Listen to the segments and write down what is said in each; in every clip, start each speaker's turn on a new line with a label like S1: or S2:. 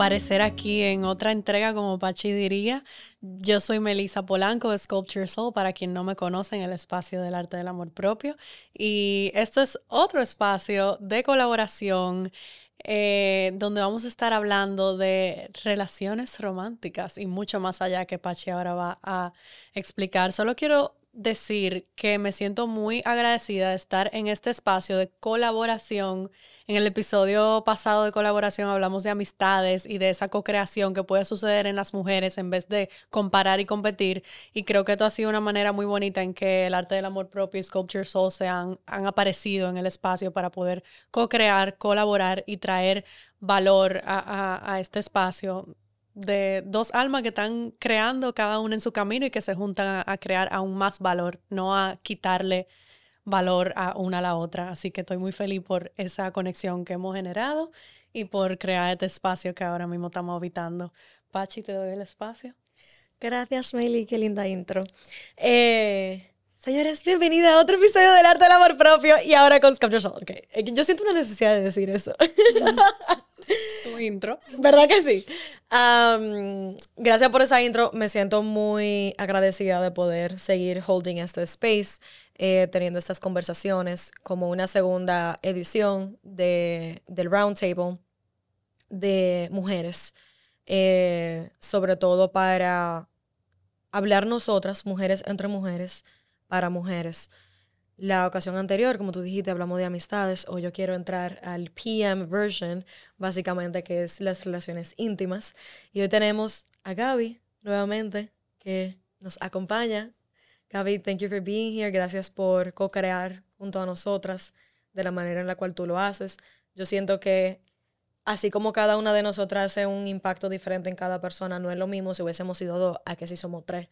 S1: aparecer aquí en otra entrega como Pachi diría. Yo soy Melissa Polanco de Sculpture Soul, para quien no me conoce en el espacio del arte del amor propio. Y esto es otro espacio de colaboración eh, donde vamos a estar hablando de relaciones románticas y mucho más allá que Pachi ahora va a explicar. Solo quiero decir que me siento muy agradecida de estar en este espacio de colaboración. En el episodio pasado de colaboración hablamos de amistades y de esa co-creación que puede suceder en las mujeres en vez de comparar y competir. Y creo que esto ha sido una manera muy bonita en que el arte del amor propio y Sculpture Soul se han, han aparecido en el espacio para poder co-crear, colaborar y traer valor a, a, a este espacio de dos almas que están creando cada una en su camino y que se juntan a, crear aún más valor, no a quitarle valor a una a la otra. Así que estoy muy feliz por esa conexión que hemos generado y por crear este espacio que ahora mismo estamos habitando. Pachi, te doy el espacio.
S2: Gracias, Meili, qué linda intro. Eh, señores, bienvenida a otro episodio del Arte del Amor Propio y ahora con Sculpture Soul. Okay. Eh, yo siento una necesidad de decir eso.
S1: tu intro.
S2: ¿Verdad que sí? gracias por esa intro. Me siento muy agradecida de poder seguir holding este space, eh, teniendo estas conversaciones como una segunda edición de, del Roundtable de mujeres, eh, sobre todo para hablar nosotras, mujeres entre mujeres, para mujeres. La ocasión anterior, como tú dijiste, hablamos de amistades, o yo quiero entrar al PM version, básicamente, que es las relaciones íntimas. Y hoy tenemos a Gaby, nuevamente, que nos acompaña. Gaby, thank you for being here. Gracias por co-crear junto a nosotras de la manera en la cual tú lo haces. Yo siento que así como cada una de nosotras hace un impacto diferente en cada persona, no es lo mismo si hubiésemos sido dos a que si somos tres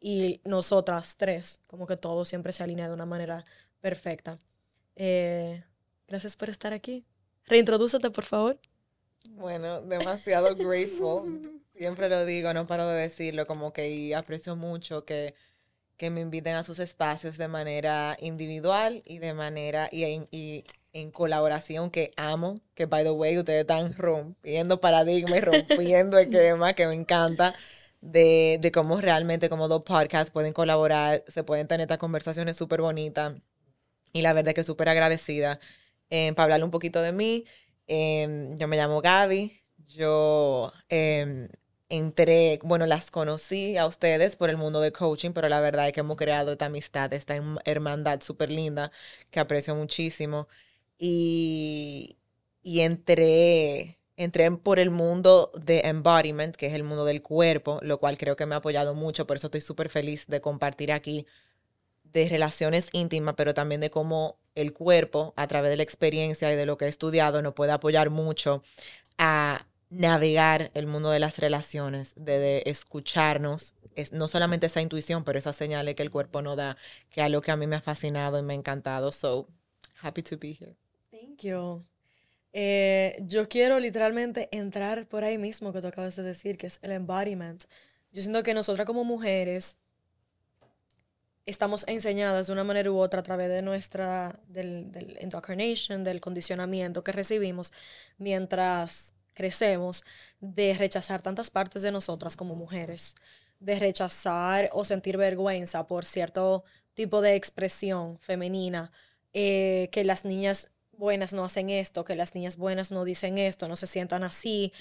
S2: y nosotras tres, como que todo siempre se alinea de una manera perfecta. Eh, gracias por estar aquí. Reintrodúcete, por favor.
S3: Bueno, demasiado grateful. Siempre lo digo, no paro de decirlo, como que aprecio mucho que, que me inviten a sus espacios de manera individual y de manera y en, y en colaboración que amo, que by the way ustedes están rompiendo paradigmas y rompiendo esquemas, que me encanta de, de cómo realmente como dos podcasts pueden colaborar, se pueden tener estas conversaciones súper bonitas. Y la verdad es que súper agradecida. Eh, para hablarle un poquito de mí, em, yo me llamo Gaby, yo em, entré, bueno, las conocí a ustedes por el mundo de coaching, pero la verdad es que hemos creado esta amistad, esta hermandad súper linda que aprecio muchísimo. Y, y entré entré por el mundo de embodiment, que es el mundo del cuerpo, lo cual creo que me ha apoyado mucho, por eso estoy súper feliz de compartir aquí de relaciones íntimas, pero también de cómo el cuerpo, a través de la experiencia y de lo que he estudiado, nos puede apoyar mucho a navegar el mundo de las relaciones, de, escucharnos, es no solamente esa intuición, pero esas señales que el cuerpo nos da, que es algo que a mí me ha fascinado y me ha encantado. So, happy to be here.
S2: Thank you. Eh, yo quiero literalmente entrar por ahí mismo que tú acabas de decir, que es el embodiment. Yo siento que nosotras como mujeres estamos enseñadas de una manera u otra a través de nuestra, del, del del condicionamiento que recibimos mientras crecemos, de rechazar tantas partes de nosotras como mujeres, de rechazar o sentir vergüenza por cierto tipo de expresión femenina, eh, que las niñas buenas no hacen esto, que las niñas buenas no dicen esto, no se sientan así.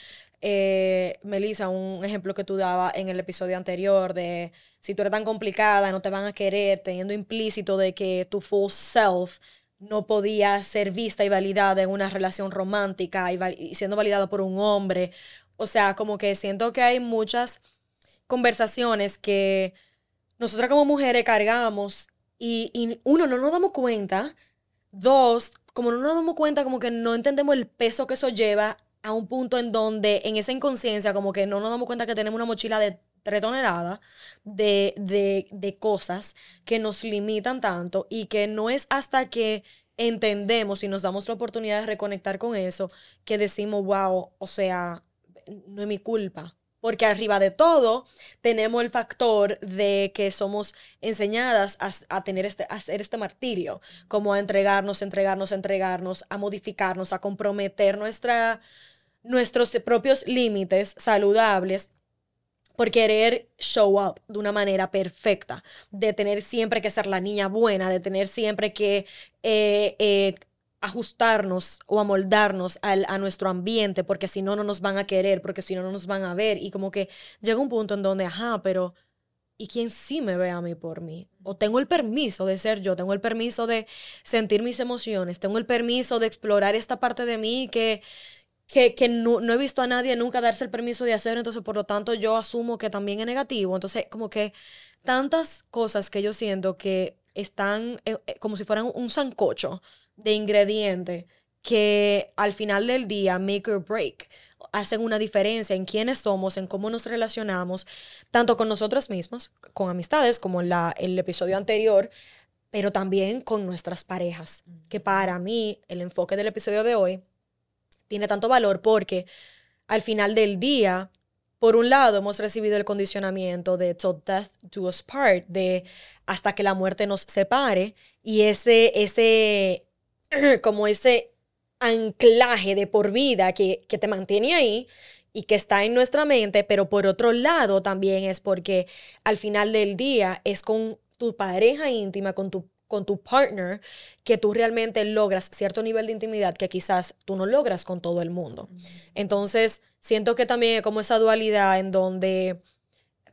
S2: Eh, Melissa, un ejemplo que tú dabas en el episodio anterior de si tú eres tan complicada, no te van a querer, teniendo implícito de que tu full self no podía ser vista y validada en una relación romántica y, siendo validada por un hombre. O sea, como que siento que hay muchas conversaciones que nosotras como mujeres cargamos y, y uno, no nos damos cuenta. Dos, como no nos damos cuenta, como que no entendemos el peso que eso lleva a un punto en donde en esa inconsciencia, como que no nos damos cuenta que tenemos una mochila de tres toneladas de, de, de cosas que nos limitan tanto y que no es hasta que entendemos y nos damos la oportunidad de reconectar con eso, que decimos, wow, o sea, no es mi culpa. Porque arriba de todo tenemos el factor de que somos enseñadas a, tener este, a hacer este martirio, como a entregarnos, entregarnos, entregarnos, a modificarnos, a comprometer nuestros propios límites saludables por querer show up de una manera perfecta, de tener siempre que ser la niña buena, de tener siempre que eh, eh, ajustarnos o amoldarnos al, a nuestro ambiente, porque si no, no nos van a querer, porque si no, no nos van a ver. Y como que llega un punto en donde, ajá, pero ¿y quién sí me ve a mí por mí? O tengo el permiso de ser yo, tengo el permiso de sentir mis emociones, tengo el permiso de explorar esta parte de mí que que, no, he visto a nadie nunca darse el permiso de hacer, entonces por lo tanto yo asumo que también es negativo. Entonces, como que tantas cosas que yo siento que están eh, eh, como si fueran un sancocho de ingredientes que al final del día, make or break, hacen una diferencia en quiénes somos, en cómo nos relacionamos, tanto con nosotras mismas, con amistades, como en la, el episodio anterior, pero también con nuestras parejas, que para mí el enfoque del episodio de hoy tiene tanto valor porque al final del día, por un lado, hemos recibido el condicionamiento de till death do us part, de hasta que la muerte nos separe, y ese, ese, como ese anclaje de por vida que, que te mantiene ahí y que está en nuestra mente, pero por otro lado también es porque al final del día es con tu pareja íntima, con tu con tu partner que tú realmente logras cierto nivel de intimidad que quizás tú no logras con todo el mundo. Entonces, siento que también es como esa dualidad en donde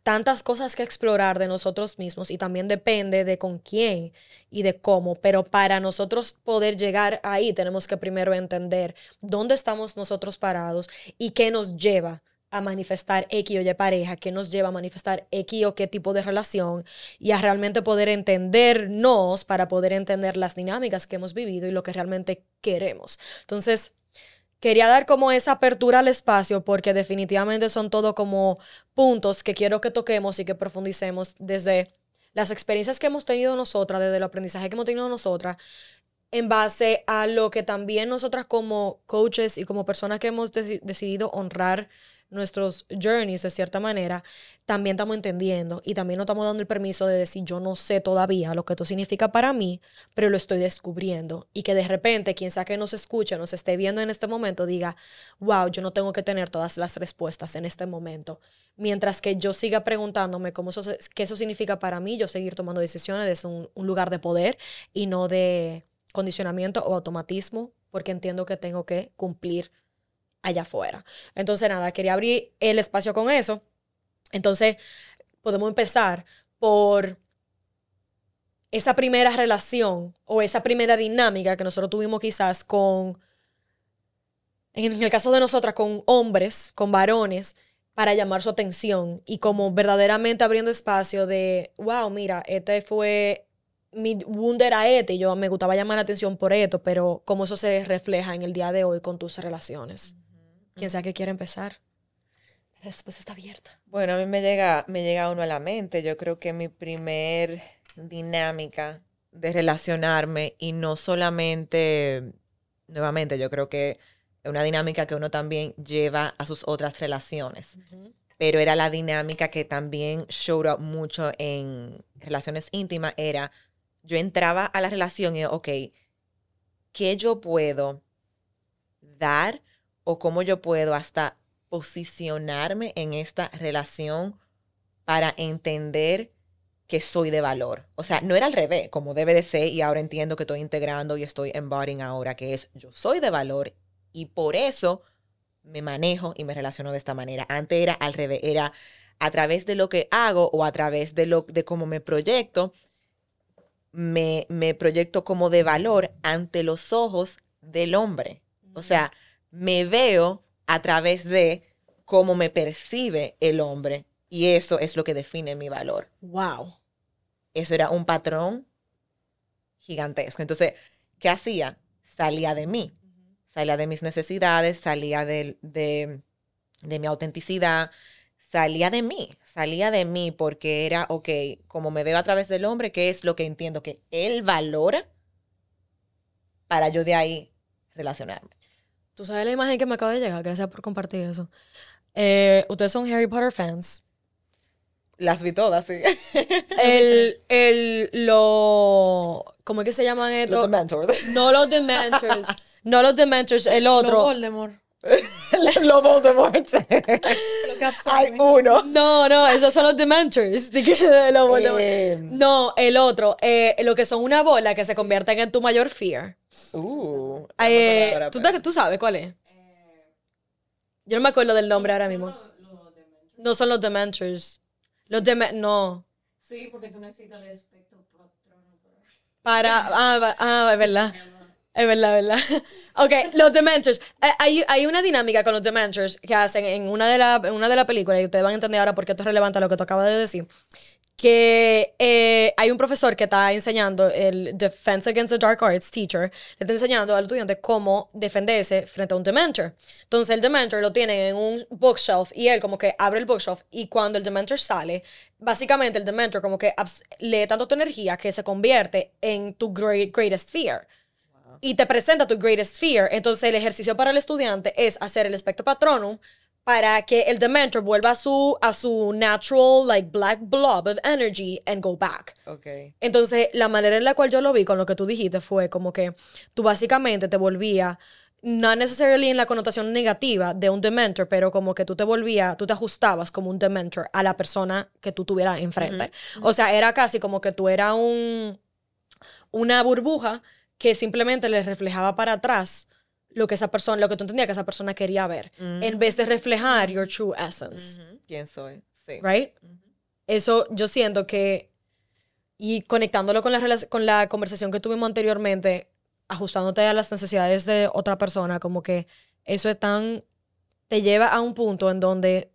S2: tantas cosas que explorar de nosotros mismos y también depende de con quién y de cómo, pero para nosotros poder llegar ahí tenemos que primero entender dónde estamos nosotros parados y qué nos lleva a manifestar X o Y pareja, que nos lleva a manifestar X o qué tipo de relación y a realmente poder entendernos para poder entender las dinámicas que hemos vivido y lo que realmente queremos. Entonces, quería dar como esa apertura al espacio porque definitivamente son todo como puntos que quiero que toquemos y que profundicemos desde las experiencias que hemos tenido nosotras, desde el aprendizaje que hemos tenido nosotras, en base a lo que también nosotras como coaches y como personas que hemos decidido honrar nuestros journeys de cierta manera, también estamos entendiendo y también nos estamos dando el permiso de decir yo no sé todavía lo que esto significa para mí, pero lo estoy descubriendo y que de repente quien sea que nos escuche, nos esté viendo en este momento, diga, wow, yo no tengo que tener todas las respuestas en este momento. Mientras que yo siga preguntándome cómo eso, qué eso significa para mí, yo seguir tomando decisiones desde un, un lugar de poder y no de condicionamiento o automatismo, porque entiendo que tengo que cumplir allá afuera. Entonces, nada, quería abrir el espacio con eso. Entonces, podemos empezar por esa primera relación o esa primera dinámica que nosotros tuvimos quizás con, en el caso de nosotras, con hombres, con varones, para llamar su atención y como verdaderamente abriendo espacio de, wow, mira, este fue mi wound era este y yo me gustaba llamar la atención por esto, pero cómo eso se refleja en el día de hoy con tus relaciones quien sea que quiera empezar. La respuesta está abierta.
S3: Bueno, a mí me llega, me llega uno a la mente. Yo creo que mi primer dinámica de relacionarme y no solamente, nuevamente, yo creo que es una dinámica que uno también lleva a sus otras relaciones. Pero era la dinámica que también showed up mucho en relaciones íntimas. Era, yo entraba a la relación y, ok, ¿qué yo puedo dar o cómo yo puedo hasta posicionarme en esta relación para entender que soy de valor. O sea, no era al revés, como debe de ser, y ahora entiendo que estoy integrando y estoy embodying ahora, que es yo soy de valor y por eso me manejo y me relaciono de esta manera. Antes era al revés, era a través de lo que hago o a través de, lo, de cómo me proyecto, me, me proyecto como de valor ante los ojos del hombre. O sea, me veo a través de cómo me percibe el hombre y eso es lo que define mi valor.
S2: Wow.
S3: Eso era un patrón gigantesco. Entonces, ¿qué hacía? Salía de mí, salía de mis necesidades, salía de, de, de mi autenticidad, salía de mí, salía de mí porque era, ok, como me veo a través del hombre, ¿qué es lo que entiendo que él valora? para yo de ahí relacionarme.
S2: Tú sabes la imagen que me acaba de llegar, gracias por compartir eso. Eh, Ustedes son Harry Potter fans.
S3: Las vi todas, sí.
S2: El, el, lo, ¿cómo es que se llaman estos?
S3: Los Dementors.
S2: No los Dementors, no los Dementors, el otro.
S1: Voldemort.
S3: Los Voldemort.
S1: Lo que
S3: Hay uno.
S2: No, no, esos son los Dementors. Los Voldemort.
S3: Eh,
S2: No, el otro, eh, lo que son una bola que se convierten en tu mayor fear.
S3: Uh,
S2: Eh, ¿tú, te- tú sabes cuál es? Yo no me acuerdo del nombre ahora mismo. No son los Dementors. Los Dementors, no.
S1: Sí, porque tú necesitas el espectro
S2: Para. Ah, ah, es verdad. Es verdad, es verdad. Ok, los Dementors. Eh, Hay, hay una dinámica con los Dementors que hacen en una de las una de las películas, y ustedes van a entender ahora por qué esto es relevante a lo que tú acabas de decir. Que eh, hay un profesor que está enseñando, el Defense Against the Dark Arts teacher, le está enseñando al estudiante cómo defenderse frente a un Dementor. Entonces el Dementor lo tiene en un bookshelf y él como que abre el bookshelf y cuando el Dementor sale, básicamente el Dementor como que lee tanto tu energía que se convierte en tu great- greatest fear y te presenta tu greatest fear. Entonces, el ejercicio para el estudiante es hacer el espectro patronum para que el Dementor vuelva a su, a su natural, like, black blob of energy and go back.
S3: Ok.
S2: Entonces, la manera en la cual yo lo vi con lo que tú dijiste fue como que tú básicamente te volvías, no necesariamente en la connotación negativa de un dementor, pero como que tú te volvías, tú te ajustabas como un dementor a la persona que tú tuvieras enfrente. O sea, era casi como que tú eras un, una burbuja que simplemente le reflejaba para atrás lo que esa persona, lo que tú entendías que esa persona quería ver, en vez de reflejar your true essence
S3: ¿Quién soy? Sí.
S2: right? Eso yo siento que, y conectándolo con la, con la conversación que tuvimos anteriormente, ajustándote a las necesidades de otra persona, como que eso es tan, te lleva a un punto en donde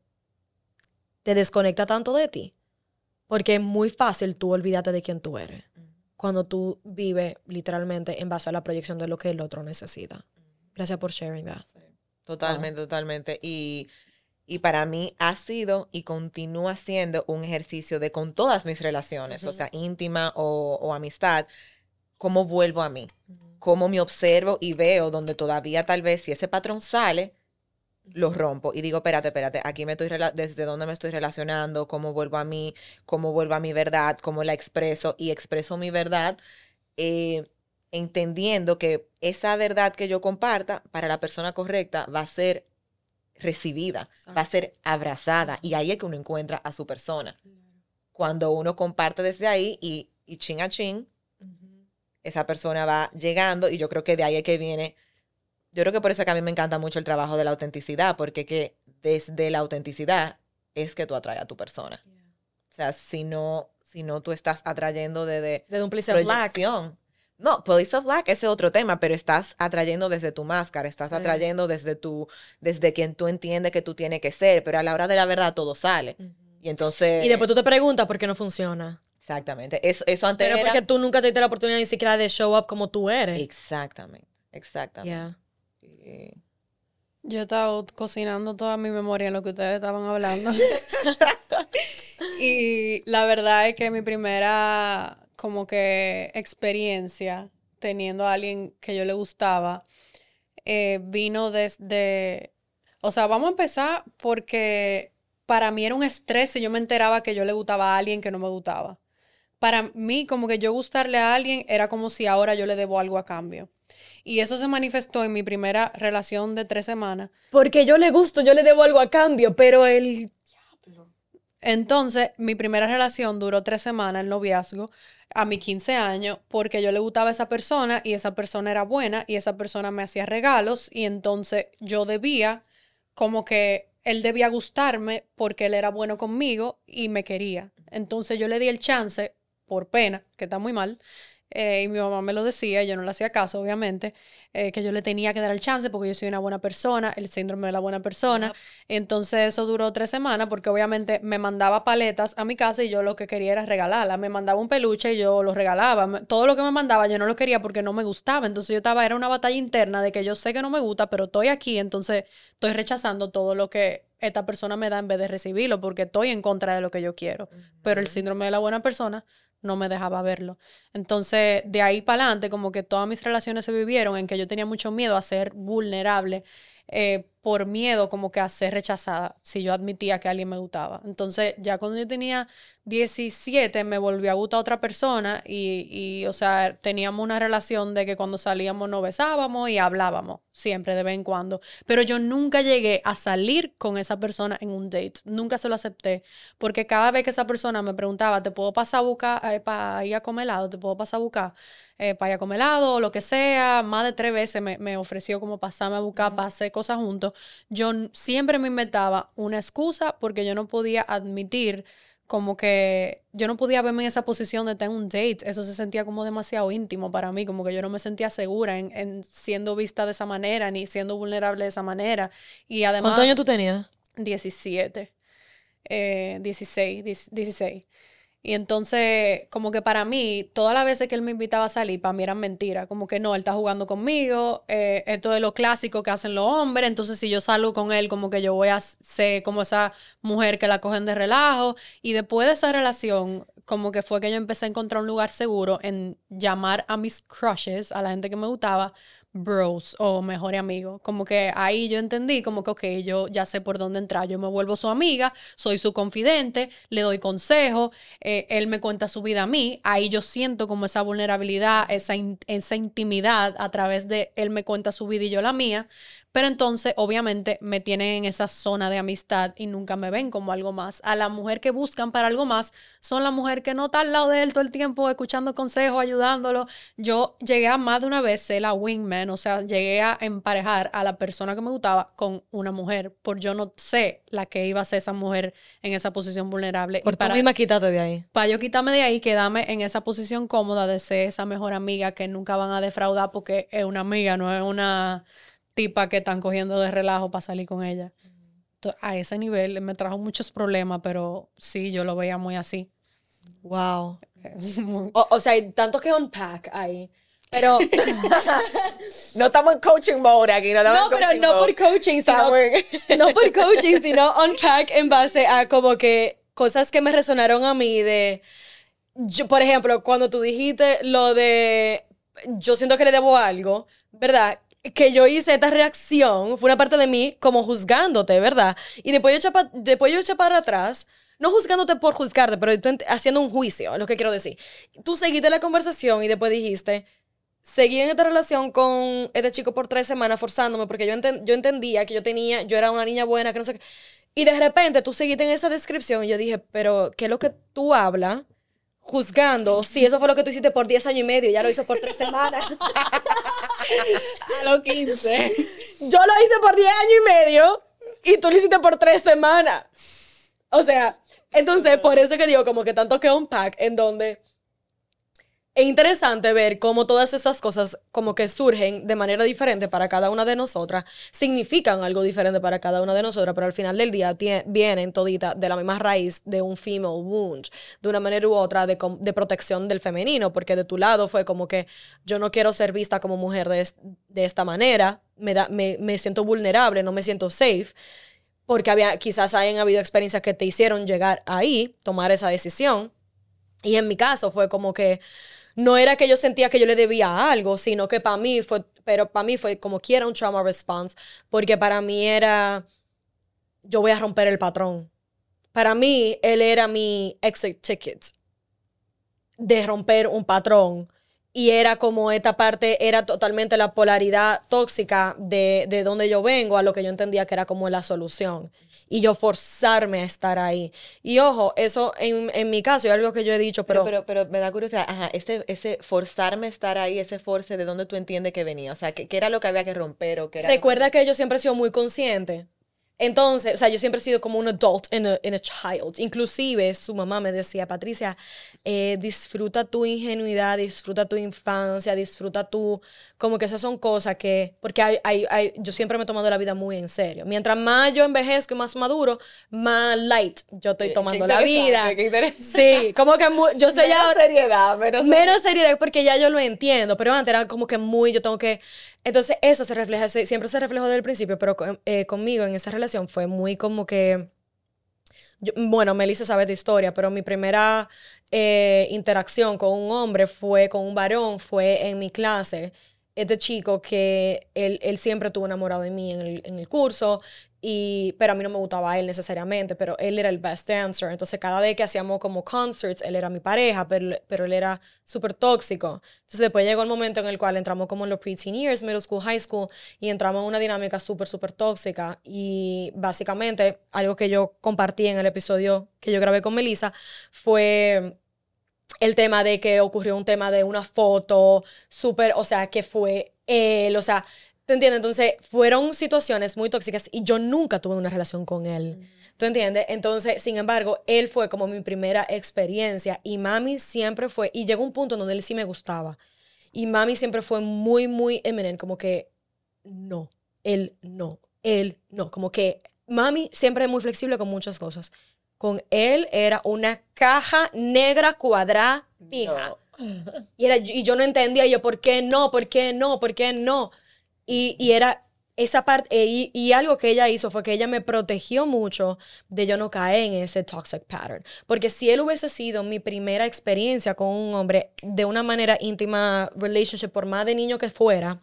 S2: te desconecta tanto de ti, porque es muy fácil tú olvidarte de quién tú eres, cuando tú vives literalmente en base a la proyección de lo que el otro necesita. Gracias por sharing that.
S3: Totalmente, totalmente. Y, y para mí ha sido y continúa siendo un ejercicio de con todas mis relaciones, o sea, íntima o, o amistad, cómo vuelvo a mí, cómo me observo y veo donde todavía tal vez si ese patrón sale, lo rompo. Y digo, espérate, espérate, aquí me estoy, desde dónde me estoy relacionando, cómo vuelvo a mí, cómo vuelvo a mi verdad, cómo la expreso y expreso mi verdad, eh, entendiendo que esa verdad que yo comparta para la persona correcta va a ser recibida, va a ser abrazada y ahí es que uno encuentra a su persona. Cuando uno comparte desde ahí y, y chin a chin, esa persona va llegando y yo creo que de ahí es que viene, yo creo que por eso es que a mí me encanta mucho el trabajo de la autenticidad, porque que desde la autenticidad es que tú atraes a tu persona. O sea, si no, si no tú estás atrayendo desde
S2: De un of black.
S3: No, Police of Black ese es otro tema, pero estás atrayendo desde tu máscara, estás
S2: Sí.
S3: atrayendo desde tu, desde quien tú entiendes que tú tienes que ser, pero a la hora de la verdad todo sale. Y entonces,
S2: Y después tú te preguntas por qué no funciona.
S3: exactamente, eso, eso antes
S2: Pero
S3: era-
S2: porque tú nunca te diste la oportunidad ni siquiera de show up como tú eres.
S3: Exactamente, exactamente.
S2: Yeah.
S3: Y-
S1: Yo estaba cocinando toda mi memoria en lo que ustedes estaban hablando. y la verdad es que mi primera como que experiencia teniendo a alguien que yo le gustaba eh, vino desde, o sea, vamos a empezar porque para mí era un estrés si yo me enteraba que yo le gustaba a alguien que no me gustaba. Para mí, como que yo gustarle a alguien era como si ahora yo le debo algo a cambio. Y eso se manifestó en mi primera relación de tres semanas.
S2: Porque yo le gusto, yo le debo algo a cambio, pero el...
S1: Entonces, mi primera relación duró tres semanas, el noviazgo, a mis 15 años, porque yo le gustaba a esa persona y esa persona era buena y esa persona me hacía regalos y entonces yo debía, como que él debía gustarme porque él era bueno conmigo y me quería. Entonces yo le di el chance, por pena, que está muy mal, eh, y mi mamá me lo decía, yo no le hacía caso, obviamente, eh, que yo le tenía que dar el chance porque yo soy una buena persona, el síndrome de la buena persona. Entonces eso duró tres semanas porque obviamente me mandaba paletas a mi casa y yo lo que quería era regalarla. Me mandaba un peluche y yo lo regalaba. Todo lo que me mandaba yo no lo quería porque no me gustaba. Entonces yo estaba, era una batalla interna de que yo sé que no me gusta, pero estoy aquí, entonces estoy rechazando todo lo que esta persona me da en vez de recibirlo porque estoy en contra de lo que yo quiero. Pero el síndrome de la buena persona no me dejaba verlo. Entonces, de ahí para adelante, como que todas mis relaciones se vivieron en que yo tenía mucho miedo a ser vulnerable eh, por miedo como que a ser rechazada si yo admitía que alguien me gustaba. Entonces, ya cuando yo tenía 17 me volvió a gustar otra persona y, y, o sea, teníamos una relación de que cuando salíamos nos besábamos y hablábamos, siempre, de vez en cuando. Pero yo nunca llegué a salir con esa persona en un date, nunca se lo acepté, porque cada vez que esa persona me preguntaba, ¿te puedo pasar a buscar eh, para ir a comer helado? ¿Te puedo pasar a buscar eh, para ir a comer helado o lo que sea? Más de tres veces me, me ofreció como pasarme a buscar para hacer cosas juntos. Yo siempre me inventaba una excusa porque yo no podía admitir como que yo no podía verme en esa posición de tener un date. Eso se sentía como demasiado íntimo para mí, como que yo no me sentía segura en, en siendo vista de esa manera, ni siendo vulnerable de esa manera. Y además...
S2: ¿Cuántos años tú tenías?
S1: 17, eh, 16, 16. Y entonces, como que para mí, todas las veces que él me invitaba a salir, para mí eran mentiras. Como que no, él está jugando conmigo, eh, esto es lo clásico que hacen los hombres. Entonces, si yo salgo con él, como que yo voy a ser como esa mujer que la cogen de relajo. Y después de esa relación, como que fue que yo empecé a encontrar un lugar seguro en llamar a mis crushes, a la gente que me gustaba, bros o mejor amigo. Como que ahí yo entendí como que, ok, yo ya sé por dónde entrar. Yo me vuelvo su amiga, soy su confidente, le doy consejo, eh, él me cuenta su vida a mí. Ahí yo siento como esa vulnerabilidad, esa, esa intimidad a través de él me cuenta su vida y yo la mía. Pero entonces, obviamente, me tienen en esa zona de amistad y nunca me ven como algo más. A la mujer que buscan para algo más son la mujer que no está al lado de él todo el tiempo, escuchando consejos, ayudándolo. Yo llegué a más de una vez ser la wingman, o sea, llegué a emparejar a la persona que me gustaba con una mujer, por yo no sé la que iba a ser esa mujer en esa posición vulnerable.
S2: Por y para, misma quítate de ahí.
S1: Para yo quitarme de ahí, quedarme en esa posición cómoda de ser esa mejor amiga que nunca van a defraudar porque es una amiga, no es una tipa que están cogiendo de relajo para salir con ella. a ese nivel me trajo muchos problemas, pero sí, yo lo veía muy así.
S2: Wow. o, o, sea, hay tanto que unpack ahí. Pero
S3: no estamos en coaching mode aquí, no estamos
S2: No, pero no por coaching, sino no por coaching, sino unpack en base a como que cosas que me resonaron a mí de yo, por ejemplo, cuando tú dijiste lo de yo siento que le debo algo, ¿verdad? Que yo hice esta reacción fue una parte de mí como juzgándote, ¿verdad? Y después yo eché, después yo eché para atrás, no juzgándote por juzgarte, pero haciendo un juicio, lo que quiero decir. Tú seguiste la conversación y después dijiste, seguí en esta relación con este chico por tres semanas forzándome porque yo, yo entendía que yo tenía, yo era una niña buena, que no sé qué. Y de repente tú seguiste en esa descripción y yo dije, pero ¿qué es lo que tú hablas? Juzgando si eso fue lo que tú hiciste por 10 años y medio, ya lo hizo por 3 semanas.
S1: a los 15.
S2: Yo lo hice por 10 años y medio y tú lo hiciste por 3 semanas. O sea, entonces por eso que digo como que tanto que un pack en donde es interesante ver cómo todas esas cosas como que surgen de manera diferente para cada una de nosotras, significan algo diferente para cada una de nosotras, pero al final del día vienen toditas de la misma raíz de un female wound, de una manera u otra de, de, protección del femenino, porque de tu lado fue como que yo no quiero ser vista como mujer de, de esta manera, me, da, me, me siento vulnerable, no me siento safe porque había, quizás hayan habido experiencias que te hicieron llegar ahí, tomar esa decisión. Y en mi caso fue como que no era que yo sentía que yo le debía algo, sino que para mí fue, pero para mí fue como quiera un trauma response, porque para mí era, yo voy a romper el patrón. Para mí, él era mi exit ticket de romper un patrón. Y era como esta parte, era totalmente la polaridad tóxica de, de donde yo vengo a lo que yo entendía que era como la solución y yo forzarme a estar ahí. Y ojo, eso en, en mi caso es algo que yo he dicho, pero...
S3: Pero, pero, me da curiosidad, ajá, ese, ese forzarme a estar ahí, ese force, ¿de dónde tú entiendes que venía? O sea, ¿qué, qué era lo que había que romper o qué era
S2: Recuerda que... yo siempre he sido muy consciente entonces, o sea, yo siempre he sido como un adult in a, in a child. Inclusive su mamá me decía, Patricia, eh, disfruta tu ingenuidad, disfruta tu infancia, disfruta tu... Como que esas son cosas que... Porque hay, hay, hay, yo siempre me he tomado la vida muy en serio. Mientras más yo envejezco y más maduro, más light yo estoy tomando la vida. sí, como que yo sé
S3: ya... seriedad,
S2: menos, menos seriedad porque ya yo lo entiendo. Pero antes era como que muy, yo tengo que... Entonces eso se refleja, siempre se reflejó desde el principio, pero eh, conmigo en esa relación fue muy como que bueno, Melissa sabe de historia, pero mi primera eh, interacción con un hombre fue, con un varón, fue en mi clase este chico que él, él, siempre estuvo enamorado de mí en el, en el, curso, y, pero a mí no me gustaba él necesariamente, pero él era el best dancer. Entonces, cada vez que hacíamos como concerts, él era mi pareja, pero, pero él era súper tóxico. Entonces, después llegó el momento en el cual entramos como en los preteen years, middle school, high school, y entramos en una dinámica súper, súper tóxica. Y básicamente, algo que yo compartí en el episodio que yo grabé con Melissa fue el tema de que ocurrió un tema de una foto súper, o sea, que fue él, o sea, ¿te entiendes? Entonces, fueron situaciones muy tóxicas y yo nunca tuve una relación con él. ¿Tú entiendes? Entonces, sin embargo, él fue como mi primera experiencia y mami siempre fue, y llegó un punto donde él sí me gustaba. Y mami siempre fue muy, muy eminente, como que no, él no, él no, como que mami siempre es muy flexible con muchas cosas con él era una caja negra cuadrada fija. Y, era, y yo no entendía, yo, ¿por qué no? ¿Por qué no? ¿Por qué no? Y, y era esa parte, eh, y, y, algo que ella hizo fue que ella me protegió mucho de yo no caer en ese toxic pattern. Porque si él hubiese sido mi primera experiencia con un hombre de una manera íntima, relationship, por más de niño que fuera,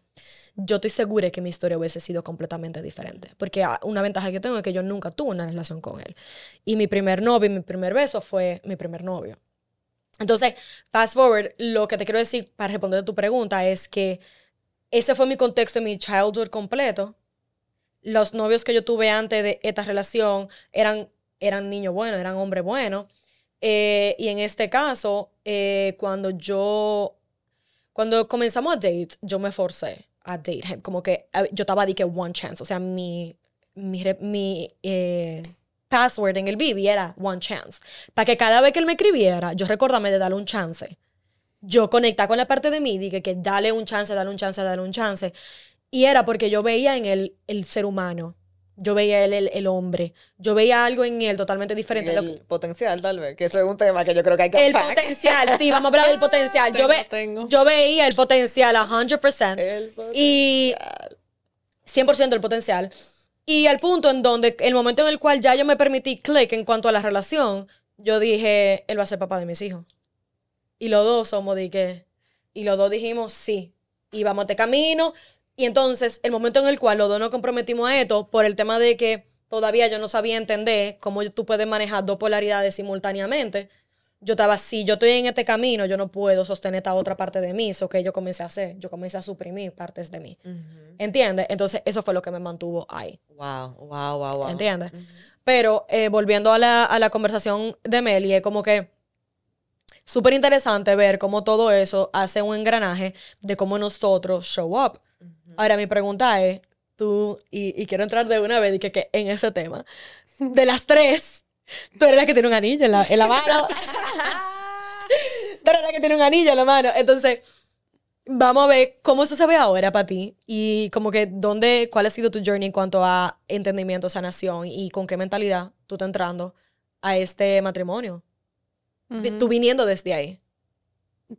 S2: yo estoy segura que mi historia hubiese sido completamente diferente. Porque ah, una ventaja que tengo es que yo nunca tuve una relación con él. Y mi primer novio, mi primer beso fue mi primer novio. Entonces, fast forward, lo que te quiero decir para responder a tu pregunta es que ese fue mi contexto mi childhood completo. Los novios que yo tuve antes de esta relación eran, eran niños buenos, eran hombres buenos. Eh, y en este caso, eh, cuando yo, cuando comenzamos a date, yo me forcé a date him. Como que yo estaba de que one chance. O sea, mi, mi, mi eh, password en el BB era one chance. Para que cada vez que él me escribiera, yo recordame de darle un chance. Yo conectaba con la parte de mí, dije que dale un chance, dale un chance, dale un chance. Y era porque yo veía en él el ser humano yo veía él el, hombre. Yo veía algo en él totalmente diferente.
S3: El potencial, tal vez, que eso es un tema que yo creo que hay que
S2: El potencial, sí, vamos a hablar del potencial. yo, ve, yo veía el potencial a 100%. El potencial. Y 100% el potencial. Y al punto en donde, el momento en el cual ya yo me permití click en cuanto a la relación, yo dije, él va a ser papá de mis hijos. Y los dos somos de que, y los dos dijimos sí. Y vamos a este camino, y entonces, el momento en el cual los dos nos comprometimos a esto, por el tema de que todavía yo no sabía entender cómo tú puedes manejar dos polaridades simultáneamente, yo estaba así, yo estoy en este camino, yo no puedo sostener esta otra parte de mí, eso que yo comencé a hacer, yo comencé a suprimir partes de mí. ¿Entiendes? Entonces, eso fue lo que me mantuvo ahí.
S3: Wow, wow, wow, wow.
S2: ¿Entiendes? Pero eh, volviendo a la, a la conversación de Meli, es como que súper interesante ver cómo todo eso hace un engranaje de cómo nosotros show up. Ahora mi pregunta es, tú, y, quiero entrar de una vez y que, en ese tema, de las tres, tú eres la que tiene un anillo en la, en la mano. tú eres la que tiene un anillo en la mano. Entonces, vamos a ver cómo eso se ve ahora para ti y como que dónde, cuál ha sido tu journey en cuanto a entendimiento, sanación y con qué mentalidad tú estás entrando a este matrimonio. Tú viniendo desde ahí.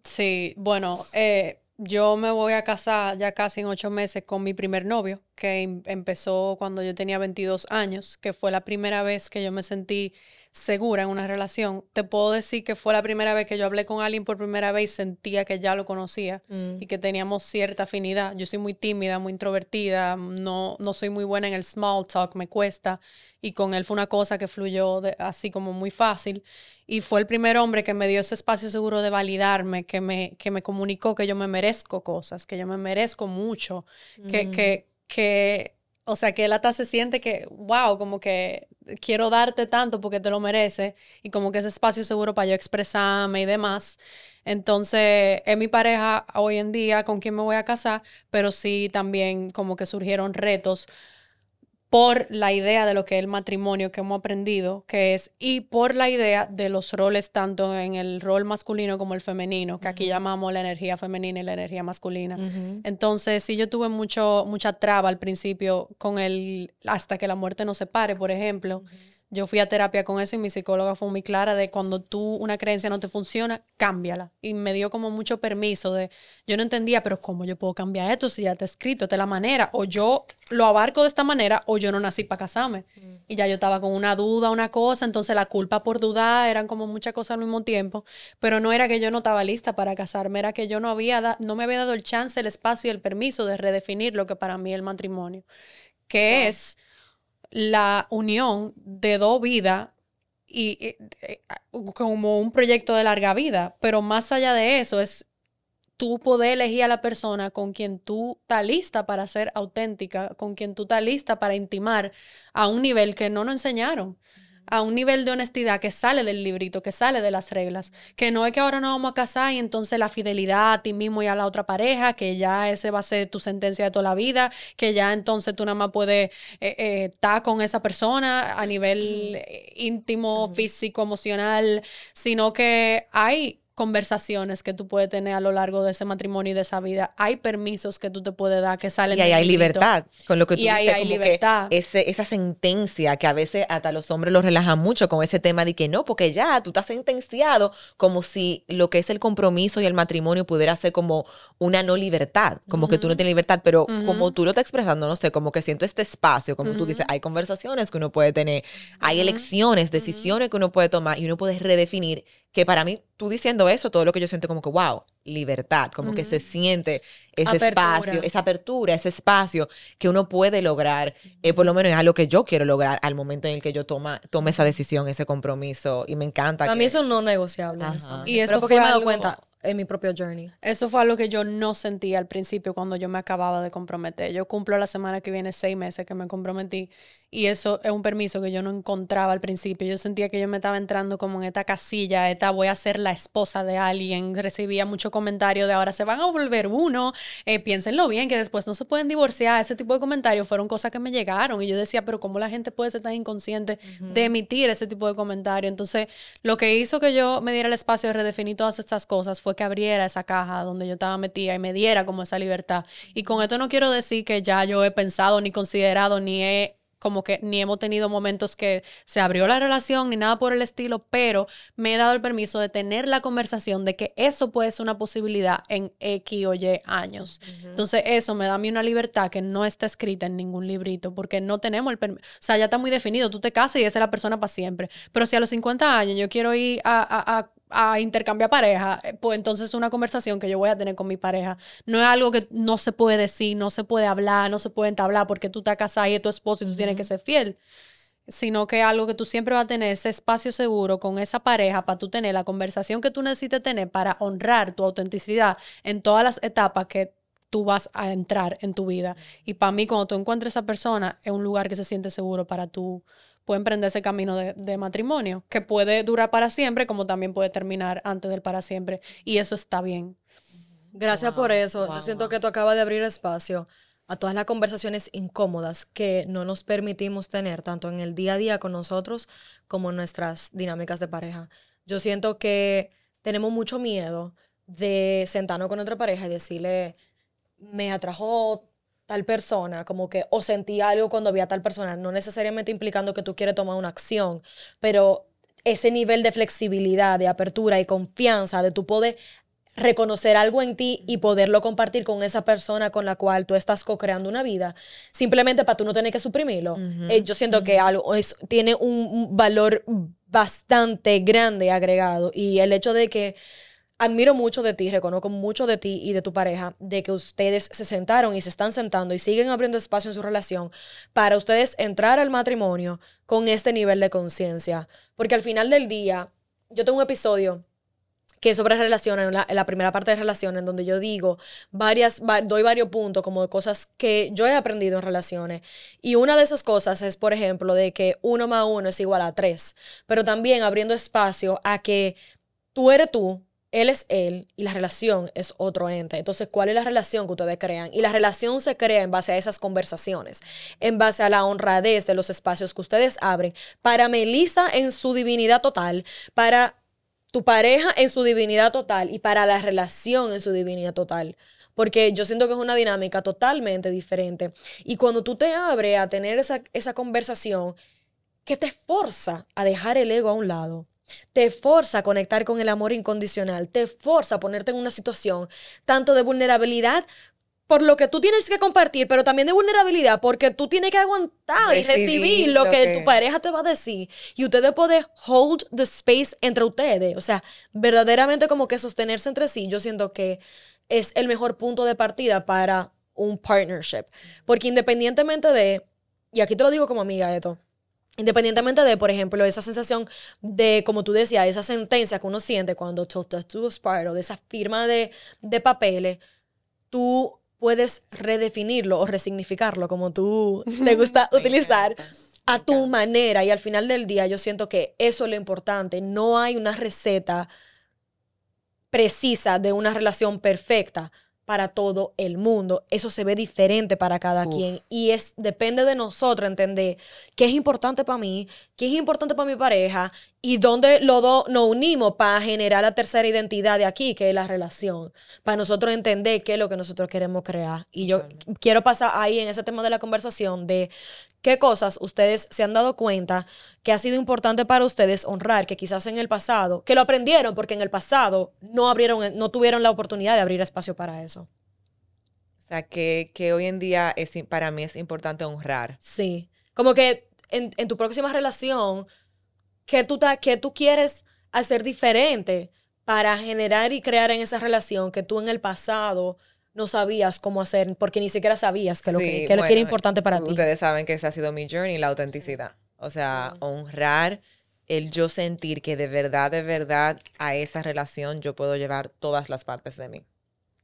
S1: Sí, bueno, eh, yo me voy a casar ya casi en ocho meses con mi primer novio, que em, empezó cuando yo tenía 22 años, que fue la primera vez que yo me sentí segura en una relación. Te puedo decir que fue la primera vez que yo hablé con alguien por primera vez y sentía que ya lo conocía mm. y que teníamos cierta afinidad. Yo soy muy tímida, muy introvertida, no, no soy muy buena en el small talk, me cuesta. Y con él fue una cosa que fluyó así como muy fácil. Y fue el primer hombre que me dio ese espacio seguro de validarme, que me, que me comunicó que yo me merezco cosas, que yo me merezco mucho, que, que, que o sea, que él hasta se siente que, wow, como que quiero darte tanto porque te lo mereces y como que ese espacio seguro para yo expresarme y demás. Entonces, es mi pareja hoy en día con quien me voy a casar, pero sí también como que surgieron retos por la idea de lo que es el matrimonio que hemos aprendido, que es, y por la idea de los roles, tanto en el rol masculino como el femenino, que aquí llamamos la energía femenina y la energía masculina. Entonces, sí, yo tuve mucho, mucha traba al principio con el, hasta que la muerte nos separe, por ejemplo, Yo fui a terapia con eso y mi psicóloga fue muy clara de cuando tú una creencia no te funciona, cámbiala. Y me dio como mucho permiso de, yo no entendía, pero ¿cómo yo puedo cambiar esto si ya está escrito de la manera? O yo lo abarco de esta manera o yo no nací para casarme. Mm. Y ya yo estaba con una duda, una cosa, entonces la culpa por dudar eran como muchas cosas al mismo tiempo, pero no era que yo no estaba lista para casarme, era que yo no había no me había dado el chance, el espacio y el permiso de redefinir lo que para mí es el matrimonio, que es la unión de dos vidas y, eh, como un proyecto de larga vida, pero más allá de eso es tú poder elegir a la persona con quien tú estás lista para ser auténtica, con quien tú estás lista para intimar a un nivel que no nos enseñaron a un nivel de honestidad que sale del librito, que sale de las reglas, que no es que ahora nos vamos a casar y entonces la fidelidad a ti mismo y a la otra pareja, que ya ese va a ser tu sentencia de toda la vida, que ya entonces tú nada más puedes eh, eh, estar con esa persona a nivel eh, íntimo, físico, emocional, sino que hay conversaciones que tú puedes tener a lo largo de ese matrimonio y de esa vida. Hay permisos que tú te puedes dar que salen
S3: Y ahí hay libertad, con lo que tú
S1: y ahí hay libertad.
S3: ese, esa sentencia que a veces hasta los hombres lo relajan mucho con ese tema de que no, porque ya tú estás sentenciado como si lo que es el compromiso y el matrimonio pudiera ser como una no libertad, como que tú no tienes libertad, pero como tú lo estás expresando, no sé, como que siento este espacio, como tú dices, hay conversaciones que uno puede tener, hay elecciones, decisiones que uno puede tomar y uno puede redefinir que para mí, tú diciendo eso, todo lo que yo siento como que, wow, libertad, como que se siente ese espacio, esa apertura, ese espacio que uno puede lograr, eh, por lo menos es algo que yo quiero lograr al momento en el que yo toma, tome esa decisión, ese compromiso, y me encanta.
S2: A mí eso no negociable.
S1: Y eso porque
S2: me he dado cuenta, en mi propio journey.
S1: Eso fue algo que yo no sentía al principio cuando yo me acababa de comprometer. Yo cumplo la semana que viene seis meses que me comprometí y eso es un permiso que yo no encontraba al principio. Yo sentía que yo me estaba entrando como en esta casilla, esta voy a ser la esposa de alguien. Recibía mucho comentario de ahora se van a volver uno, eh, piénsenlo bien, que después no se pueden divorciar. Ese tipo de comentarios fueron cosas que me llegaron y yo decía, pero ¿cómo la gente puede ser tan inconsciente de emitir ese tipo de comentarios? Entonces, lo que hizo que yo me diera el espacio de redefinir todas estas cosas fue que abriera esa caja donde yo estaba metida y me diera como esa libertad. Y con esto no quiero decir que ya yo he pensado ni considerado ni he como que ni hemos tenido momentos que se abrió la relación ni nada por el estilo, pero me he dado el permiso de tener la conversación de que eso puede ser una posibilidad en X o Y años. Entonces eso me da a mí una libertad que no está escrita en ningún librito porque no tenemos el permiso, o sea, ya está muy definido, tú te casas y esa es la persona para siempre, pero si a los 50 años yo quiero ir a, a a intercambiar pareja, eh, pues entonces es una conversación que yo voy a tener con mi pareja. No es algo que no se puede decir, no se puede hablar, no se puede entablar porque tú estás casada y es tu esposo y tú tienes que ser fiel, sino que es algo que tú siempre vas a tener ese espacio seguro con esa pareja para tú tener la conversación que tú necesites tener para honrar tu autenticidad en todas las etapas que tú vas a entrar en tu vida. Y para mí, cuando tú encuentres a esa persona, es un lugar que se siente seguro para tú puede emprender ese camino de, matrimonio, que puede durar para siempre, como también puede terminar antes del para siempre. Y eso está bien.
S2: Gracias por eso. Yo siento que tú acabas de abrir espacio a todas las conversaciones incómodas que no nos permitimos tener, tanto en el día a día con nosotros como en nuestras dinámicas de pareja. Yo siento que tenemos mucho miedo de sentarnos con otra pareja y decirle, me atrajo tal persona, como que o sentí algo cuando vi a tal persona, no necesariamente implicando que tú quieres tomar una acción, pero ese nivel de flexibilidad, de apertura y confianza, de tu poder reconocer algo en ti y poderlo compartir con esa persona con la cual tú estás co-creando una vida, simplemente para tú no tener que suprimirlo. Eh, yo siento que algo es, tiene un valor bastante grande agregado y el hecho de que admiro mucho de ti, reconozco mucho de ti y de tu pareja, de que ustedes se sentaron y se están sentando y siguen abriendo espacio en su relación para ustedes entrar al matrimonio con este nivel de conciencia. Porque al final del día, yo tengo un episodio que sobre relaciones, en la, primera parte de relaciones, en donde yo digo varias, doy varios puntos como de cosas que yo he aprendido en relaciones. Y una de esas cosas es, por ejemplo, de que uno más uno es igual a tres, pero también abriendo espacio a que tú eres tú, él es él y la relación es otro ente. Entonces, ¿cuál es la relación que ustedes crean? Y la relación se crea en base a esas conversaciones, en base a la honradez de los espacios que ustedes abren para Melissa en su divinidad total, para tu pareja en su divinidad total y para la relación en su divinidad total. Porque yo siento que es una dinámica totalmente diferente. Y cuando tú te abres a tener esa, esa conversación, que te forza a dejar el ego a un lado. Te forza a conectar con el amor incondicional, te forza a ponerte en una situación tanto de vulnerabilidad por lo que tú tienes que compartir, pero también de vulnerabilidad, porque tú tienes que aguantar y recibir lo, que, tu pareja te va a decir. Y ustedes pueden hold the space entre ustedes. O sea, verdaderamente como que sostenerse entre sí, yo siento que es el mejor punto de partida para un partnership. Porque independientemente de, y aquí te lo digo como amiga, esto, Independientemente de, por ejemplo, esa sensación de, como tú decías, esa sentencia que uno siente cuando tú o de esa firma de, de papeles, tú puedes redefinirlo o resignificarlo, como tú te gusta utilizar, a tu manera. Y al final del día yo siento que eso es lo importante. No hay una receta precisa de una relación perfecta para todo el mundo. Eso se ve diferente para cada quien y es depende de nosotros entender qué es importante para mí, qué es importante para mi pareja y dónde los dos nos unimos para generar la tercera identidad de aquí, que es la relación, para nosotros entender qué es lo que nosotros queremos crear. Y yo quiero pasar ahí en ese tema de la conversación de qué cosas ustedes se han dado cuenta que ha sido importante para ustedes honrar, que quizás en el pasado, que lo aprendieron porque en el pasado no abrieron, no tuvieron la oportunidad de abrir espacio para eso.
S3: O sea, que, que hoy en día es, para mí es importante honrar.
S2: Sí. Como que en, tu próxima relación, que tú, que tú quieres hacer diferente para generar y crear en esa relación que tú en el pasado no sabías cómo hacer, porque ni siquiera sabías que lo que, era importante para ti.
S3: Ustedes saben que ese ha sido mi journey, la autenticidad. O sea, honrar el yo sentir que de verdad, de verdad a esa relación yo puedo llevar todas las partes de mí.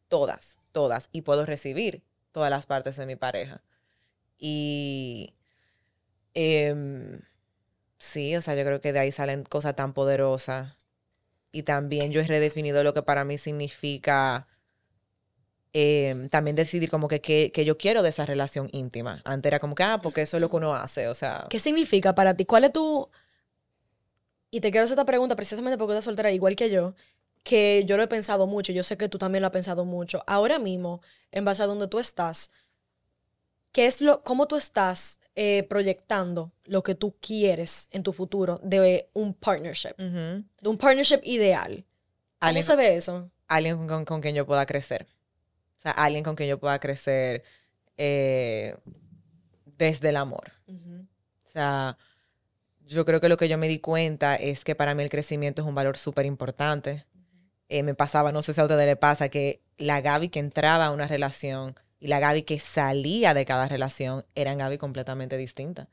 S3: Todas, todas. Y puedo recibir todas las partes de mi pareja. Y em, sí, o sea, yo creo que de ahí salen cosas tan poderosas. Y también yo he redefinido lo que para mí significa Em, también decidir como que, que, yo quiero de esa relación íntima. Antes era como que, ah, porque eso es lo que uno hace, o sea.
S2: ¿Qué significa para ti? ¿Cuál es tu...? Y te quiero hacer esta pregunta precisamente porque estás soltera igual que yo, que yo lo he pensado mucho, yo sé que tú también lo has pensado mucho. Ahora mismo, en base a donde tú estás, ¿qué es lo, ¿cómo tú estás eh, proyectando lo que tú quieres en tu futuro de un partnership? De un partnership ideal. ¿Cómo se ve eso?
S3: Alguien con, con quien yo pueda crecer. O sea, alguien con quien yo pueda crecer eh, desde el amor. O sea, yo creo que lo que yo me di cuenta es que para mí el crecimiento es un valor súper importante. Eh, me pasaba, no sé si a ustedes le pasa, que la Gaby que entraba a una relación y la Gaby que salía de cada relación eran Gaby completamente distintas.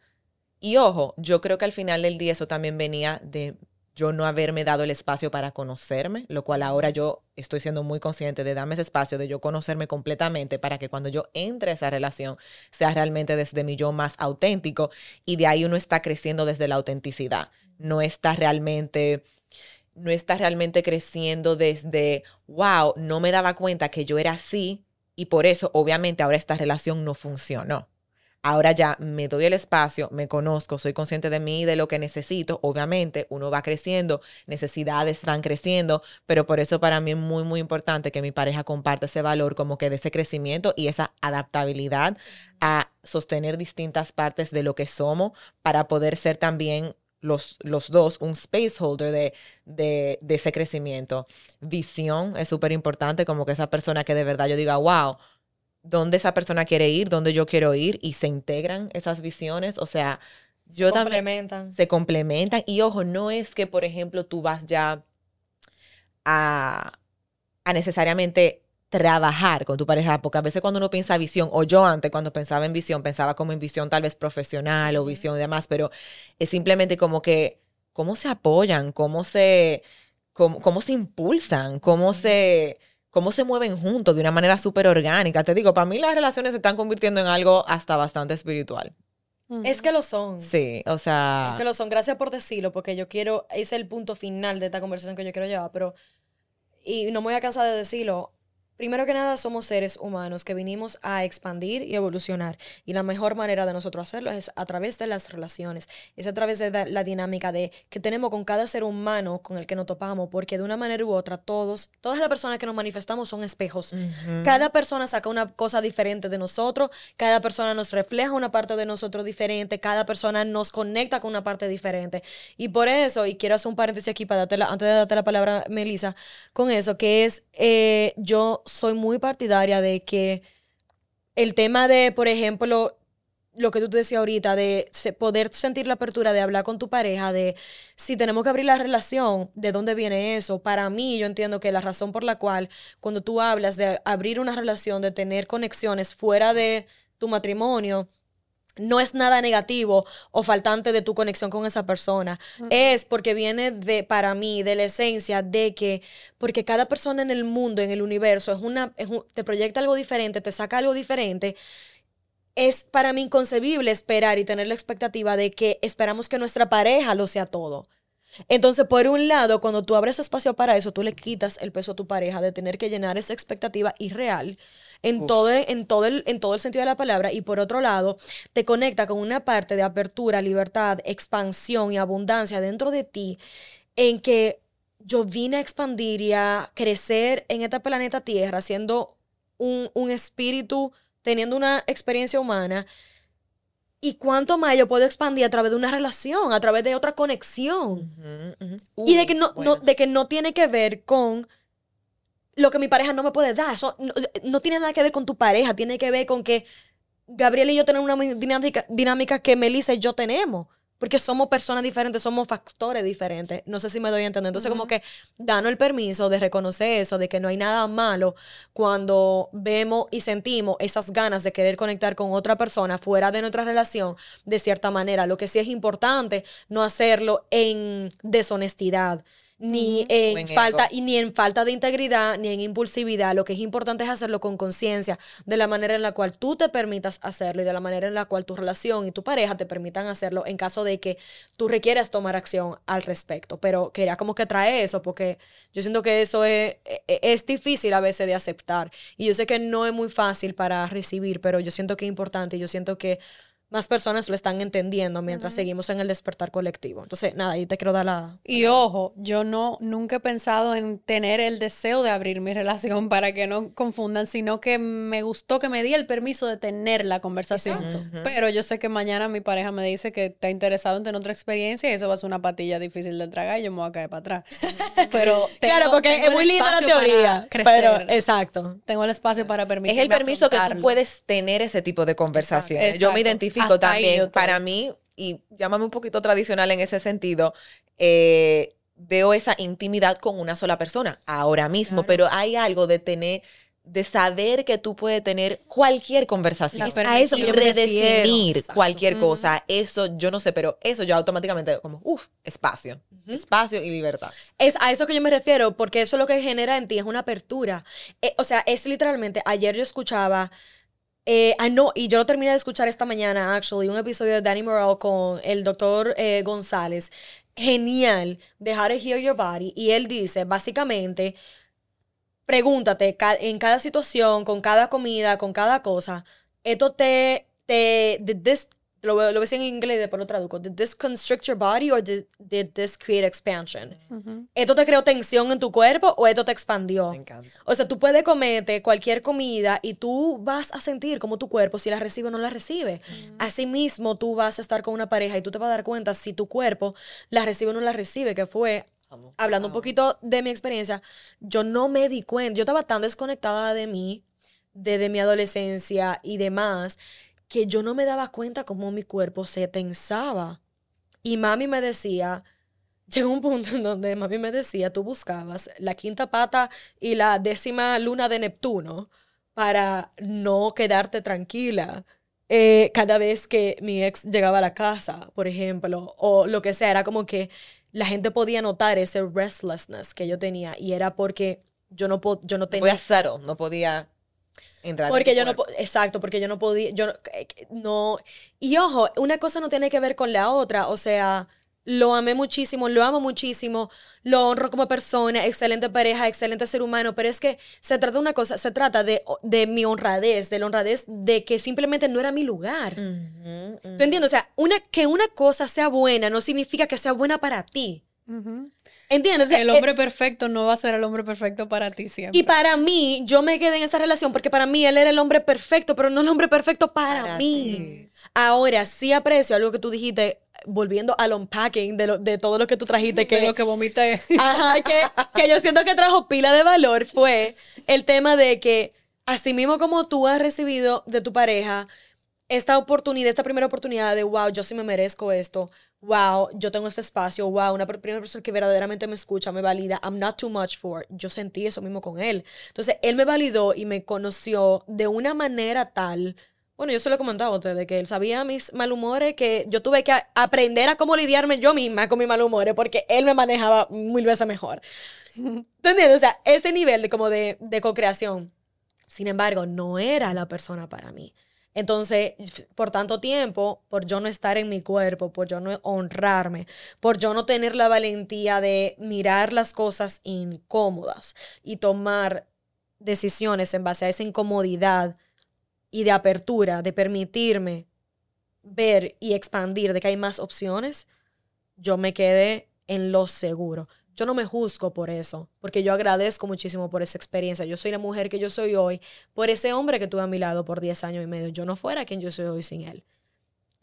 S3: Y ojo, yo creo que al final del día eso también venía de yo no haberme dado el espacio para conocerme, lo cual ahora yo estoy siendo muy consciente de darme ese espacio, de yo conocerme completamente para que cuando yo entre a esa relación sea realmente desde mi yo más auténtico y de ahí uno está creciendo desde la autenticidad, no está realmente no está realmente creciendo desde, wow, no me daba cuenta que yo era así y por eso obviamente ahora esta relación no funcionó. Ahora ya me doy el espacio, me conozco, soy consciente de mí y de lo que necesito. Obviamente, uno va creciendo, necesidades van creciendo, pero por eso para mí es muy, muy importante que mi pareja comparte ese valor como que de ese crecimiento y esa adaptabilidad a sostener distintas partes de lo que somos para poder ser también los, los, dos un space holder de, de, de ese crecimiento. Visión es súper importante, como que esa persona que de verdad yo diga, wow, dónde esa persona quiere ir, dónde yo quiero ir y se integran esas visiones. O sea, yo
S2: se complementan.
S3: Se complementan. Y ojo, no es que, por ejemplo, tú vas ya a, a necesariamente trabajar con tu pareja, porque a veces cuando uno piensa visión, o yo antes cuando pensaba en visión, pensaba como en visión tal vez profesional o visión y demás, pero es simplemente como que cómo se apoyan, cómo se, cómo, cómo se impulsan, cómo se cómo se mueven juntos de una manera súper orgánica. Te digo, para mí las relaciones se están convirtiendo en algo hasta bastante espiritual.
S2: Es que lo son.
S3: Sí, o sea.
S2: Es que lo son. Gracias por decirlo, porque yo quiero, ese es el punto final de esta conversación que yo quiero llevar, pero, y no me voy a cansar de decirlo, Primero que nada, somos seres humanos que vinimos a expandir y evolucionar. Y la mejor manera de nosotros hacerlo es a través de las relaciones, es a través de la dinámica de que tenemos con cada ser humano con el que nos topamos, porque de una manera u otra, todos, todas las personas que nos manifestamos son espejos. Cada persona saca una cosa diferente de nosotros, cada persona nos refleja una parte de nosotros diferente, cada persona nos conecta con una parte diferente. Y por eso, y quiero hacer un paréntesis aquí para darte antes de darte la palabra, Melissa, con eso, que es eh, yo soy muy partidaria de que el tema de, por ejemplo, lo que tú te decías ahorita, de poder sentir la apertura de hablar con tu pareja, de si tenemos que abrir la relación, ¿de dónde viene eso? Para mí, yo entiendo que la razón por la cual cuando tú hablas de abrir una relación, de tener conexiones fuera de tu matrimonio, no es nada negativo o faltante de tu conexión con esa persona. Es porque viene de, para mí, de la esencia de que, porque cada persona en el mundo, en el universo, es una, te proyecta algo diferente, te saca algo diferente. Es para mí inconcebible esperar y tener la expectativa de que esperamos que nuestra pareja lo sea todo. Entonces, por un lado, cuando tú abres espacio para eso, tú le quitas el peso a tu pareja de tener que llenar esa expectativa irreal en todo, en, todo el, en todo el sentido de la palabra y por otro lado te conecta con una parte de apertura, libertad, expansión y abundancia dentro de ti en que yo vine a expandir y a crecer en este planeta Tierra siendo un, un espíritu, teniendo una experiencia humana. ¿Y cuánto más yo puedo expandir a través de una relación, a través de otra conexión? y de que no, no, de que no tiene que ver con lo que mi pareja no me puede dar. Eso no, tiene nada que ver con tu pareja, tiene que ver con que Gabriel y yo tenemos una dinámica, dinámica que Melissa y yo tenemos. Porque somos personas diferentes, somos factores diferentes. No sé si me doy a entender. Entonces, como que danos el permiso de reconocer eso, de que no hay nada malo cuando vemos y sentimos esas ganas de querer conectar con otra persona fuera de nuestra relación de cierta manera. Lo que sí es importante, no hacerlo en deshonestidad ni en falta y ni en falta de integridad ni en impulsividad. Lo que es importante es hacerlo con conciencia de la manera en la cual tú te permitas hacerlo y de la manera en la cual tu relación y tu pareja te permitan hacerlo en caso de que tú requieras tomar acción al respecto. Pero quería como que trae eso porque yo siento que eso es, e, e, es difícil a veces de aceptar. Y yo sé que no es muy fácil para recibir pero yo siento que es importante y yo siento que más personas lo están entendiendo mientras seguimos en el despertar colectivo. Entonces, nada, ahí te quiero dar la...
S1: Y ojo, yo no, nunca he pensado en tener el deseo de abrir mi relación para que no confundan, sino que me gustó que me di el permiso de tener la conversación. Pero yo sé que mañana mi pareja me dice que está interesado en tener otra experiencia y eso va a ser una patilla difícil de tragar y yo me voy a caer para atrás. Pero
S2: claro, porque es muy linda la teoría. Pero, exacto.
S1: Tengo el espacio para permitirme
S3: Es el permiso que tú puedes tener ese tipo de conversaciones. Yo me identifico también. Para mí, y llámame un poquito tradicional en ese sentido, eh, veo esa intimidad con una sola persona ahora mismo, pero hay algo de tener de saber que tú puedes tener cualquier conversación
S2: a eso
S3: y redefinir cualquier cosa. Eso yo no sé, pero eso yo automáticamente como, uff, espacio, espacio y libertad.
S2: Es a eso que yo me refiero, porque eso lo que genera en ti es una apertura. Eh, o sea, es literalmente, ayer yo escuchaba eh, ah, no, y yo lo terminé de escuchar esta mañana, actually, un episodio de Danny Morrell con el doctor eh, González. Genial, de How to Heal Your Body. Y él dice, básicamente, pregúntate en cada situación, con cada comida, con cada cosa, esto te, te, lo, lo ves en inglés y después lo traduzco. Did this constrict your body or did, this create expansion? ¿Esto te creó tensión en tu cuerpo o esto te expandió? O sea, tú puedes comerte cualquier comida y tú vas a sentir como tu cuerpo si la recibe o no la recibe. Asimismo, tú vas a estar con una pareja y tú te vas a dar cuenta si tu cuerpo la recibe o no la recibe, que fue hablando un poquito de mi experiencia, yo no me di cuenta, yo estaba tan desconectada de mí, desde mi adolescencia y demás, que yo no me daba cuenta cómo mi cuerpo se tensaba. Y mami me decía, llegó un punto en donde mami me decía, tú buscabas la quinta pata y la décima luna de Neptuno para no quedarte tranquila. Eh, cada vez que mi ex llegaba a la casa, por ejemplo, o lo que sea, era como que la gente podía notar ese restlessness que yo tenía y era porque yo no, yo no tenía...
S3: cero, no podía
S2: porque yo no, exacto, porque yo no podía, yo no, y ojo, una cosa no tiene que ver con la otra, o sea, lo amé muchísimo, lo amo muchísimo, lo honro como persona, excelente pareja, excelente ser humano, pero es que se trata de una cosa, se trata de, de mi honradez, de la honradez de que simplemente no era mi lugar. ¿Tú entiendes? O sea, una, que una cosa sea buena no significa que sea buena para ti. ¿Entiendes?
S1: el hombre perfecto no va a ser el hombre perfecto para ti siempre.
S2: Y para mí, yo me quedé en esa relación porque para mí él era el hombre perfecto, pero no el hombre perfecto para, mí. Ahora, sí aprecio algo que tú dijiste, volviendo al unpacking de, de todo lo que tú trajiste. Que,
S1: de lo que vomité.
S2: Ajá, que, que yo siento que trajo pila de valor fue el tema de que, así mismo como tú has recibido de tu pareja esta oportunidad, esta primera oportunidad de, wow, yo sí me merezco esto, wow, yo tengo este espacio, wow, una primera persona que verdaderamente me escucha, me valida, I'm not too much for. Yo sentí eso mismo con él. Entonces, él me validó y me conoció de una manera tal. Bueno, yo se lo he comentado a ustedes, que él sabía mis malhumores, que yo tuve que aprender a cómo lidiarme yo misma con mis malhumores, porque él me manejaba mil veces mejor. ¿Entiendes? O sea, ese nivel de como de, de co-creación. Sin embargo, no era la persona para mí. Entonces, por tanto tiempo, por yo no estar en mi cuerpo, por yo no honrarme, por yo no tener la valentía de mirar las cosas incómodas y tomar decisiones en base a esa incomodidad y de apertura, de permitirme ver y expandir de que hay más opciones, yo me quedé en lo seguro. Yo no me juzgo por eso, porque yo agradezco muchísimo por esa experiencia. Yo soy la mujer que yo soy hoy, por ese hombre que tuve a mi lado por 10 años y medio. Yo no fuera quien yo soy hoy sin él,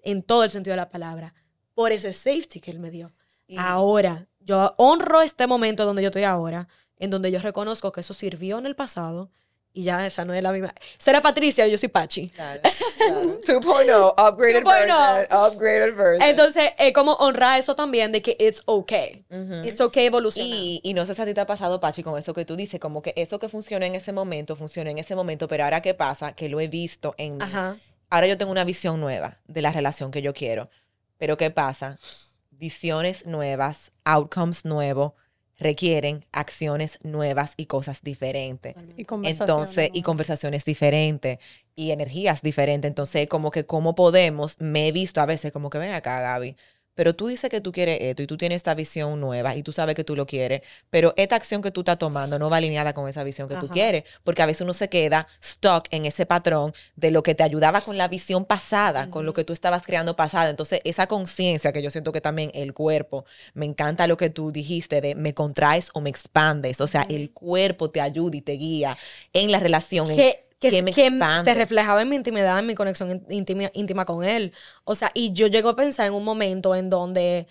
S2: en todo el sentido de la palabra, por ese safety que él me dio. Ahora, yo honro este momento donde yo estoy ahora, en donde yo reconozco que eso sirvió en el pasado y ya esa no es la misma. Será Patricia, yo soy Pachi. Claro,
S3: 2.0, upgraded version, upgraded version.
S2: Entonces, es como honrar eso también de que it's okay. It's okay evolucionar.
S3: Y, y, no sé si a ti te ha pasado, Pachi, con eso que tú dices, como que eso que funcionó en ese momento, funcionó en ese momento, pero ahora qué pasa, que lo he visto en Ajá. Ahora yo tengo una visión nueva de la relación que yo quiero. Pero ¿qué pasa? Visiones nuevas, outcomes nuevos requieren acciones nuevas y cosas diferentes. Y Entonces, y conversaciones diferentes y energías diferentes. Entonces, como que cómo podemos, me he visto a veces como que ven acá, Gaby, pero tú dices que tú quieres esto y tú tienes esta visión nueva y tú sabes que tú lo quieres, pero esta acción que tú estás tomando no va alineada con esa visión que tú quieres, porque a veces uno se queda stuck en ese patrón de lo que te ayudaba con la visión pasada, con lo que tú estabas creando pasada. Entonces, esa conciencia que yo siento que también el cuerpo, me encanta lo que tú dijiste de me contraes o me expandes, o sea, el cuerpo te ayuda y te guía en la relación
S2: que, se reflejaba en mi intimidad, en mi conexión íntima, íntima con él. O sea, y yo llego a pensar en un momento en donde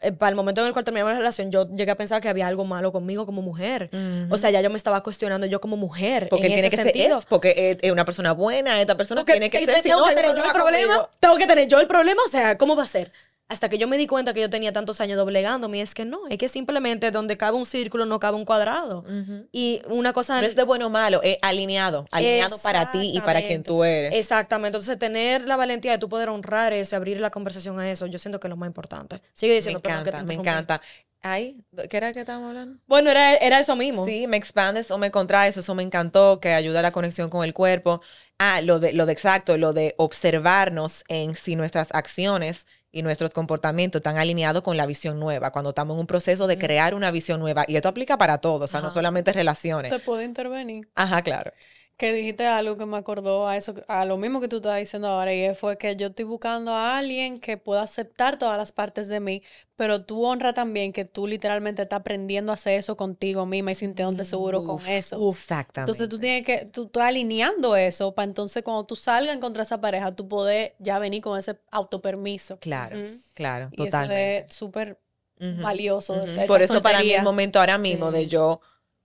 S2: eh, para el momento en el cual terminamos la relación, yo llegué a pensar que había algo malo conmigo como mujer. O sea, ya yo me estaba cuestionando yo como mujer.
S3: Porque tiene que ser porque es una persona buena, esta persona tiene que ser.
S2: Tengo que tener yo el problema. Tengo que tener yo el problema, o sea, ¿cómo va a ser? Hasta que yo me di cuenta que yo tenía tantos años doblegándome, es que no, es que simplemente donde cabe un círculo no cabe un cuadrado. Y una cosa...
S3: No es de bueno o malo, es alineado, alineado para ti y para quien tú eres.
S2: Exactamente, entonces tener la valentía de tú poder honrar eso, abrir la conversación a eso, yo siento que es lo más importante. Sigue diciendo.
S3: Me encanta, me encanta. Ay, ¿qué era que estábamos hablando?
S2: Bueno, era, era eso mismo.
S3: Sí, me expandes o me contraes, eso me encantó, que ayuda a la conexión con el cuerpo. Ah, lo de, lo de exacto, lo de observarnos en si nuestras acciones y nuestros comportamientos están alineados con la visión nueva, cuando estamos en un proceso de crear una visión nueva. Y esto aplica para todos, o sea, no solamente relaciones.
S1: ¿Te puedo intervenir?
S3: Ajá, claro
S1: que dijiste algo que me acordó a eso, a lo mismo que tú estás diciendo ahora, y fue que yo estoy buscando a alguien que pueda aceptar todas las partes de mí, pero tú honra también que tú literalmente estás aprendiendo a hacer eso contigo misma y sintiéndote seguro con eso.
S3: Exactamente.
S1: Entonces tú tienes que, tú estás alineando eso para entonces cuando tú salgas contra esa pareja, tú poder ya venir con ese autopermiso.
S3: Claro, claro,
S1: y
S3: totalmente.
S1: Eso es súper valioso.
S3: Por eso para mí el momento ahora mismo de yo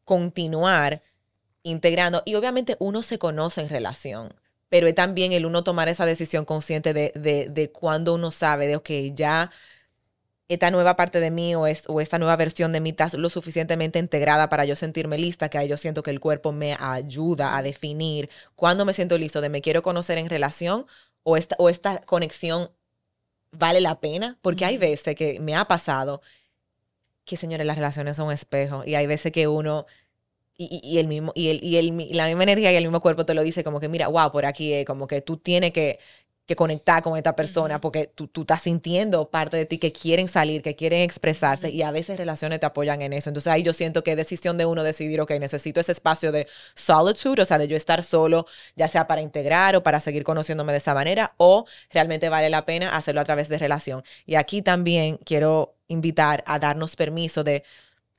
S3: continuar integrando. Y obviamente uno se conoce en relación, pero es también el uno tomar esa decisión consciente de, de, de cuando uno sabe de, ok, ya esta nueva parte de mí o, es, o esta nueva versión de mí está lo suficientemente integrada para yo sentirme lista, que ahí yo siento que el cuerpo me ayuda a definir cuándo me siento listo de me quiero conocer en relación o esta, o esta conexión vale la pena, porque hay veces que me ha pasado que, señores, las relaciones son un espejo y hay veces que uno y, el mismo, y, el, y el, la misma energía y el mismo cuerpo te lo dice como que, mira, wow, por aquí es, como que tú tienes que, que conectar con esta persona porque tú, tú estás sintiendo parte de ti que quieren salir, que quieren expresarse y a veces relaciones te apoyan en eso. Entonces ahí yo siento que es decisión de uno decidir, ok, necesito ese espacio de solitude, o sea, de yo estar solo, ya sea para integrar o para seguir conociéndome de esa manera o realmente vale la pena hacerlo a través de relación. Y aquí también quiero invitar a darnos permiso de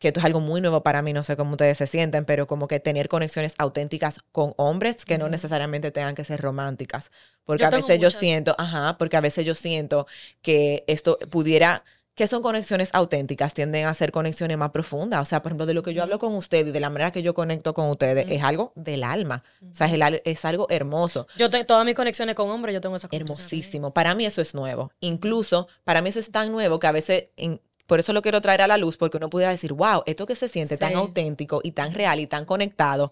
S3: que esto es algo muy nuevo para mí, no sé cómo ustedes se sienten, pero como que tener conexiones auténticas con hombres que no necesariamente tengan que ser románticas. Porque
S2: Yo
S3: a veces yo siento, ajá, porque a veces yo siento que esto pudiera, que son conexiones auténticas, tienden a ser conexiones más profundas. O sea, por ejemplo, de lo que yo hablo con ustedes y de la manera que yo conecto con ustedes, es algo del alma. O sea, es, el es algo hermoso.
S2: Yo tengo todas mis conexiones con hombres, yo tengo esa conexión.
S3: Hermosísimo. Para mí eso es nuevo. Incluso para mí eso es tan nuevo que a veces, en- por eso lo quiero traer a la luz, porque uno pudiera decir, wow, esto que se siente tan auténtico y tan real y tan conectado,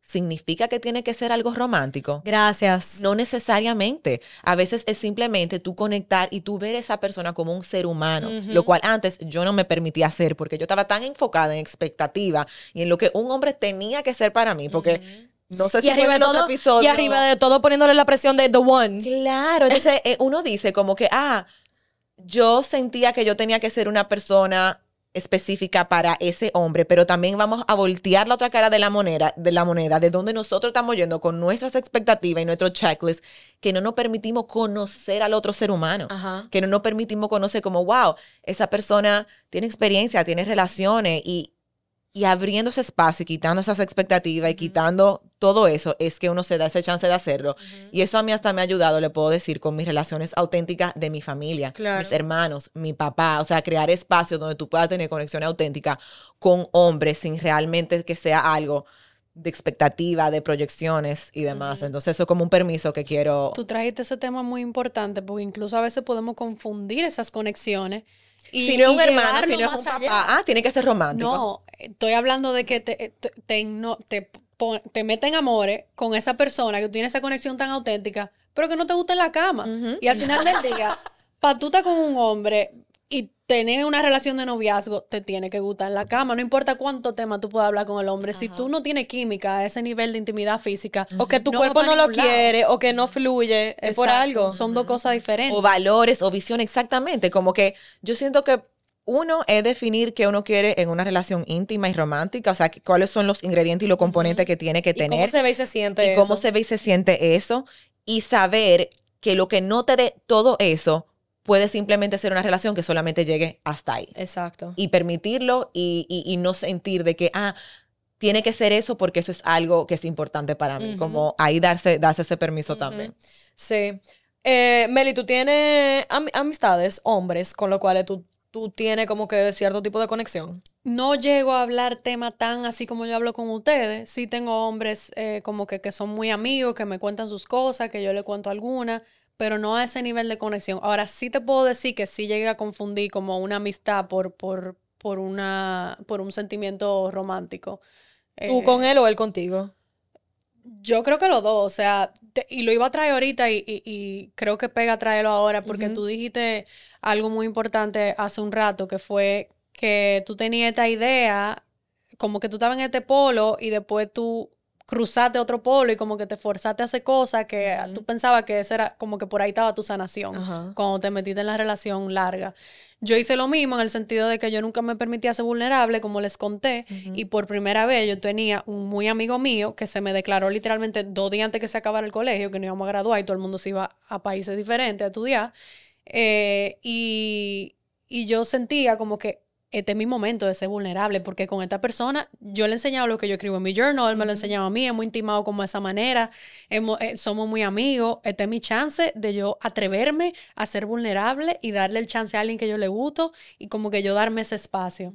S3: ¿significa que tiene que ser algo romántico?
S2: Gracias.
S3: No necesariamente. A veces es simplemente tú conectar y tú ver a esa persona como un ser humano, lo cual antes yo no me permitía hacer porque yo estaba tan enfocada en expectativa y en lo que un hombre tenía que ser para mí, porque no sé
S2: y
S3: si fue
S2: arriba,
S3: en
S2: de
S3: el otro
S2: todo,
S3: episodio.
S2: y arriba de todo poniéndole la presión de The One.
S3: Claro, entonces eh, uno dice como que, ah, yo sentía que yo tenía que ser una persona específica para ese hombre, pero también vamos a voltear la otra cara de la moneda, de la moneda, de donde nosotros estamos yendo con nuestras expectativas y nuestro checklist, que no nos permitimos conocer al otro ser humano,
S2: Ajá.
S3: que no nos permitimos conocer como, wow, esa persona tiene experiencia, tiene relaciones y, y abriendo ese espacio y quitando esas expectativas y quitando todo eso, es que uno se da ese chance de hacerlo. Y eso a mí hasta me ha ayudado, le puedo decir, con mis relaciones auténticas de mi familia,
S2: Claro.
S3: mis hermanos, mi papá. O sea, crear espacios donde tú puedas tener conexión auténtica con hombres sin realmente que sea algo de expectativa, de proyecciones y demás. Entonces, eso es como un permiso que quiero.
S1: Tú trajiste ese tema muy importante porque incluso a veces podemos confundir esas conexiones. Y,
S3: si no es un hermano, si no es un
S1: más allá.
S3: papá, ah, tiene que ser romántico.
S1: No, estoy hablando de que te, te, te, no- te, te meten amores con esa persona que tiene esa conexión tan auténtica, pero que no te gusta en la cama. Y al final del día, para tú estar con un hombre y tener una relación de noviazgo, te tiene que gustar en la cama. No importa cuánto tema tú puedas hablar con el hombre. Si tú no tienes química a ese nivel de intimidad física,
S2: O que tu
S1: no
S2: cuerpo no lo quiere, o que no fluye, es por algo.
S1: Son dos cosas diferentes.
S3: o valores o visión exactamente como que yo siento que uno es definir qué uno quiere en una relación íntima y romántica, o sea, cuáles son los ingredientes y los componentes que tiene que
S2: ¿Y cómo
S3: tener
S2: se ve y se siente
S3: y cómo
S2: eso?
S3: se ve y se siente eso y saber que lo que no te dé todo eso puede simplemente ser una relación que solamente llegue hasta ahí
S2: Exacto.
S3: y permitirlo y, y- y no sentir de que, ah, tiene que ser eso porque eso es algo que es importante para mí, como ahí darse, darse ese permiso también.
S2: Sí. Eh, Meli, ¿tú tienes am- amistades, hombres, con los cuales tú, tú tienes como que cierto tipo de conexión?
S1: No llego a hablar tema tan así como yo hablo con ustedes. Sí tengo hombres eh, como que, que son muy amigos, que me cuentan sus cosas, que yo le cuento algunas, pero no a ese nivel de conexión. Ahora sí te puedo decir que sí llegué a confundir como una amistad por, por, por, una, por un sentimiento romántico.
S2: ¿Tú
S1: Eh,
S2: con él o él contigo?
S1: Yo creo que los dos, o sea, te- y lo iba a traer ahorita y, y- y creo que pega traerlo ahora porque tú dijiste algo muy importante hace un rato que fue que tú tenías esta idea, como que tú estabas en este polo y después tú cruzaste a otro polo y como que te forzaste a hacer cosas que tú pensabas que esa era como que por ahí estaba tu sanación cuando te metiste en la relación larga. Yo hice lo mismo en el sentido de que yo nunca me permitía ser vulnerable, como les conté, y por primera vez yo tenía un muy amigo mío que se me declaró literalmente dos días antes que se acabara el colegio, que nos íbamos a graduar y todo el mundo se iba a países diferentes a estudiar. Eh, y, y yo sentía como que este es mi momento de ser vulnerable, porque con esta persona yo le he enseñado lo que yo escribo en mi journal, él me lo ha enseñado a mí, hemos intimado como de esa manera, hemos- eh, somos muy amigos, este es mi chance de yo atreverme a ser vulnerable y darle el chance a alguien que yo le gusto y como que yo darme ese espacio.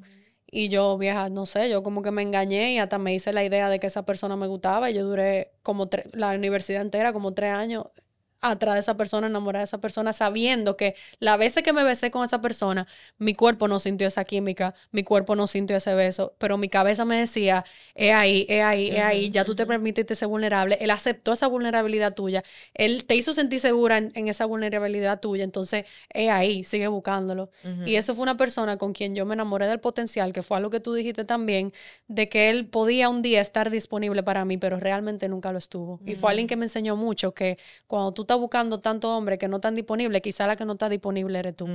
S1: Y yo, vieja, no sé, yo como que me engañé y hasta me hice la idea de que esa persona me gustaba y yo duré como la universidad entera, como tres años atrás de esa persona, enamorada de esa persona, sabiendo que la veces que me besé con esa persona, mi cuerpo no sintió esa química, mi cuerpo no sintió ese beso, pero mi cabeza me decía, es ahí, es ahí, es ahí, ya tú te permitiste ser vulnerable, él aceptó esa vulnerabilidad tuya, él te hizo sentir segura en, en esa vulnerabilidad tuya, entonces es ahí, sigue buscándolo. Y eso fue una persona con quien yo me enamoré del potencial, que fue algo que tú dijiste también, de que él podía un día estar disponible para mí, pero realmente nunca lo estuvo. Y fue alguien que me enseñó mucho que cuando tú estás buscando tanto hombre que no están disponibles, quizá la que no está disponible eres tú.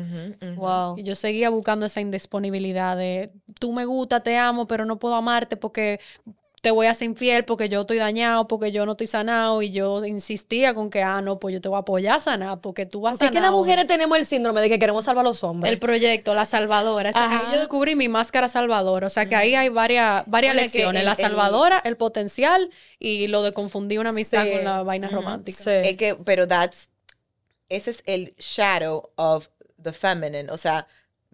S2: Wow.
S1: Y yo seguía buscando esa indisponibilidad de tú me gusta, te amo, pero no puedo amarte porque te voy a ser infiel, porque yo estoy dañado, porque yo no estoy sanado. Y yo insistía con que, ah, no, pues yo te voy a apoyar a sanar, porque tú vas a
S2: Porque es que las mujeres tenemos el síndrome de que queremos salvar a los hombres.
S1: El proyecto, la salvadora. Esa-
S2: Ajá.
S1: ahí yo descubrí mi máscara salvadora. O sea que ahí hay varias, varias
S3: Bueno,
S1: lecciones.
S3: el-
S1: la salvadora, el potencial y lo de confundir una amistad
S2: Sí.
S1: con la vaina romántica.
S2: Sí.
S3: Es que, pero that's, ese es el shadow of the feminine. O sea,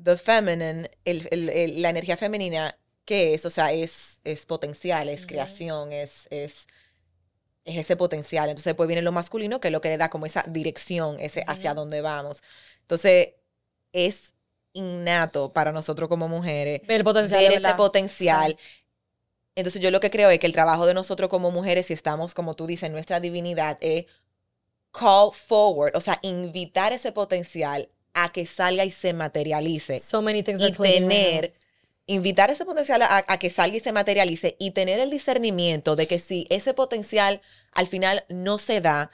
S3: the feminine, el, el- el- la energía femenina, ¿qué es? O sea, es, es potencial, es creación, es, es, es ese potencial. Entonces, después viene lo masculino, que es lo que le da como esa dirección, ese hacia dónde vamos. Entonces, es innato para nosotros como mujeres
S2: Ver el potencial.
S3: ver ese potencial.
S2: Sí.
S3: Entonces yo lo que creo es que el trabajo de nosotros como mujeres, si estamos, como tú dices, en nuestra divinidad, es call forward, o sea, invitar ese potencial a que salga y se materialice.
S2: So many things
S3: Y tener, invitar ese potencial a, a que salga y se materialice y tener el discernimiento de que si ese potencial al final no se da,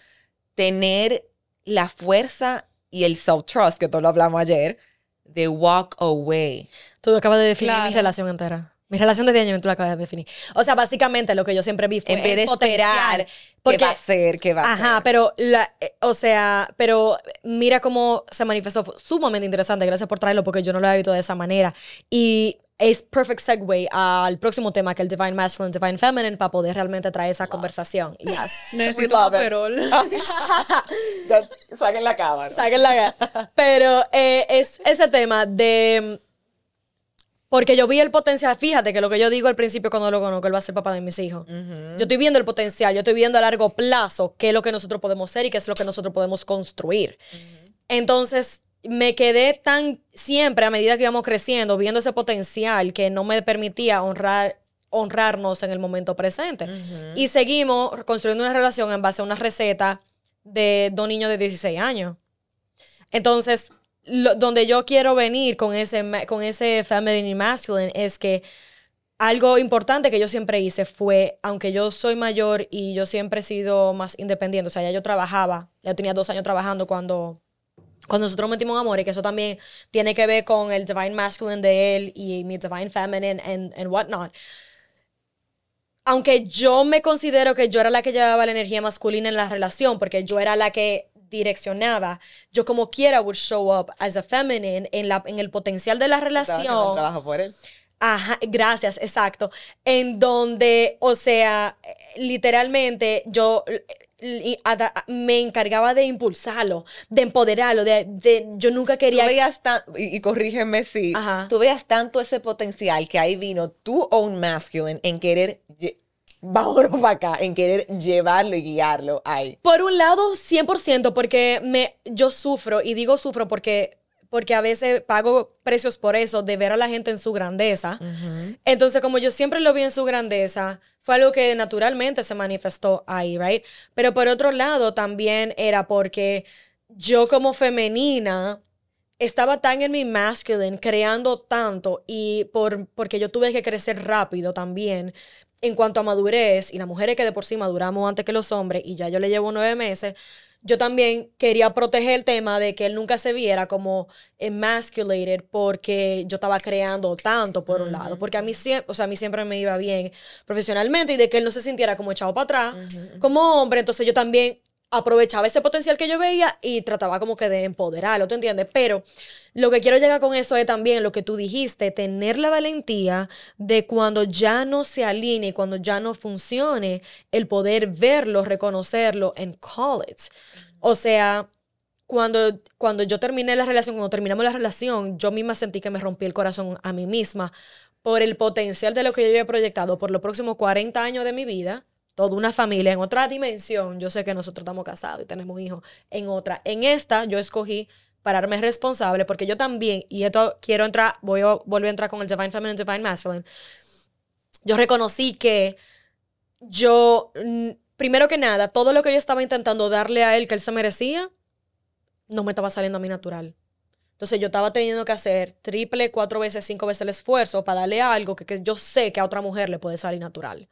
S3: tener la fuerza y el self-trust, que todo lo hablamos ayer, de walk away.
S2: Tú acabas de definir mi
S1: Claro.
S2: relación entera. Mi relación de 10 años tú la acabas de definir. O sea, básicamente lo que yo siempre vi fue
S3: En vez de esperar
S2: potencial.
S3: qué
S2: Porque-
S3: va a ser, qué va a
S2: Ajá,
S3: ser.
S2: pero, la, eh, o sea, pero mira cómo se manifestó. Fue sumamente interesante. Gracias por traerlo porque yo no lo había visto de esa manera. Y es perfect segue al próximo tema que es el Divine Masculine, Divine Feminine, para poder realmente traer esa conversación. Yes.
S1: Necesito un.
S3: Ya, Saquen la cámara.
S2: Saquen la ga- Pero eh, es ese tema de. Porque yo vi el potencial. Fíjate que lo que yo digo al principio cuando lo conozco, él va a ser papá de mis hijos. Yo estoy viendo el potencial, yo estoy viendo a largo plazo qué es lo que nosotros podemos ser y qué es lo que nosotros podemos construir. Entonces, me quedé tan siempre a medida que íbamos creciendo, viendo ese potencial que no me permitía honrar honrarnos en el momento presente. Y seguimos construyendo una relación en base a una receta de dos niños de 16 años. Entonces, lo- donde yo quiero venir con ese, con ese feminine y masculine es que algo importante que yo siempre hice fue, aunque yo soy mayor y yo siempre he sido más independiente, o sea, ya yo trabajaba, ya tenía dos años trabajando cuando, cuando nosotros metimos amor y que eso también tiene que ver con el divine masculine de él y mi divine feminine and, and whatnot. Aunque yo me considero que yo era la que llevaba la energía masculina en la relación, porque yo era la que direccionaba, yo como quiera would show up as a feminine en, la, en el potencial de la relación.
S3: trabajo por él.
S2: Ajá, gracias, exacto. En donde, o sea, literalmente yo me encargaba de impulsarlo, de empoderarlo, de, de- yo nunca
S3: Tú
S2: quería...
S3: veías tan, y, y corrígeme si,
S2: Ajá.
S3: tú veías tanto ese potencial que ahí vino tu own masculine en querer, vámonos para acá, en querer llevarlo y guiarlo ahí.
S2: Por un lado, 100%, porque me, yo sufro, y digo sufro porque, porque a veces pago precios por eso, de ver a la gente en su grandeza. Entonces, como yo siempre lo vi en su grandeza, fue algo que naturalmente se manifestó ahí, ¿right? Pero por otro lado, también era porque yo como femenina estaba tan en mi masculine, creando tanto, y por, porque yo tuve que crecer rápido también en cuanto a madurez, y las mujeres que de por sí maduramos antes que los hombres, y ya yo le llevo nueve meses, yo también quería proteger el tema de que él nunca se viera como emasculated porque yo estaba creando tanto por un lado, porque a mí siempre, o sea, a mí siempre me iba bien profesionalmente y de que él no se sintiera como echado para atrás como hombre, entonces yo también aprovechaba ese potencial que yo veía y trataba como que de empoderarlo, ¿tú entiendes? Pero lo que quiero llegar con eso es también lo que tú dijiste, tener la valentía de cuando ya no se alinee, cuando ya no funcione, el poder verlo, reconocerlo en college. O sea, cuando, cuando yo terminé la relación, cuando terminamos la relación, yo misma sentí que me rompí el corazón a mí misma por el potencial de lo que yo había proyectado por los próximos 40 años de mi vida, toda una familia en otra dimensión. Yo sé que nosotros estamos casados y tenemos hijos en otra. En esta yo escogí pararme responsable porque yo también, y esto quiero entrar, voy a volver a entrar con el Divine Feminine, Divine Masculine. Yo reconocí que yo, primero que nada, todo lo que yo estaba intentando darle a él que él se merecía, no me estaba saliendo a mí natural. Entonces yo estaba teniendo que hacer triple, cuatro veces, cinco veces el esfuerzo para darle algo que, que yo sé que a otra mujer le puede salir natural.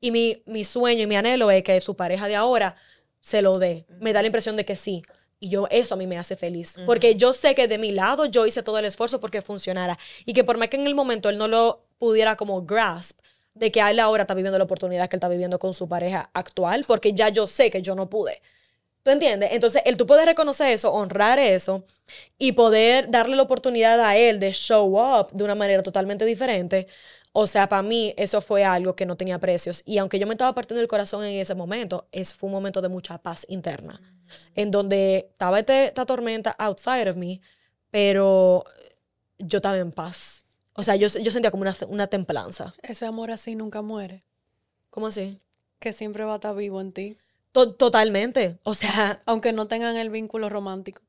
S2: Y mi, mi sueño y mi anhelo es que su pareja de ahora se lo dé. Me da la impresión de que sí. Y yo, eso a mí me hace feliz. Porque yo sé que de mi lado yo hice todo el esfuerzo porque funcionara. Y que por más que en el momento él no lo pudiera como grasp, de que él ahora está viviendo la oportunidad que él está viviendo con su pareja actual, porque ya yo sé que yo no pude. ¿Tú entiendes? Entonces, el tú poder reconocer eso, honrar eso y poder darle la oportunidad a él de show up de una manera totalmente diferente. O sea, para mí eso fue algo que no tenía precios. Y aunque yo me estaba partiendo el corazón en ese momento, es, fue un momento de mucha paz interna. En donde estaba este, esta tormenta outside of me, pero yo estaba en paz. O sea, yo, yo sentía como una, una templanza.
S1: Ese amor así nunca muere.
S2: ¿Cómo así?
S1: Que siempre va a estar vivo en ti.
S2: To- totalmente. O sea,
S1: Aunque no tengan el vínculo romántico.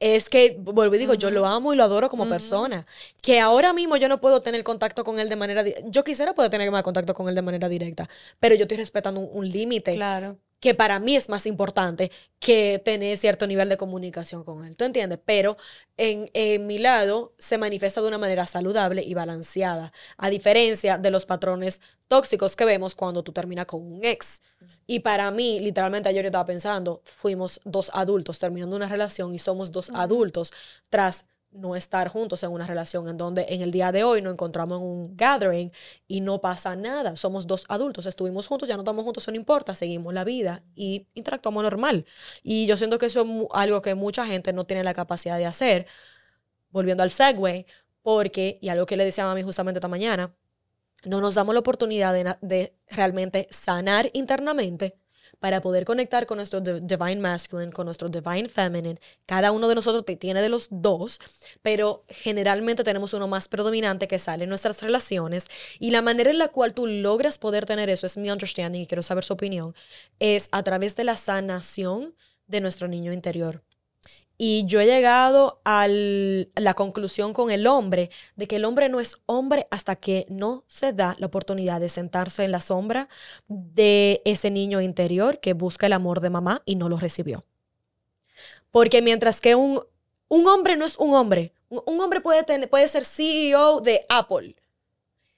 S2: es que, vuelvo y digo, yo lo amo y lo adoro como persona. Que ahora mismo yo no puedo tener contacto con él de manera... Yo quisiera poder tener más contacto con él de manera directa, pero yo estoy respetando un, un límite
S1: Claro.
S2: Que para mí es más importante que tener cierto nivel de comunicación con él. ¿Tú entiendes? Pero en, en mi lado se manifiesta de una manera saludable y balanceada, a diferencia de los patrones tóxicos que vemos cuando tú terminas con un ex. Y para mí, literalmente ayer yo estaba pensando, fuimos dos adultos terminando una relación y somos dos adultos tras no estar juntos en una relación en donde en el día de hoy nos encontramos en un gathering y no pasa nada. Somos dos adultos, estuvimos juntos, ya no estamos juntos, eso no importa, seguimos la vida y interactuamos normal. Y yo siento que eso es algo que mucha gente no tiene la capacidad de hacer, volviendo al segue, porque, y algo que le decía a mami justamente esta mañana, no nos damos la oportunidad de, de realmente sanar internamente para poder conectar con nuestro di- divine masculine, con nuestro divine feminine. Cada uno de nosotros tiene de los dos, pero generalmente tenemos uno más predominante que sale en nuestras relaciones. Y la manera en la cual tú logras poder tener eso, es mi understanding y quiero saber su opinión, es a través de la sanación de nuestro niño interior. Y yo he llegado a la conclusión con el hombre de que el hombre no es hombre hasta que no se da la oportunidad de sentarse en la sombra de ese niño interior que busca el amor de mamá y no lo recibió. Porque mientras que un, un hombre no es un hombre, un, hombre puede, puede ser CEO de Apple.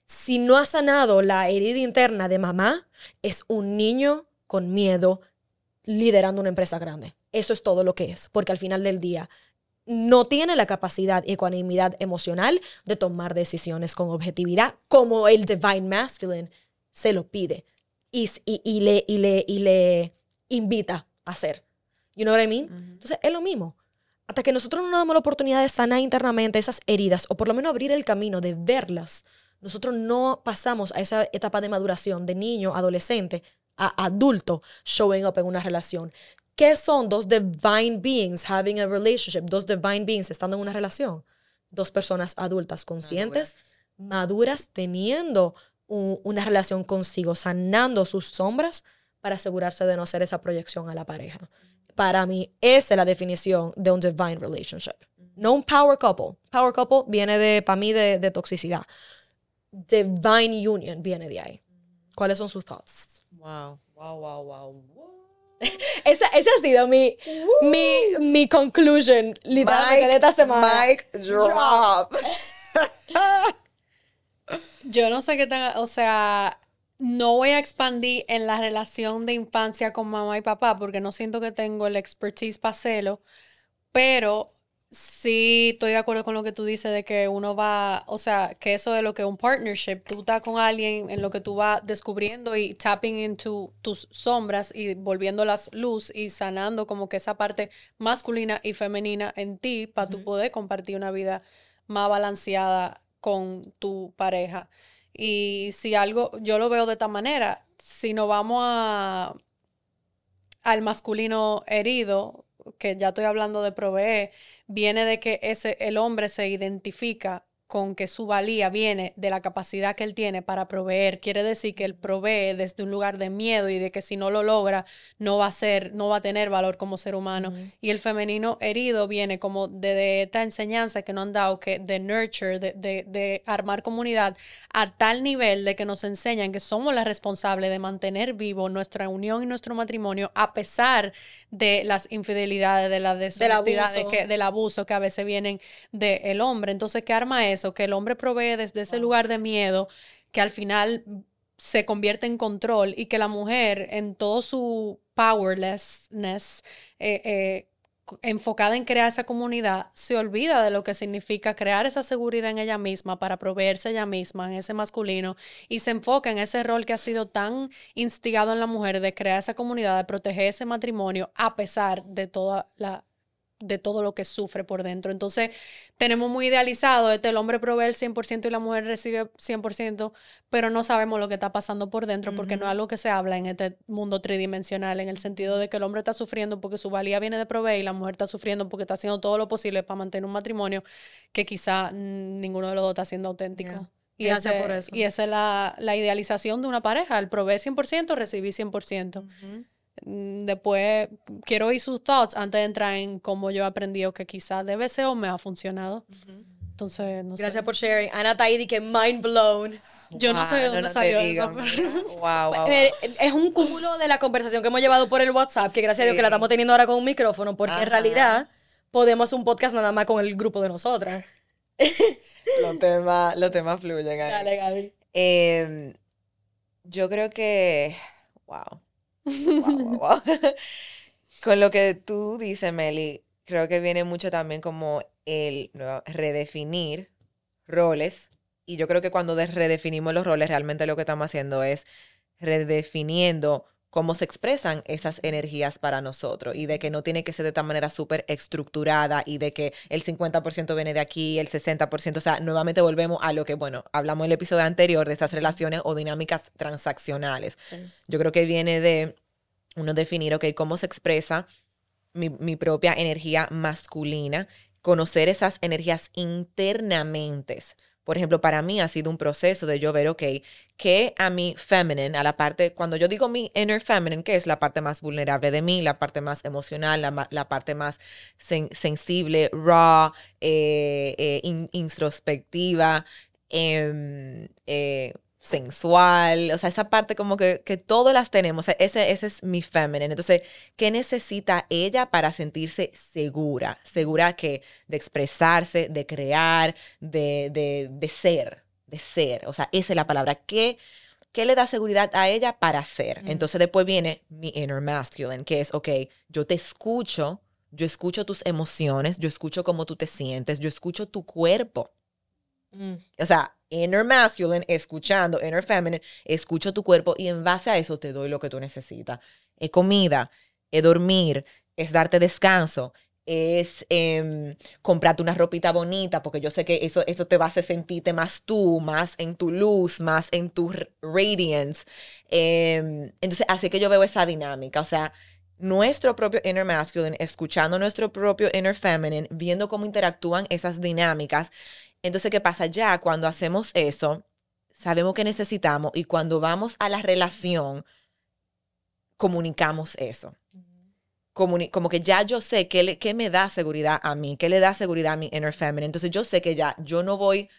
S2: Si no ha sanado la herida interna de mamá, es un niño con miedo liderando una empresa grande. Eso es todo lo que es, porque al final del día no tiene la capacidad y ecuanimidad emocional de tomar decisiones con objetividad, como el Divine Masculine se lo pide y, y, y le, y, le, y le invita a hacer. You know what I mean? Entonces, es lo mismo. Hasta que nosotros no nos damos la oportunidad de sanar internamente esas heridas, o por lo menos abrir el camino de verlas, nosotros no pasamos a esa etapa de maduración de niño, adolescente, a adulto, showing up en una relación. ¿Qué son dos divine beings having a relationship? Dos divine beings estando en una relación. Dos personas adultas conscientes, maduras, teniendo un- una relación consigo, sanando sus sombras para asegurarse de no hacer esa proyección a la pareja. Para mí, esa es la definición de un divine relationship. No un power couple. Power couple viene de, para mí, de, de toxicidad. Divine union viene de ahí. ¿Cuáles son sus thoughts?
S3: Wow, wow, wow, wow.
S2: Esa, esa ha sido mi, mi, mi conclusion, literalmente, de esta semana.
S3: Mic drop.
S1: Yo no sé qué tan, o sea, no voy a expandir en la relación de infancia con mamá y papá porque no siento que tengo el expertise para hacerlo, pero sí estoy de acuerdo con lo que tú dices de que uno va, o sea, que eso de lo que es un partnership, tú estás con alguien en lo que tú vas descubriendo y tapping into tus sombras y volviéndolas luz y sanando como que esa parte masculina y femenina en ti para tú poder compartir una vida más balanceada con tu pareja. Y si algo, yo lo veo de esta manera, si nos vamos a, al masculino herido, que ya estoy hablando de proveer, viene de que ese, el hombre se identifica con que su valía viene de la capacidad que él tiene para proveer. Quiere decir que él provee desde un lugar de miedo y de que si no lo logra, no va a ser, no va a tener valor como ser humano. Y el femenino herido viene como de, de esta enseñanza que nos han dado, que de nurture, de, de, de armar comunidad a tal nivel de que nos enseñan que somos las responsables de mantener vivo nuestra unión y nuestro matrimonio a pesar de las infidelidades, de la deshonestidad, de
S2: abuso.
S1: que, del abuso que a veces vienen del hombre. Entonces, ¿qué arma eso? Que el hombre provee desde ese lugar de miedo que al final se convierte en control y que la mujer en todo su powerlessness, eh, eh, enfocada en crear esa comunidad, se olvida de lo que significa crear esa seguridad en ella misma para proveerse ella misma, en ese masculino, y se enfoca en ese rol que ha sido tan instigado en la mujer de crear esa comunidad, de proteger ese matrimonio, a pesar de toda la de todo lo que sufre por dentro. Entonces, tenemos muy idealizado, este, el hombre provee el 100% y la mujer recibe 100%, pero no sabemos lo que está pasando por dentro porque no es algo que se habla en este mundo tridimensional, en el sentido de que el hombre está sufriendo porque su valía viene de proveer y la mujer está sufriendo porque está haciendo todo lo posible para mantener un matrimonio que quizá ninguno de los dos está siendo auténtico. Y, ese, por eso. y esa es la, la, idealización de una pareja, el proveer 100%, recibir 100%. Mm, después quiero oír sus thoughts antes de entrar en cómo yo he aprendido que quizás debe ser o me ha funcionado. Entonces, no
S2: Gracias por sharing. Ana Taidi, que mind blown.
S1: Yo no sé de dónde salió eso.
S3: Wow, wow,
S2: Es un cúmulo de la conversación que hemos llevado por el WhatsApp, que gracias a Dios que la estamos teniendo ahora con un micrófono, porque en realidad podemos hacer un podcast nada más con el grupo de nosotras.
S3: los, temas, los temas fluyen ahí.
S2: Dale, Gaby.
S3: Em, yo creo que, wow, Con lo que tú dices, Meli, creo que viene mucho también como el redefinir roles. Y yo creo que cuando redefinimos los roles, realmente lo que estamos haciendo es redefiniendo cómo se expresan esas energías para nosotros y de que no tiene que ser de esta manera súper estructurada y de que el 50% viene de aquí, el 60%, o sea, nuevamente volvemos a lo que, bueno, hablamos en el episodio anterior de estas relaciones o dinámicas transaccionales. Yo creo que viene de uno definir, ok, cómo se expresa mi, mi propia energía masculina, conocer esas energías internamente por ejemplo, para mí ha sido un proceso de yo ver, ok, que a mi feminine, a la parte, cuando yo digo mi inner feminine, que es la parte más vulnerable de mí, la parte más emocional, la, parte más sensible, raw, eh, eh, introspectiva, em, eh, sensual, o sea, esa parte como que, que todas las tenemos, ese, ese es mi feminine. Entonces, ¿qué necesita ella para sentirse segura? Segura que de expresarse, de crear, de, de, de ser, de ser, o sea, esa es la palabra. ¿Qué, ¿Qué le da seguridad a ella para ser? Entonces después viene mi inner masculine, que es, ok, yo te escucho, yo escucho tus emociones, yo escucho cómo tú te sientes, yo escucho tu cuerpo. Mm. O sea, inner masculine, escuchando inner feminine, escucho tu cuerpo y en base a eso te doy lo que tú necesitas. Es comida, es dormir, es darte descanso, es eh, comprarte una ropita bonita, porque yo sé que eso, eso te va a hacer sentirte más tú, más en tu luz, más en tu radiance. Em, entonces, así que yo veo esa dinámica, o sea, nuestro propio inner masculine, escuchando nuestro propio inner feminine, viendo cómo interactúan esas dinámicas entonces, ¿qué pasa? Ya cuando hacemos eso, sabemos que necesitamos y cuando vamos a la relación, comunicamos eso. como que ya yo sé qué, qué me da seguridad a mí, qué le da seguridad a mi inner feminine. Entonces yo sé que ya yo no voy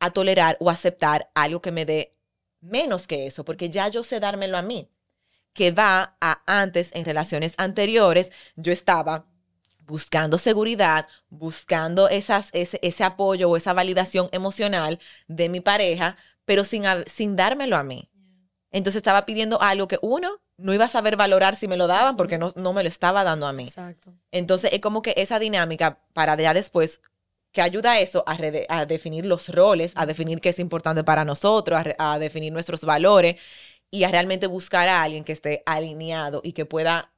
S3: a tolerar o aceptar algo que me dé menos que eso, porque ya yo sé dármelo a mí. Que va a antes, en relaciones anteriores, yo estaba buscando seguridad, buscando esas, ese, ese, apoyo o esa validación emocional de mi pareja, pero sin, sin dármelo a mí. Entonces estaba pidiendo algo que uno no iba a saber valorar si me lo daban porque no, no me lo estaba dando a mí.
S2: Exacto.
S3: Entonces es como que esa dinámica para ya después que ayuda a eso, a, a definir los roles, a definir qué es importante para nosotros, a, a definir nuestros valores y a realmente buscar a alguien que esté alineado y que pueda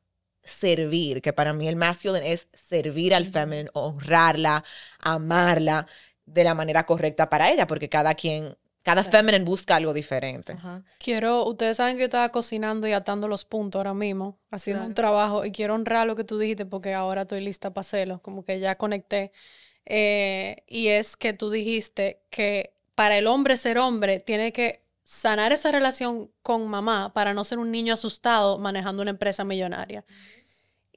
S3: servir, que para mí el masculine es servir al feminine, honrarla, amarla de la manera correcta para ella, porque cada quien, cada feminine busca algo diferente.
S1: Quiero, ustedes saben que yo estaba cocinando y atando los puntos ahora mismo, haciendo un trabajo, y quiero honrar lo que tú dijiste porque ahora estoy lista para hacerlo, como que ya conecté. Eh, y es que tú dijiste que para el hombre ser hombre tiene que sanar esa relación con mamá para no ser un niño asustado manejando una empresa millonaria.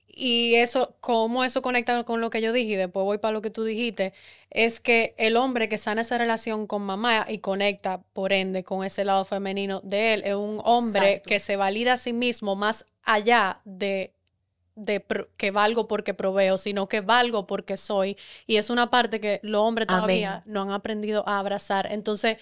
S1: Y eso, cómo eso conecta con lo que yo dije, y después voy para lo que tú dijiste, es que el hombre que sana esa relación con mamá y conecta, por ende, con ese lado femenino de él, es un hombre que se valida a sí mismo más allá de, de que valgo porque proveo, sino que valgo porque soy. Y es una parte que los hombres todavía no han aprendido a abrazar. Entonces,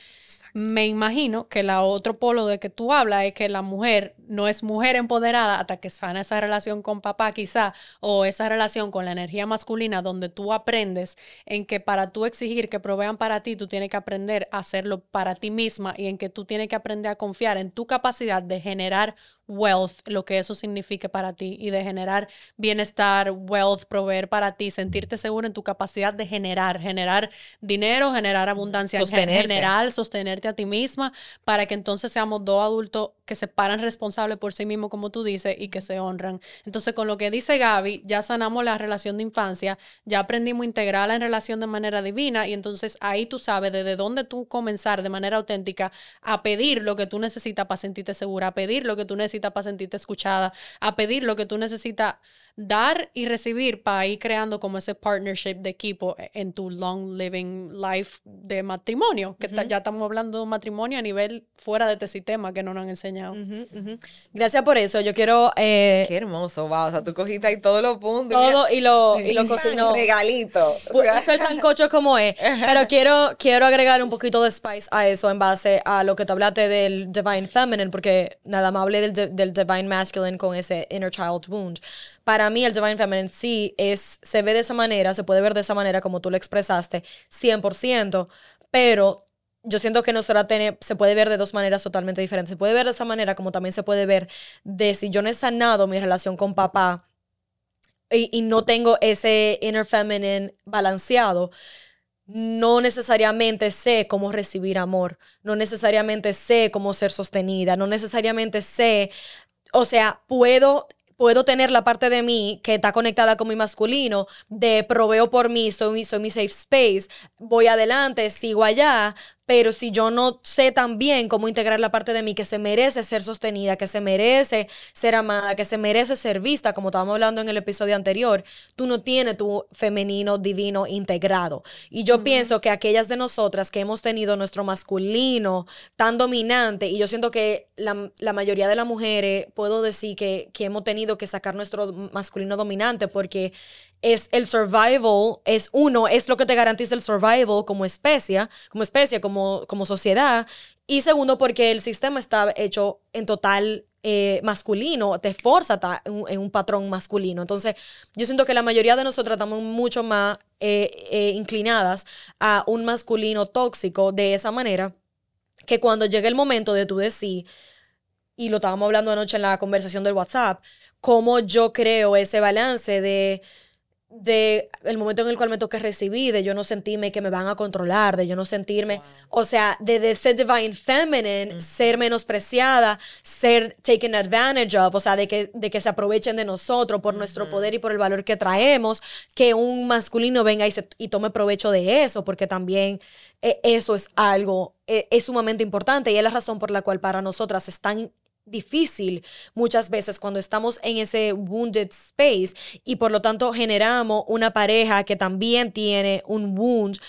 S1: Me imagino que la otro polo de que tú hablas es que la mujer no es mujer empoderada hasta que sana esa relación con papá quizá o esa relación con la energía masculina donde tú aprendes en que para tú exigir que provean para ti, tú tienes que aprender a hacerlo para ti misma y en que tú tienes que aprender a confiar en tu capacidad de generar wealth, lo que eso signifique para ti y de generar bienestar, wealth, proveer para ti, sentirte seguro en tu capacidad de generar, generar dinero, generar abundancia en general, sostenerte a ti misma, para que entonces seamos dos adultos que se paran responsables por sí mismos, como tú dices, y que se honran. Entonces, con lo que dice Gaby, ya sanamos la relación de infancia, ya aprendimos a integrarla en relación de manera divina, y entonces ahí tú sabes desde dónde tú comenzar de manera auténtica a pedir lo que tú necesitas para sentirte segura, a pedir lo que tú necesitas para sentirte escuchada, a pedir lo que tú necesitas dar y recibir para ir creando como ese partnership de equipo en tu long living life de matrimonio, que ya estamos hablando de un matrimonio a nivel fuera de este sistema que no nos han enseñado.
S2: Gracias por eso. Yo quiero... Eh,
S3: Qué hermoso, va. O sea, tú cogiste ahí todos los puntos.
S2: Todo y lo, y lo cocinó.
S3: Regalito.
S2: Eso el sancocho como es. Pero quiero, quiero agregar un poquito de spice a eso en base a lo que tú hablaste del Divine Feminine, porque nada más hablé del, del Divine Masculine con ese Inner Child Wound para mí el Divine Feminine sí es, se ve de esa manera, se puede ver de esa manera como tú lo expresaste, 100%, pero yo siento que nosotros se puede ver de dos maneras totalmente diferentes. Se puede ver de esa manera como también se puede ver de si yo no he sanado mi relación con papá y no tengo ese inner feminine balanceado, no necesariamente sé cómo recibir amor, no necesariamente sé cómo ser sostenida, no necesariamente sé, o sea, puedo puedo tener la parte de mí que está conectada con mi masculino, de proveo por mí, soy soy mi safe space, voy adelante, sigo allá, pero si yo no sé también cómo integrar la parte de mí que se merece ser sostenida, que se merece ser amada, que se merece ser vista, como estábamos hablando en el episodio anterior, tú no tienes tu femenino divino integrado. Y yo pienso que aquellas de nosotras que hemos tenido nuestro masculino tan dominante, y yo siento que la, la mayoría de las mujeres, puedo decir que, que hemos tenido que sacar nuestro masculino dominante porque es el survival, es uno, es lo que te garantiza el survival como especie, como especie, como, como sociedad. Y segundo, porque el sistema está hecho en total eh, masculino, te forza en, un patrón masculino. Entonces, yo siento que la mayoría de nosotros estamos mucho más eh, eh, inclinadas a un masculino tóxico de esa manera, que cuando llega el momento de tú decir, y lo estábamos hablando anoche en la conversación del WhatsApp, cómo yo creo ese balance de de el momento en el cual me toque recibir, de yo no sentirme que me van a controlar, de yo no sentirme, o sea, de, ser divine feminine, ser menospreciada, ser taken advantage of, o sea, de que, de que se aprovechen de nosotros por nuestro poder y por el valor que traemos, que un masculino venga y, y tome provecho de eso, porque también eh, eso es algo, eh, es sumamente importante y es la razón por la cual para nosotras es tan difícil muchas veces cuando estamos en ese wounded space y por lo tanto generamos una pareja que también tiene un wound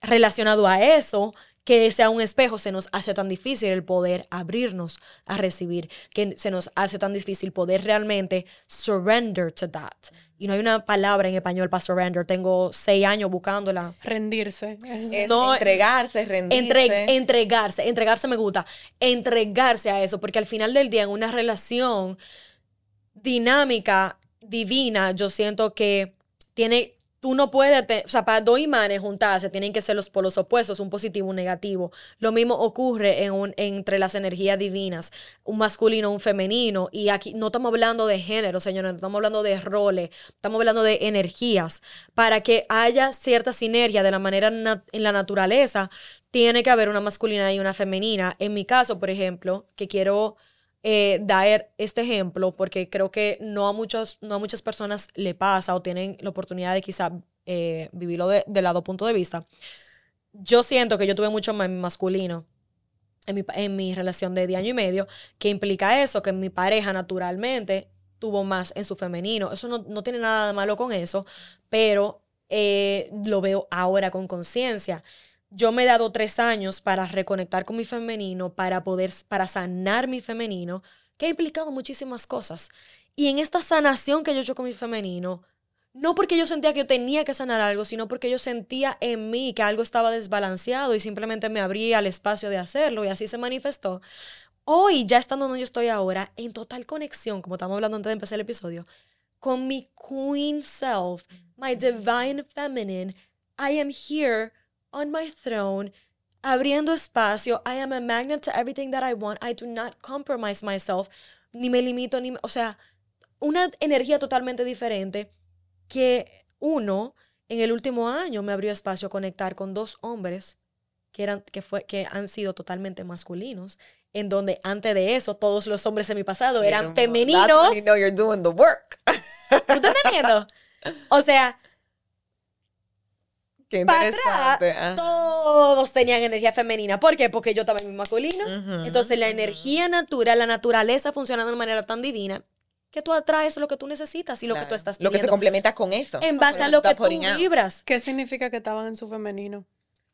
S2: relacionado a eso, que sea un espejo, se nos hace tan difícil el poder abrirnos a recibir, que se nos hace tan difícil poder realmente surrender to that. Y no hay una palabra en español para surrender. Tengo seis años buscándola.
S1: Rendirse.
S3: no, entregarse, rendirse.
S2: entregarse. Entregarse me gusta. Entregarse a eso. Porque al final del día, en una relación dinámica, divina, yo siento que tiene tú no puedes, o sea, para dos imanes juntarse tienen que ser los polos opuestos, un positivo, un negativo. Lo mismo ocurre en un, entre las energías divinas, un masculino, un femenino. Y aquí no estamos hablando de género, señores, no estamos hablando de roles, estamos hablando de energías. Para que haya cierta sinergia de la manera en la naturaleza, tiene que haber una masculina y una femenina. En mi caso, por ejemplo, que quiero eh, dar este ejemplo porque creo que no a, muchos, no a muchas personas le pasa o tienen la oportunidad de quizá eh, vivirlo de, del lado punto de vista. Yo siento que yo tuve mucho más masculino en mi, en mi relación de, de año y medio, que implica eso, que mi pareja naturalmente tuvo más en su femenino. Eso no, no tiene nada de malo con eso, pero eh, lo veo ahora con conciencia yo me he dado tres años para reconectar con mi femenino, para poder, para sanar mi femenino, que ha implicado muchísimas cosas. Y en esta sanación que yo he hecho con mi femenino, no porque yo sentía que yo tenía que sanar algo, sino porque yo sentía en mí que algo estaba desbalanceado y simplemente me abría el espacio de hacerlo y así se manifestó. Hoy, ya estando donde yo estoy ahora, en total conexión, como estamos hablando antes de empezar el episodio, con mi queen self, my divine feminine, I am here on my throne, abriendo espacio. I am a magnet to everything that I want. I do not compromise myself, ni me limito, ni, o sea, una energía totalmente diferente que uno en el último año me abrió espacio a conectar con dos hombres que, eran, que, fue, que han sido totalmente masculinos, en donde antes de eso todos los hombres en mi pasado eran femeninos. That's
S3: you know you're doing the work.
S2: ¿Tú estás entendiendo? O sea,
S3: Qué
S2: para atrás, todos tenían energía femenina. ¿Por qué? Porque yo estaba en mi masculino. Entonces, la energía natural, la naturaleza funciona de una manera tan divina que tú atraes lo que tú necesitas y lo que tú estás pidiendo.
S3: Lo que se complementa con eso.
S2: En base a lo que tú vibras.
S1: ¿Qué significa que estaban en su femenino?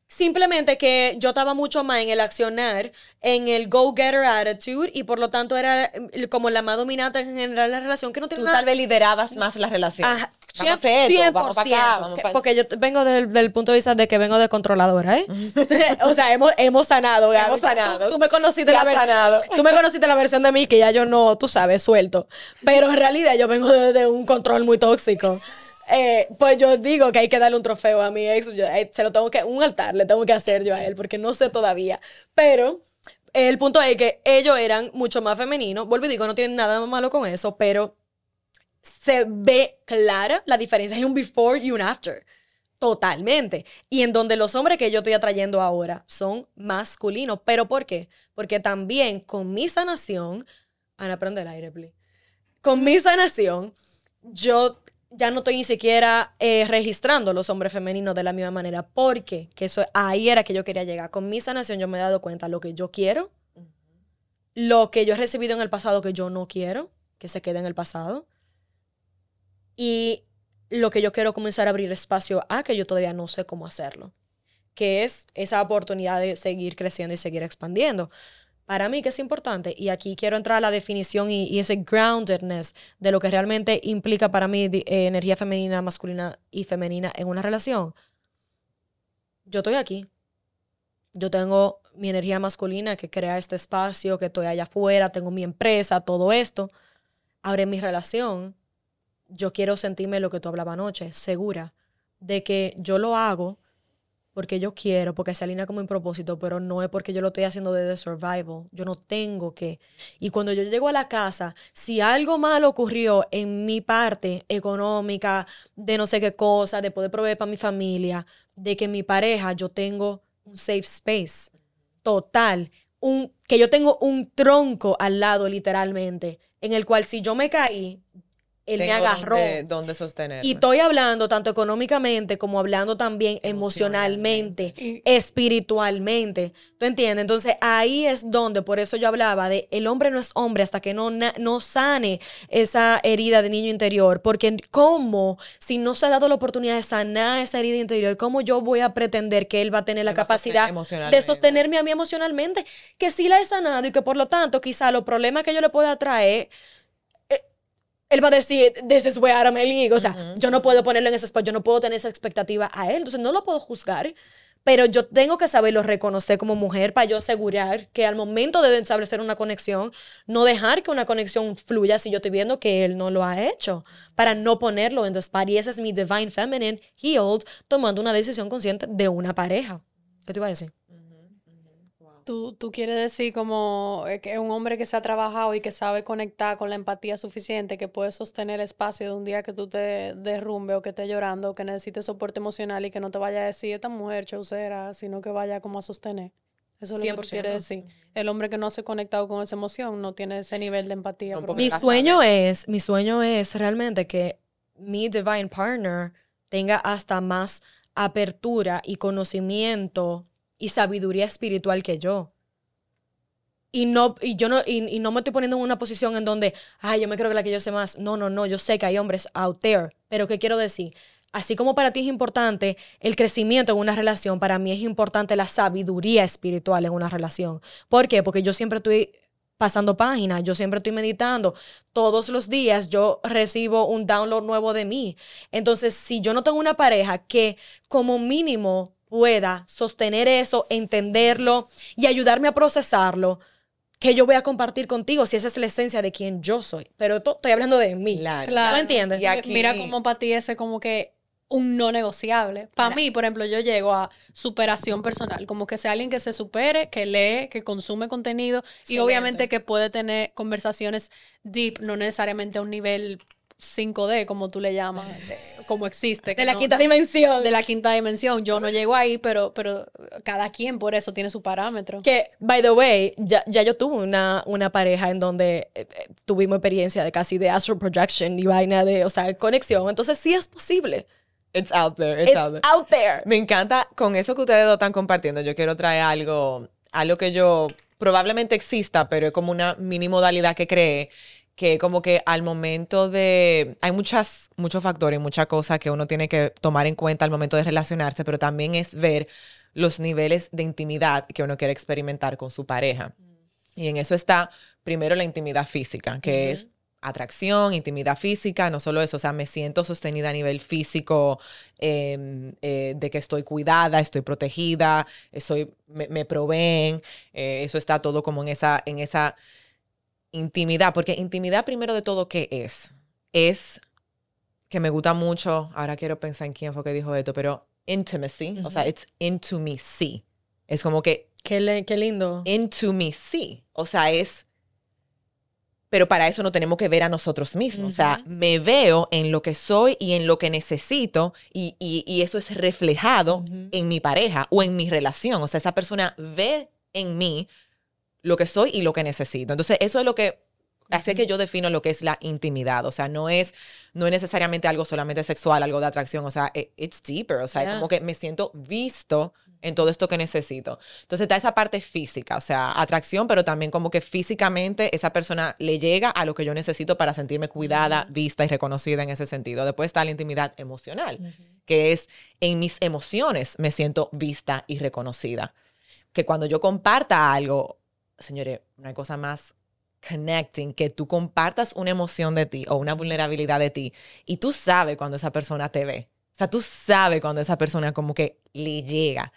S2: Simplemente que yo estaba mucho más en el accionar, en el go-getter attitude y por lo tanto era eh, como la más dominante en general la relación que no tiene
S3: Tú tal vez liderabas más la relación.
S2: Ajá, vamos a esto, vamos para acá, vamos Porque yo vengo del, punto de vista de que vengo de controladora, ¿eh? o sea, hemos, hemos sanado, Gaby.
S3: Hemos sanado.
S2: Tú, me conociste la sanado. Tú me conociste la versión de mí que ya yo no, tú sabes, suelto. Pero en realidad yo vengo de un control muy tóxico. Eh, pues yo digo que hay que darle un trofeo a mi ex. Eh, se lo tengo que, un altar le tengo que hacer yo a él, porque no sé todavía. Pero el punto es que ellos eran mucho más femeninos. Vuelvo y digo, no tienen nada malo con eso, pero se ve clara la diferencia. Hay un before y un after. Totalmente. Y en donde los hombres que yo estoy atrayendo ahora son masculinos. ¿Pero por qué? Porque también con mi sanación. Ana, prende el aire, please. Con mi sanación, yo ya no estoy ni siquiera eh, registrando los hombres femeninos de la misma manera, porque que eso, ahí era que yo quería llegar. Con mi sanación yo me he dado cuenta lo que yo quiero, lo que yo he recibido en el pasado que yo no quiero, que se quede en el pasado, y lo que yo quiero comenzar a abrir espacio a que yo todavía no sé cómo hacerlo, que es esa oportunidad de seguir creciendo y seguir expandiendo para mí que es importante, y aquí quiero entrar a la definición y, ese groundedness de lo que realmente implica para mí eh, energía femenina, masculina y femenina en una relación. Yo estoy aquí. Yo tengo mi energía masculina que crea este espacio, que estoy allá afuera, tengo mi empresa, todo esto. Ahora en mi relación, yo quiero sentirme lo que tú hablabas anoche, segura de que yo lo hago porque yo quiero, porque se alinea como un propósito, pero no es porque yo lo estoy haciendo desde survival. Yo no tengo que. Y cuando yo llego a la casa, si algo malo ocurrió en mi parte económica, de no sé qué cosa, de poder proveer para mi familia, de que mi pareja, yo tengo un safe space total, un, que yo tengo un tronco al lado literalmente, en el cual si yo me caí, él me agarró.
S3: Donde, sostener.
S2: Y estoy hablando tanto económicamente como hablando también emocionalmente, espiritualmente. ¿Tú entiendes? Entonces ahí es donde, por eso yo hablaba de el hombre no es hombre hasta que no, no sane esa herida de niño interior. Porque ¿cómo, si no se ha dado la oportunidad de sanar esa herida interior, cómo yo voy a pretender que él va a tener la capacidad de sostenerme a mí emocionalmente? Que sí la he sanado y que por lo tanto quizá los problemas que yo le pueda traer él va a decir, this is where I'm league. O sea, yo no puedo ponerlo en ese spot, yo no puedo tener esa expectativa a él. Entonces, no lo puedo juzgar, pero yo tengo que saberlo reconocer como mujer para yo asegurar que al momento de establecer una conexión, no dejar que una conexión fluya si yo estoy viendo que él no lo ha hecho, para no ponerlo en the spot. Y ese es mi divine feminine healed, tomando una decisión consciente de una pareja. ¿Qué te iba a decir?
S1: Tú, tú quieres decir como eh, que un hombre que se ha trabajado y que sabe conectar con la empatía suficiente, que puede sostener el espacio de un día que tú te derrumbe o que estés llorando o que necesites soporte emocional y que no te vaya a decir esta mujer chaucera, sino que vaya como a sostener. Eso es lo que quiere decir. El hombre que no se ha conectado con esa emoción no tiene ese nivel de empatía.
S2: Mi sueño es, mi sueño es realmente que mi divine partner tenga hasta más apertura y conocimiento y sabiduría espiritual que yo. Y no, y yo no, y, no me estoy poniendo en una posición en donde, ay, yo me creo que la que yo sé más. No, no, no, yo sé que hay hombres out there. Pero ¿qué quiero decir? Así como para ti es importante el crecimiento en una relación, para mí es importante la sabiduría espiritual en una relación. ¿Por qué? Porque yo siempre estoy pasando páginas, yo siempre estoy meditando. Todos los días yo recibo un download nuevo de mí. Entonces, si yo no tengo una pareja que como mínimo pueda sostener eso, entenderlo y ayudarme a procesarlo, que yo voy a compartir contigo si esa es la esencia de quien yo soy. Pero estoy hablando de mí.
S3: Claro.
S1: Claro.
S2: ¿No entiendes?
S3: Y aquí-
S1: Mira cómo para ti ese como que un no negociable. Para mí, por ejemplo, yo llego a superación personal, como que sea alguien que se supere, que lee, que consume contenido y obviamente que puede tener conversaciones deep, no necesariamente a un nivel 5D, como tú le llamas, de- como existe.
S2: De la
S1: no-
S2: quinta dimensión.
S1: de la quinta dimensión. Yo no llego ahí, pero, pero cada quien por eso tiene su parámetro.
S2: Que, by the way, ya, ya yo tuve una, una pareja en donde eh, eh, tuvimos experiencia de casi de astral projection y vaina de, o sea, conexión. Entonces sí es posible.
S3: It's out there, it's,
S2: It's
S3: out there.
S2: out there.
S3: Me encanta, con eso que ustedes dos están compartiendo, yo quiero traer algo, algo que yo probablemente exista, pero es como una mini modalidad que cree, que como que al momento de, hay muchas, muchos factores, muchas cosas que uno tiene que tomar en cuenta al momento de relacionarse, pero también es ver los niveles de intimidad que uno quiere experimentar con su pareja. Y en eso está primero la intimidad física, que es atracción, intimidad física, no solo eso, o sea, me siento sostenida a nivel físico, eh, eh, de que estoy cuidada, estoy protegida, estoy, me, me proveen, eh, eso está todo como en esa, en esa intimidad, porque intimidad primero de todo, ¿qué es? Es que me gusta mucho, ahora quiero pensar en quién fue que dijo esto, pero intimacy, o sea, it's into me, sí. Es como que
S2: Qué, le- qué lindo.
S3: into me, sí. O sea, es. Pero para eso no tenemos que ver a nosotros mismos. O sea, me veo en lo que soy y en lo que necesito, y, y- y eso es reflejado en mi pareja o en mi relación. O sea, esa persona ve en mí lo que soy y lo que necesito. Entonces, eso es lo que hace que yo defino lo que es la intimidad. O sea, no es, no es necesariamente algo solamente sexual, algo de atracción. O sea, it- it's deeper. O sea,
S2: Yeah.
S3: como que me siento visto en todo esto que necesito. Entonces está esa parte física, o sea, atracción, pero también como que físicamente esa persona le llega a lo que yo necesito para sentirme cuidada, vista y reconocida en ese sentido. Después está la intimidad emocional, que es en mis emociones me siento vista y reconocida. Que cuando yo comparta algo, señores, una cosa más connecting, que tú compartas una emoción de ti o una vulnerabilidad de ti y tú sabes cuando esa persona te ve. O sea, tú sabes cuando esa persona como que le llega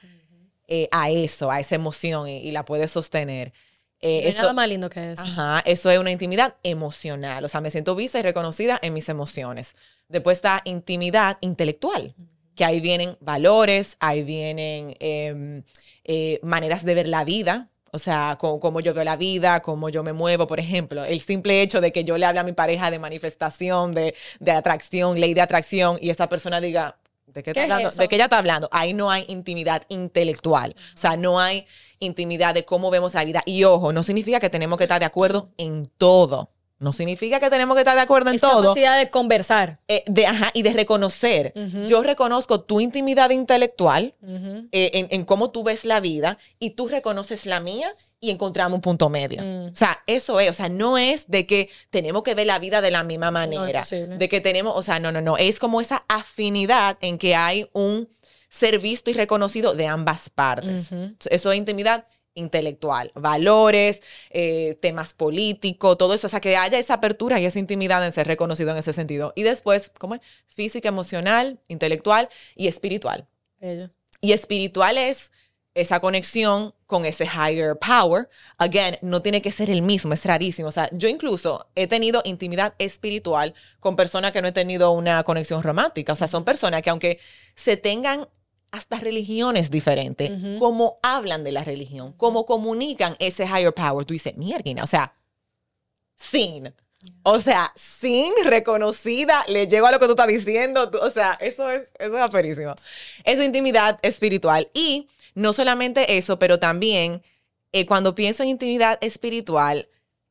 S3: eh, a eso, a esa emoción y, y la puede sostener. Eh,
S2: No
S3: eso,
S2: nada más lindo que eso.
S3: Ajá, eso es una intimidad emocional. O sea, me siento vista y reconocida en mis emociones. Después está intimidad intelectual, que ahí vienen valores, ahí vienen em, eh, maneras de ver la vida. O sea, cómo yo veo la vida, cómo yo me muevo, por ejemplo. El simple hecho de que yo le hable a mi pareja de manifestación, de, de atracción, ley de atracción, y esa persona diga, ¿de qué, está
S2: ¿Qué es
S3: hablando? ¿De qué ella está hablando? Ahí no hay intimidad intelectual. O sea, no hay intimidad de cómo vemos la vida. Y ojo, no significa que tenemos que estar de acuerdo en todo. No significa que tenemos que estar de acuerdo en
S2: Es
S3: todo.
S2: capacidad de conversar.
S3: Eh, de, ajá, y de reconocer. Yo reconozco tu intimidad intelectual eh, en, en cómo tú ves la vida y tú reconoces la mía y encontramos un punto medio.
S2: Mm.
S3: O sea, eso es, o sea, no es de que tenemos que ver la vida de la misma manera, de que tenemos, o sea, no, no, no, es como esa afinidad en que hay un ser visto y reconocido de ambas partes. Eso es intimidad intelectual, valores, eh, temas políticos, todo eso, o sea, que haya esa apertura y esa intimidad en ser reconocido en ese sentido. Y después, ¿cómo es? Física, emocional, intelectual y espiritual.
S2: Bello.
S3: Y espiritual es esa conexión con ese higher power. Again, no tiene que ser el mismo, es rarísimo. O sea, yo incluso he tenido intimidad espiritual con personas que no he tenido una conexión romántica. O sea, son personas que aunque se tengan hasta religiones diferentes, cómo hablan de la religión, cómo comunican ese higher power, tú dices, mierda, o sea, sin. O sea, sin reconocida, le llego a lo que tú estás diciendo. tú- o sea, eso es, eso es aperísimo. Eso es intimidad espiritual. Y no solamente eso, pero también eh, cuando pienso en intimidad espiritual,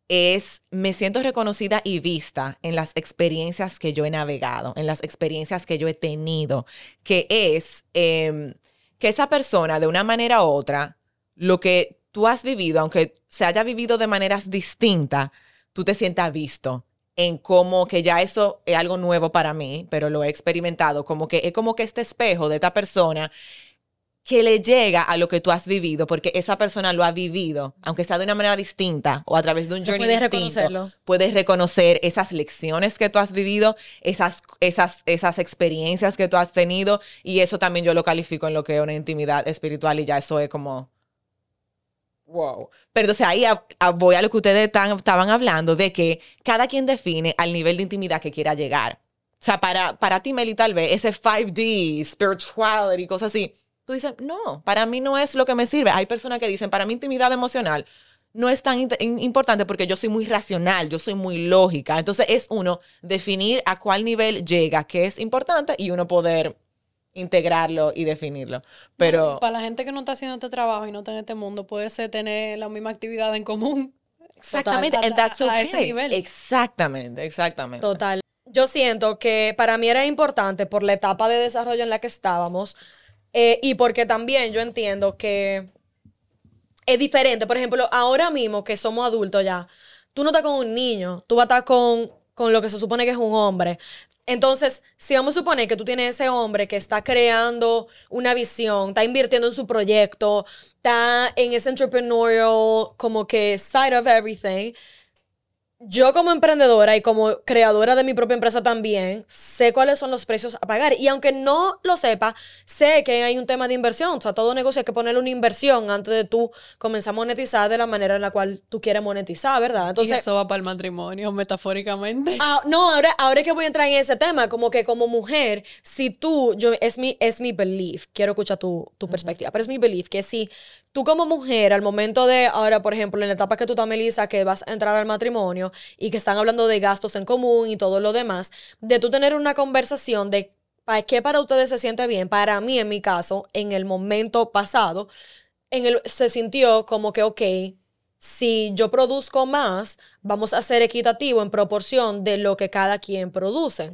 S3: es, me siento reconocida y vista en las experiencias que yo he navegado, en las experiencias que yo he tenido, que es em, que esa persona, de una manera u otra, lo que tú has vivido, aunque se haya vivido de maneras distintas, tú te sientas visto en cómo que ya eso es algo nuevo para mí, pero lo he experimentado, como que es como que este espejo de esta persona que le llega a lo que tú has vivido, porque esa persona lo ha vivido, aunque sea de una manera distinta o a través de un journey
S2: puedes
S3: distinto,
S2: reconocerlo.
S3: puedes reconocer esas lecciones que tú has vivido, esas, esas, esas experiencias que tú has tenido, y eso también yo lo califico en lo que es una intimidad espiritual, y ya eso es como, wow. Pero entonces ahí a- a- voy a lo que ustedes tan- estaban hablando, de que cada quien define al nivel de intimidad que quiera llegar. O sea, para, para ti, Meli, tal vez ese 5D, spirituality, cosas así, tú dices, no, para mí no es lo que me sirve. Hay personas que dicen, para mí intimidad emocional no es tan importante porque yo soy muy racional, yo soy muy lógica. Entonces es uno definir a cuál nivel llega, qué es importante y uno poder integrarlo y definirlo. Pero
S1: Para la gente que no está haciendo este trabajo y no está en este mundo, puede ser tener la misma actividad en común.
S3: exactamente,
S1: Total,
S3: that's
S1: a- a ese nivel.
S3: Exactamente, exactamente.
S2: Total. Yo siento que para mí era importante por la etapa de desarrollo en la que estábamos eh, y porque también yo entiendo que es diferente. Por ejemplo, ahora mismo que somos adultos ya, tú no estás con un niño, tú vas a estar con, con lo que se supone que es un hombre. Entonces, si vamos a suponer que tú tienes ese hombre que está creando una visión, está invirtiendo en su proyecto, está en ese entrepreneurial como que side of everything, yo como emprendedora y como creadora de mi propia empresa también, sé cuáles son los precios a pagar. Y aunque no lo sepa, sé que hay un tema de inversión. O sea, todo negocio hay que ponerle una inversión antes de tú comenzar a monetizar de la manera en la cual tú quieres monetizar, ¿verdad?
S1: y
S2: Entonces,
S1: eso va para el matrimonio, metafóricamente.
S2: Ah, no, ahora, ahora que voy a entrar en ese tema, como que como mujer, si tú, yo, es mi, es mi belief, quiero escuchar tu, tu perspectiva, pero es mi belief que si tú como mujer, al momento de, ahora, por ejemplo, en la etapa que tú estás, Melissa, que vas a entrar al matrimonio y que están hablando de gastos en común y todo lo demás, de tú tener una conversación de ¿para qué para ustedes se siente bien? Para mí, en mi caso, en el momento pasado, en el, se sintió como que, ok, si yo produzco más, vamos a ser equitativo en proporción de lo que cada quien produce.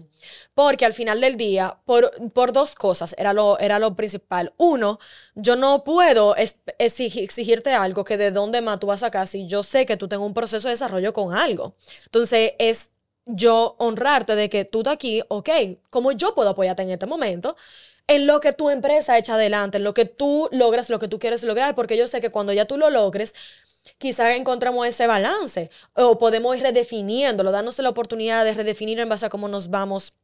S2: Porque al final del día, por, por dos cosas, era lo, era lo principal. Uno, yo no puedo exigirte algo que de dónde más tú vas a sacar si yo sé que tú tengas un proceso de desarrollo con algo. Entonces, es yo honrarte de que tú estás aquí, ok, ¿cómo yo puedo apoyarte en este momento? En lo que tu empresa echa adelante, en lo que tú logras, lo que tú quieres lograr, porque yo sé que cuando ya tú lo logres, quizás encontremos ese balance o podemos ir redefiniéndolo, darnos la oportunidad de redefinir en base a cómo nos vamos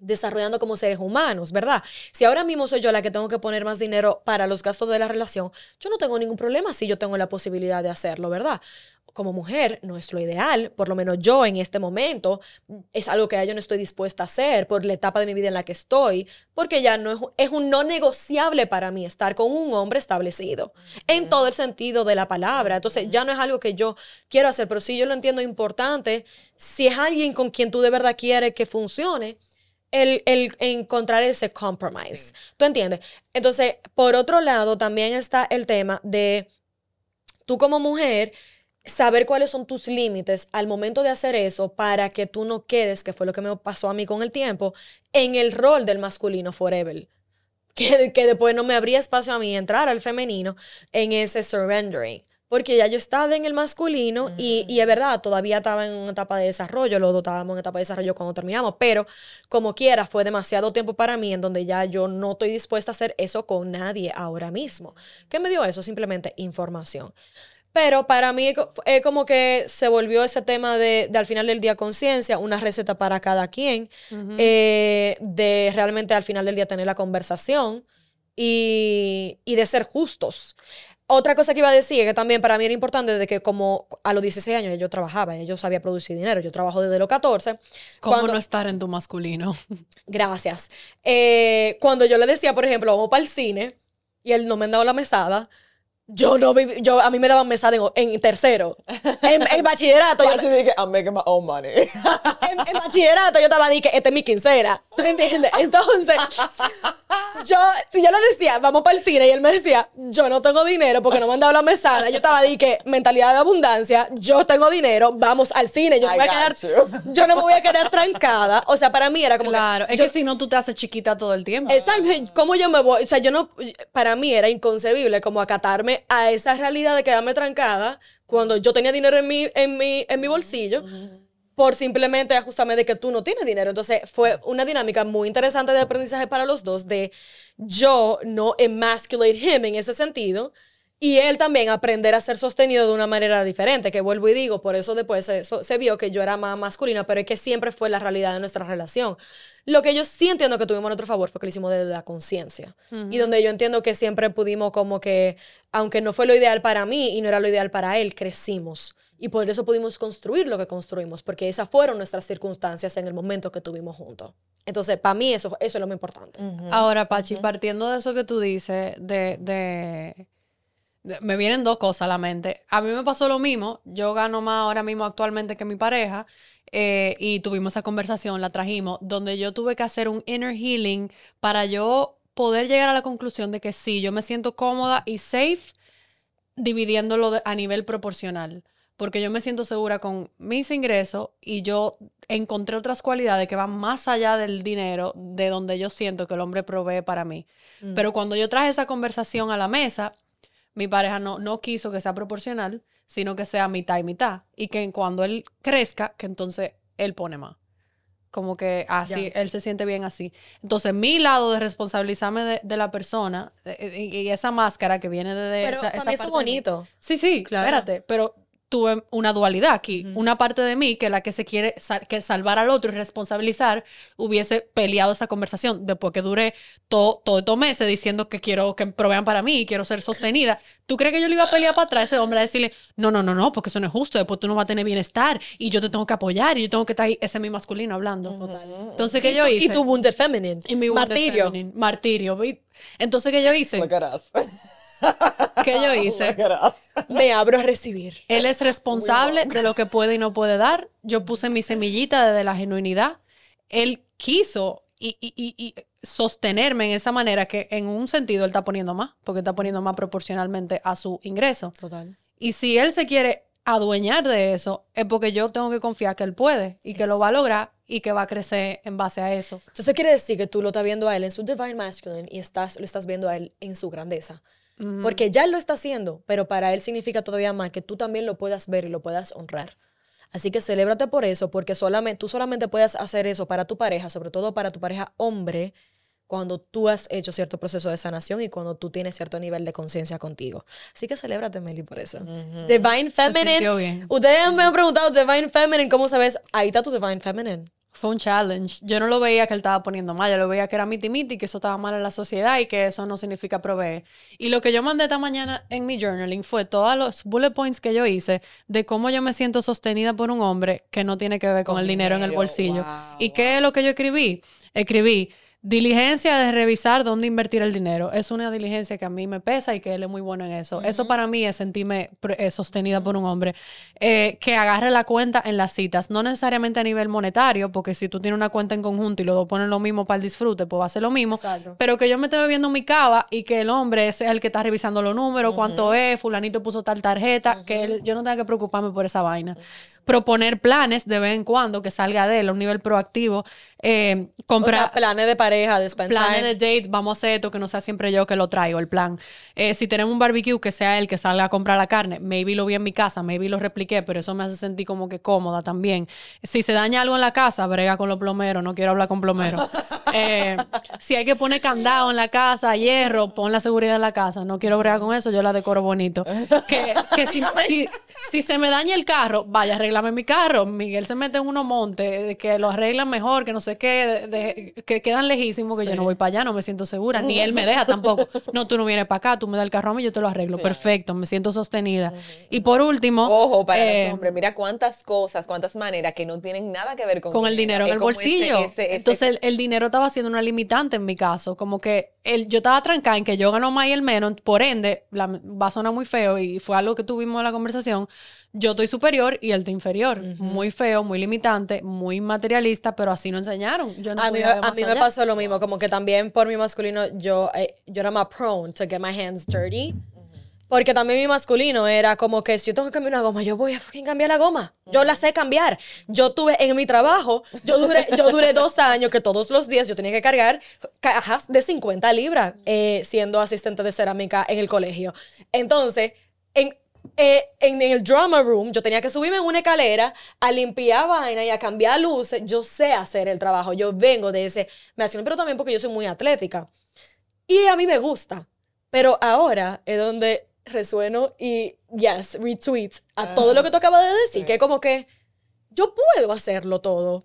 S2: desarrollando como seres humanos, ¿verdad? Si ahora mismo soy yo la que tengo que poner más dinero para los gastos de la relación, yo no tengo ningún problema si yo tengo la posibilidad de hacerlo, ¿verdad? Como mujer, no es lo ideal, por lo menos yo en este momento, es algo que ya yo no estoy dispuesta a hacer por la etapa de mi vida en la que estoy, porque ya no es, es un no negociable para mí estar con un hombre establecido, en todo el sentido de la palabra. Entonces, ya no es algo que yo quiero hacer, pero sí yo lo entiendo importante, si es alguien con quien tú de verdad quieres que funcione, el, el encontrar ese compromise. ¿Tú entiendes? Entonces, por otro lado, también está el tema de tú como mujer saber cuáles son tus límites al momento de hacer eso para que tú no quedes, que fue lo que me pasó a mí con el tiempo, en el rol del masculino forever. Que, que después no me abría espacio a mí entrar al femenino en ese surrendering. Porque ya yo estaba en el masculino y, y es verdad, todavía estaba en una etapa de desarrollo, los dos estábamos en etapa de desarrollo cuando terminamos, pero como quiera, fue demasiado tiempo para mí en donde ya yo no estoy dispuesta a hacer eso con nadie ahora mismo. ¿Qué me dio eso? Simplemente información. Pero para mí es como que se volvió ese tema de, de al final del día conciencia, una receta para cada quien, eh, de realmente al final del día tener la conversación y, y de ser justos. Otra cosa que iba a decir, que también para mí era importante, de que como a los 16 años yo trabajaba, yo sabía producir dinero, yo trabajo desde los 14.
S1: ¿Cómo
S2: Cuando-
S1: no estar en tu masculino?
S2: Gracias. Eh, cuando yo le decía, por ejemplo, vamos para el cine y él no me daba la mesada, yo no viví, yo, a mí me daban mesada en, en tercero. En, en bachillerato, yo,
S3: I'm making my own money.
S2: en, en bachillerato yo estaba di que esta es mi quincena. ¿Tú entiendes? Entonces, yo, si yo le decía, vamos para el cine, y él me decía, yo no tengo dinero porque no me han dado la mesada, yo estaba di que mentalidad de abundancia, yo tengo dinero, vamos al cine, yo, no
S3: I
S2: voy a quedar,
S3: you.
S2: yo no me voy a quedar trancada. O sea, para mí era como que
S1: Claro, es
S2: yo-
S1: que si no tú te haces chiquita todo el tiempo.
S2: Exacto, ¿cómo yo me voy? O sea, yo no, para mí era inconcebible como acatarme a esa realidad de quedarme trancada cuando yo tenía dinero en mi, en mi, en mi bolsillo por simplemente justamente que tú no tienes dinero. Entonces fue una dinámica muy interesante de aprendizaje para los dos de yo no emasculate him en ese sentido y él también aprender a ser sostenido de una manera diferente, que vuelvo y digo, por eso después se, so- se vio que yo era más masculina, pero es que siempre fue la realidad de nuestra relación. Lo que yo sí entiendo que tuvimos a nuestro favor fue que lo hicimos desde la conciencia. Y donde yo entiendo que siempre pudimos como que, aunque no fue lo ideal para mí y no era lo ideal para él, crecimos. Y por eso pudimos construir lo que construimos, porque esas fueron nuestras circunstancias en el momento que tuvimos juntos. Entonces, para mí eso, eso es lo más importante.
S1: Ahora, Pachi, partiendo de eso que tú dices, de- de- Me vienen dos cosas a la mente. A mí me pasó lo mismo. Yo gano más ahora mismo actualmente que mi pareja. eh, y tuvimos esa conversación, la trajimos, donde yo tuve que hacer un inner healing para yo poder llegar a la conclusión de que sí, yo me siento cómoda y safe dividiéndolo de- a nivel proporcional. Porque yo me siento segura con mis ingresos y yo encontré otras cualidades que van más allá del dinero, de donde yo siento que el hombre provee para mí. Pero cuando yo traje esa conversación a la mesa, mi pareja no, no quiso que sea proporcional, sino que sea mitad y mitad. Y que cuando él crezca, que entonces él pone más. Como que así, él se siente bien así. Entonces, mi lado de responsabilizarme de, de la persona y, y esa máscara que viene de...
S2: Pero
S1: esa, esa
S2: eso es
S1: de
S2: bonito.
S1: Sí, sí,
S2: Claro.
S1: espérate, pero tuve una dualidad aquí. Una parte de mí, que la que se quiere sal- que salvar al otro y responsabilizar, hubiese peleado esa conversación después que duré todo, todo estos meses diciendo que quiero que provean para mí y quiero ser sostenida. ¿Tú crees que yo le iba a pelear para atrás a ese hombre a decirle, no, no, no, no, porque eso no es justo, después tú no vas a tener bienestar y yo te tengo que apoyar y yo tengo que estar ahí, ese es mi masculino hablando. Entonces, ¿qué yo
S2: Y
S1: hice?
S2: tu wounded feminine.
S1: Y mi
S2: martirio.
S1: Feminine, martirio. Entonces, ¿qué yo hice? ¿Qué yo hice?
S2: Me abro a recibir.
S1: Él es responsable de lo que puede y no puede dar. Yo puse mi semillita desde la genuinidad. Él quiso y, y- y- sostenerme en esa manera que en un sentido él está poniendo más, porque está poniendo más proporcionalmente a su ingreso.
S2: Total.
S1: Y si él se quiere adueñar de eso, es porque yo tengo que confiar que él puede y que lo va a lograr y que va a crecer en base a eso.
S2: Entonces quiere decir que tú lo estás viendo a él en su divine masculine y estás, lo estás viendo a él en su grandeza. Porque ya él lo está haciendo, pero para él significa todavía más que tú también lo puedas ver y lo puedas honrar. Así que celébrate por eso, porque solamente, tú solamente puedes hacer eso para tu pareja, sobre todo para tu pareja hombre, cuando tú has hecho cierto proceso de sanación y cuando tú tienes cierto nivel de conciencia contigo. Así que celébrate, Meli, por eso. Divine Feminine.
S1: bien.
S2: Ustedes me han preguntado, Divine Feminine, ¿cómo sabes? Ahí está tu Divine Feminine.
S1: Fue un challenge. Yo no lo veía que él estaba poniendo mal, yo lo veía que era miti miti, que eso estaba mal en la sociedad y que eso no significa proveer. Y lo que yo mandé esta mañana en mi journaling fue todos los bullet points que yo hice de cómo yo me siento sostenida por un hombre que no tiene que ver con,
S3: Con
S1: el dinero en el bolsillo.
S3: wow,
S1: ¿Y qué es lo que yo escribí? Escribí diligencia de revisar dónde invertir el dinero. Es una diligencia que a mí me pesa y que él es muy bueno en eso. Eso para mí es sentirme eh, sostenida por un hombre eh, que agarre la cuenta en las citas, no necesariamente a nivel monetario, porque si tú tienes una cuenta en conjunto y los dos ponen lo mismo para el disfrute, pues va a ser lo mismo.
S2: Exacto.
S1: Pero que yo me esté bebiendo mi cava y que el hombre es el que está revisando los números, cuánto es, fulanito puso tal tarjeta, que él- yo no tenga que preocuparme por esa vaina. Proponer planes de vez en cuando que salga de él a un nivel proactivo. eh,
S2: O
S1: comprar
S2: sea, planes de pareja, de
S1: planes de date, vamos a hacer esto, que no sea siempre yo que lo traigo, el plan. Eh, si tenemos un barbecue, que sea él que salga a comprar la carne. Maybe lo vi en mi casa, maybe lo repliqué, pero eso me hace sentir como que cómoda también. Si se daña algo en la casa, brega con los plomeros, no quiero hablar con plomeros. Eh, si hay que poner candado en la casa, hierro, pon la seguridad en la casa. No quiero bregar con eso, yo la decoro bonito. Que, que si, si, si se me daña el carro, vaya, arréglame mi carro. Miguel se mete en unos montes que lo arreglan mejor, que no sé qué, de- que quedan lejísimos, que yo no voy para allá, no me siento segura. Ni él me deja tampoco. No, tú no vienes para acá, tú me das el carro a mí, yo te lo arreglo. Perfecto, me siento sostenida. Y por último,
S3: Ojo, para
S1: eh,
S3: los hombres, mira cuántas cosas, cuántas maneras que no tienen nada que ver con,
S1: con el dinero en el bolsillo.
S3: ese- ese-
S1: Entonces el, el dinero estaba siendo una limitante en mi caso, como que el, yo estaba trancada en que yo gano más y él menos, por ende, la, va a sonar muy feo y fue algo que tuvimos en la conversación, yo estoy superior y él está inferior, muy feo, muy limitante, muy materialista, pero así nos enseñaron. Yo no
S2: a mí, a mí me pasó lo mismo, como que también por mi masculino yo, eh, yo era más prone to get my hands dirty. Porque también mi masculino era como que si yo tengo que cambiar una goma, yo voy a fucking cambiar la goma. Yo la sé cambiar. Yo tuve en mi trabajo, yo duré, yo duré dos años que todos los días yo tenía que cargar cajas de 50 libras eh, siendo asistente de cerámica en el colegio. Entonces, en, eh, en, el drama room, yo tenía que subirme en una escalera a limpiar vaina y a cambiar luces. Yo sé hacer el trabajo. Yo vengo de ese. Me pero también porque yo soy muy atlética. Y a mí me gusta. Pero ahora es donde resueno y, yes, retweets a todo lo que tú acabas de decir, que es como que yo puedo hacerlo todo.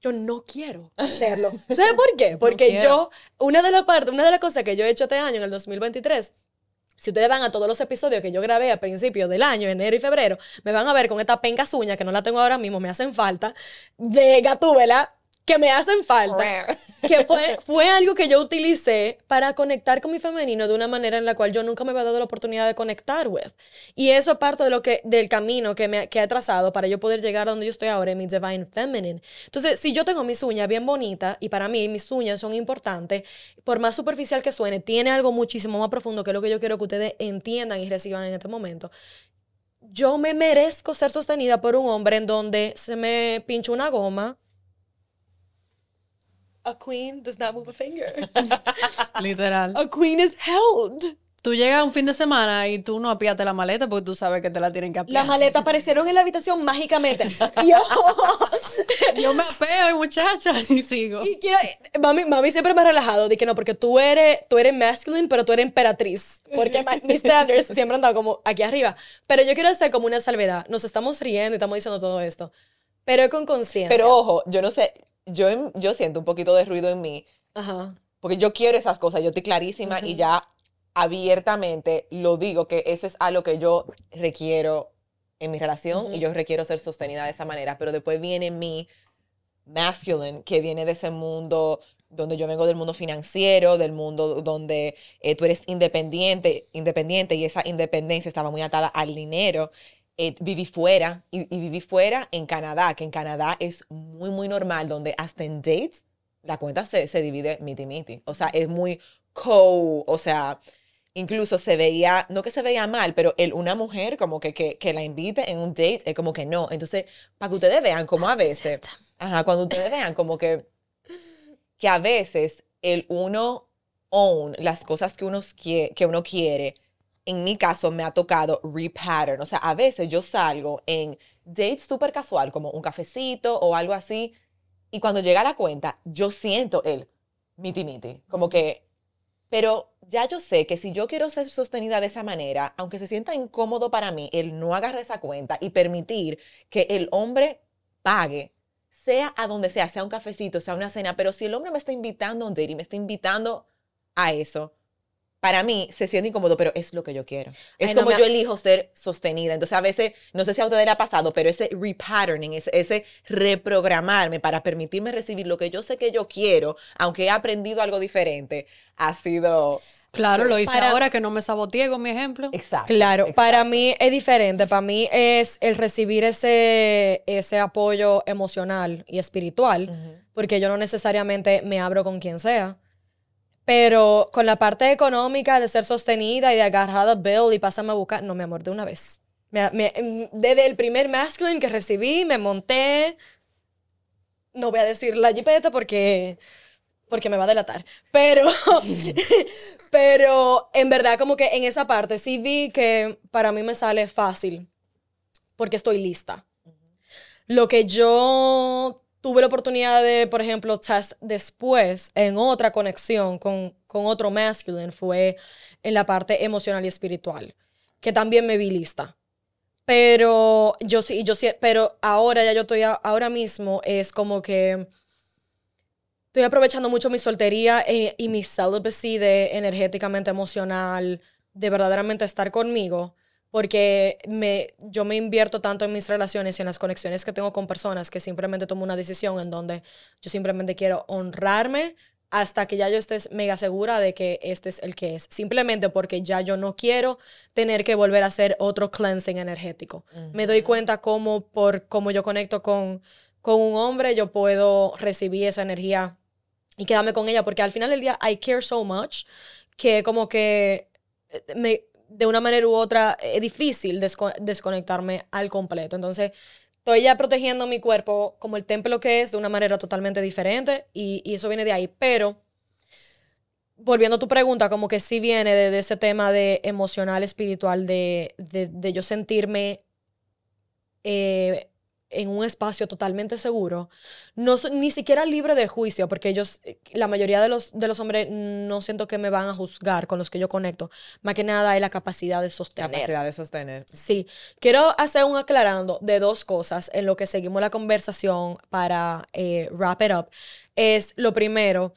S2: Yo no quiero hacerlo. ¿Sabes por qué? Porque yo, una de las partes, una de las cosas que yo he hecho este año, en el 2023, si ustedes van a todos los episodios que yo grabé a principios del año, enero y febrero, me van a ver con esta penca uña que no la tengo ahora mismo, me hacen falta, de gatúbela, que me hacen falta. Que fue, fue algo que yo utilicé para conectar con mi femenino de una manera en la cual yo nunca me había dado la oportunidad de conectar with. Y eso es parte de lo que, del camino que, me, que he trazado para yo poder llegar a donde yo estoy ahora en mi Divine Feminine. Entonces, si yo tengo mis uñas bien bonitas, y para mí mis uñas son importantes, por más superficial que suene, tiene algo muchísimo más profundo que es lo que yo quiero que ustedes entiendan y reciban en este momento yo me merezco ser sostenida por un hombre en donde se me pincha una goma, a queen does not move a finger.
S1: Literal.
S2: A queen is held.
S1: Tú llegas un fin de semana y tú no apiaste la maleta porque tú sabes que te la tienen que apiar.
S2: Las maletas aparecieron en la habitación mágicamente. yo,
S1: yo me apeo, muchacha, y sigo.
S2: Y quiero, mami, mami siempre me ha relajado. Dije, no, porque tú eres, tú eres masculine, pero tú eres emperatriz. Porque mis standards siempre han como aquí arriba. Pero yo quiero hacer como una salvedad. Nos estamos riendo y estamos diciendo todo esto. Pero con conciencia.
S3: Pero ojo, yo no sé, yo, yo siento un poquito de ruido en mí. Ajá. Porque yo quiero esas cosas, yo estoy clarísima y ya abiertamente lo digo que eso es algo que yo requiero en mi relación y yo requiero ser sostenida de esa manera. Pero después viene mi masculine, que viene de ese mundo donde yo vengo del mundo financiero, del mundo donde eh, tú eres independiente, independiente y esa independencia estaba muy atada al dinero eh, viví fuera y, viví fuera en Canadá, que en Canadá es muy, muy normal, donde hasta en dates la cuenta se, se divide miti-miti. O sea, es muy co, o sea, incluso se veía, no que se veía mal, pero el, una mujer como que, que, que la invite en un date es como que no. Entonces, para que ustedes vean como a veces, ajá, cuando ustedes vean como que, que a veces el uno own las cosas que uno, que uno quiere en mi caso me ha tocado repattern. O sea, a veces yo salgo en dates súper casual, como un cafecito o algo así, y cuando llega la cuenta, yo siento el miti miti, como que, pero ya yo sé que si yo quiero ser sostenida de esa manera, aunque se sienta incómodo para mí, el no agarrar esa cuenta y permitir que el hombre pague, sea a donde sea, sea un cafecito, sea una cena, pero si el hombre me está invitando a un date y me está invitando a eso, para mí se siente incómodo, pero es lo que yo quiero. Es como yo elijo ser sostenida. Entonces, a veces, no sé si a ustedes le ha pasado, pero ese repatterning, ese, ese, reprogramarme para permitirme recibir lo que yo sé que yo quiero, aunque he aprendido algo diferente, ha sido...
S1: Claro, lo hice ahora que no me saboteé con mi ejemplo.
S2: Exacto. Claro, para mí es diferente. Para mí es el recibir ese, ese apoyo emocional y espiritual, porque yo no necesariamente me abro con quien sea pero con la parte económica de ser sostenida y de agarrar a Bill y pasarme a buscar, no, mi amor, de una vez. Mm, desde el primer masculine que recibí, me monté. No voy a decir la jipeta porque, porque me va a delatar. Pero, pero en verdad, como que en esa parte sí vi que para mí me sale fácil porque estoy lista. Lo que yo tuve la oportunidad de, por ejemplo, test después en otra conexión con, con otro masculine fue en la parte emocional y espiritual, que también me vi lista. Pero yo sí, yo sí, pero ahora ya yo estoy, ahora mismo es como que estoy aprovechando mucho mi soltería y, y mi celibacy de energéticamente emocional, de verdaderamente estar conmigo porque me, yo me invierto tanto en mis relaciones y en las conexiones que tengo con personas que simplemente tomo una decisión en donde yo simplemente quiero honrarme hasta que ya yo esté mega segura de que este es el que es. Simplemente porque ya yo no quiero tener que volver a hacer otro cleansing energético. Me doy cuenta cómo por cómo yo conecto con, con un hombre, yo puedo recibir esa energía y quedarme con ella, porque al final del día I care so much que como que eh, me, de una manera u otra es difícil desconectarme al completo. Entonces, estoy ya protegiendo mi cuerpo como el templo que es de una manera totalmente diferente y, eso viene de ahí. Pero volviendo a tu pregunta, como que sí viene de, ese tema de emocional, espiritual, de, de, yo sentirme eh, en un espacio totalmente seguro, no, ni siquiera libre de juicio, porque ellos, la mayoría de los, de los hombres no siento que me van a juzgar con los que yo conecto, más que nada es la capacidad de sostener.
S3: Capacidad de sostener.
S2: Sí, quiero hacer un aclarando de dos cosas en lo que seguimos la conversación para eh, wrap it up. Es lo primero,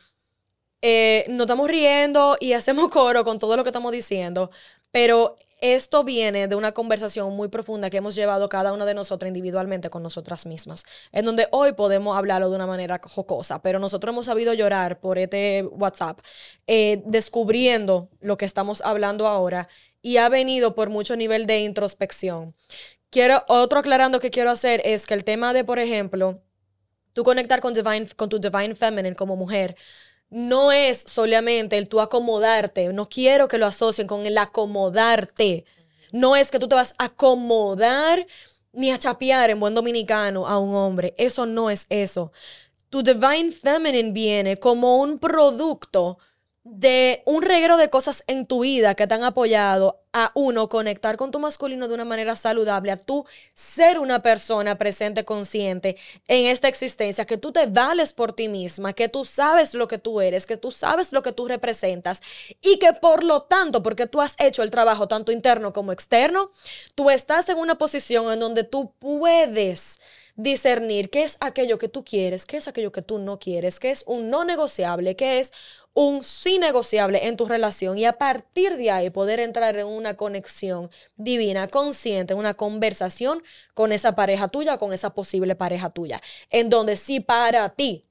S2: eh, nos estamos riendo y hacemos coro con todo lo que estamos diciendo, pero esto viene de una conversación muy profunda que hemos llevado cada una de nosotras individualmente con nosotras mismas, en donde hoy podemos hablarlo de una manera jocosa, pero nosotros hemos sabido llorar por este WhatsApp, eh, descubriendo lo que estamos hablando ahora y ha venido por mucho nivel de introspección. Otro aclarando que quiero hacer es que el tema de, por ejemplo, tú conectar con, con tu divine feminine como mujer, no es solamente el tú acomodarte, no quiero que lo asocien con el acomodarte. No es que tú te vas a acomodar ni a chapear en buen dominicano a un hombre. Eso no es eso. Tu Divine Feminine viene como un producto de un reguero de cosas en tu vida que te han apoyado a uno conectar con tu masculino de una manera saludable, a tú ser una persona presente, consciente en esta existencia, que tú te vales por ti misma, que tú sabes lo que tú eres, que tú sabes lo que tú representas y que por lo tanto, porque tú has hecho el trabajo tanto interno como externo, tú estás en una posición en donde tú puedes discernir qué es aquello que tú quieres, qué es aquello que tú no quieres, qué es un no negociable, qué es un sí negociable en tu relación y a partir de ahí poder entrar en una conexión divina, consciente, una conversación con esa pareja tuya con esa posible pareja tuya, en donde si para ti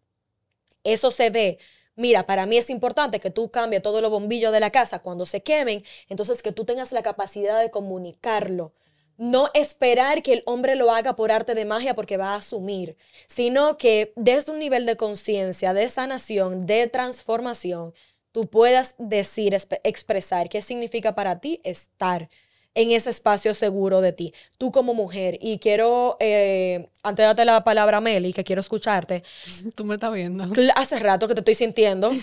S2: eso se ve Mira, para mí es importante que tú cambies todos los bombillos de la casa cuando se quemen, entonces que tú tengas la capacidad de comunicarlo, no esperar que el hombre lo haga por arte de magia porque va a asumir, sino que desde un nivel de conciencia, de sanación, de transformación, tú puedas decir, expresar qué significa para ti estar en ese espacio seguro de ti, tú como mujer. Y quiero, eh, antes de darte la palabra a Meli, que quiero escucharte.
S1: Tú me estás viendo.
S2: Hace rato que te estoy sintiendo.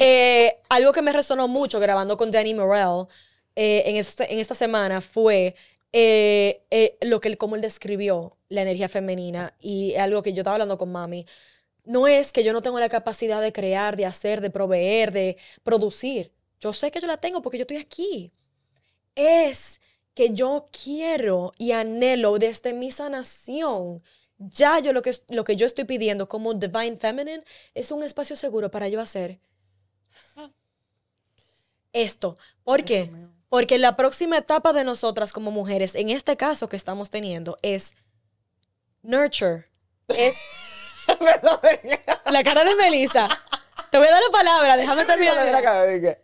S2: Eh, algo que me resonó mucho grabando con Danny Morell eh, en, este, en esta semana fue eh, eh, lo que él, como él describió la energía femenina y algo que yo estaba hablando con mami, no es que yo no tengo la capacidad de crear, de hacer, de proveer, de producir. Yo sé que yo la tengo porque yo estoy aquí. Es que yo quiero y anhelo desde mi sanación. Ya yo lo que, lo que yo estoy pidiendo como Divine Feminine es un espacio seguro para yo hacer ah. esto. ¿Por qué? Porque la próxima etapa de nosotras como mujeres, en este caso que estamos teniendo, es nurture. Es la cara de Melissa. Te voy a dar la palabra, déjame terminar. la cara de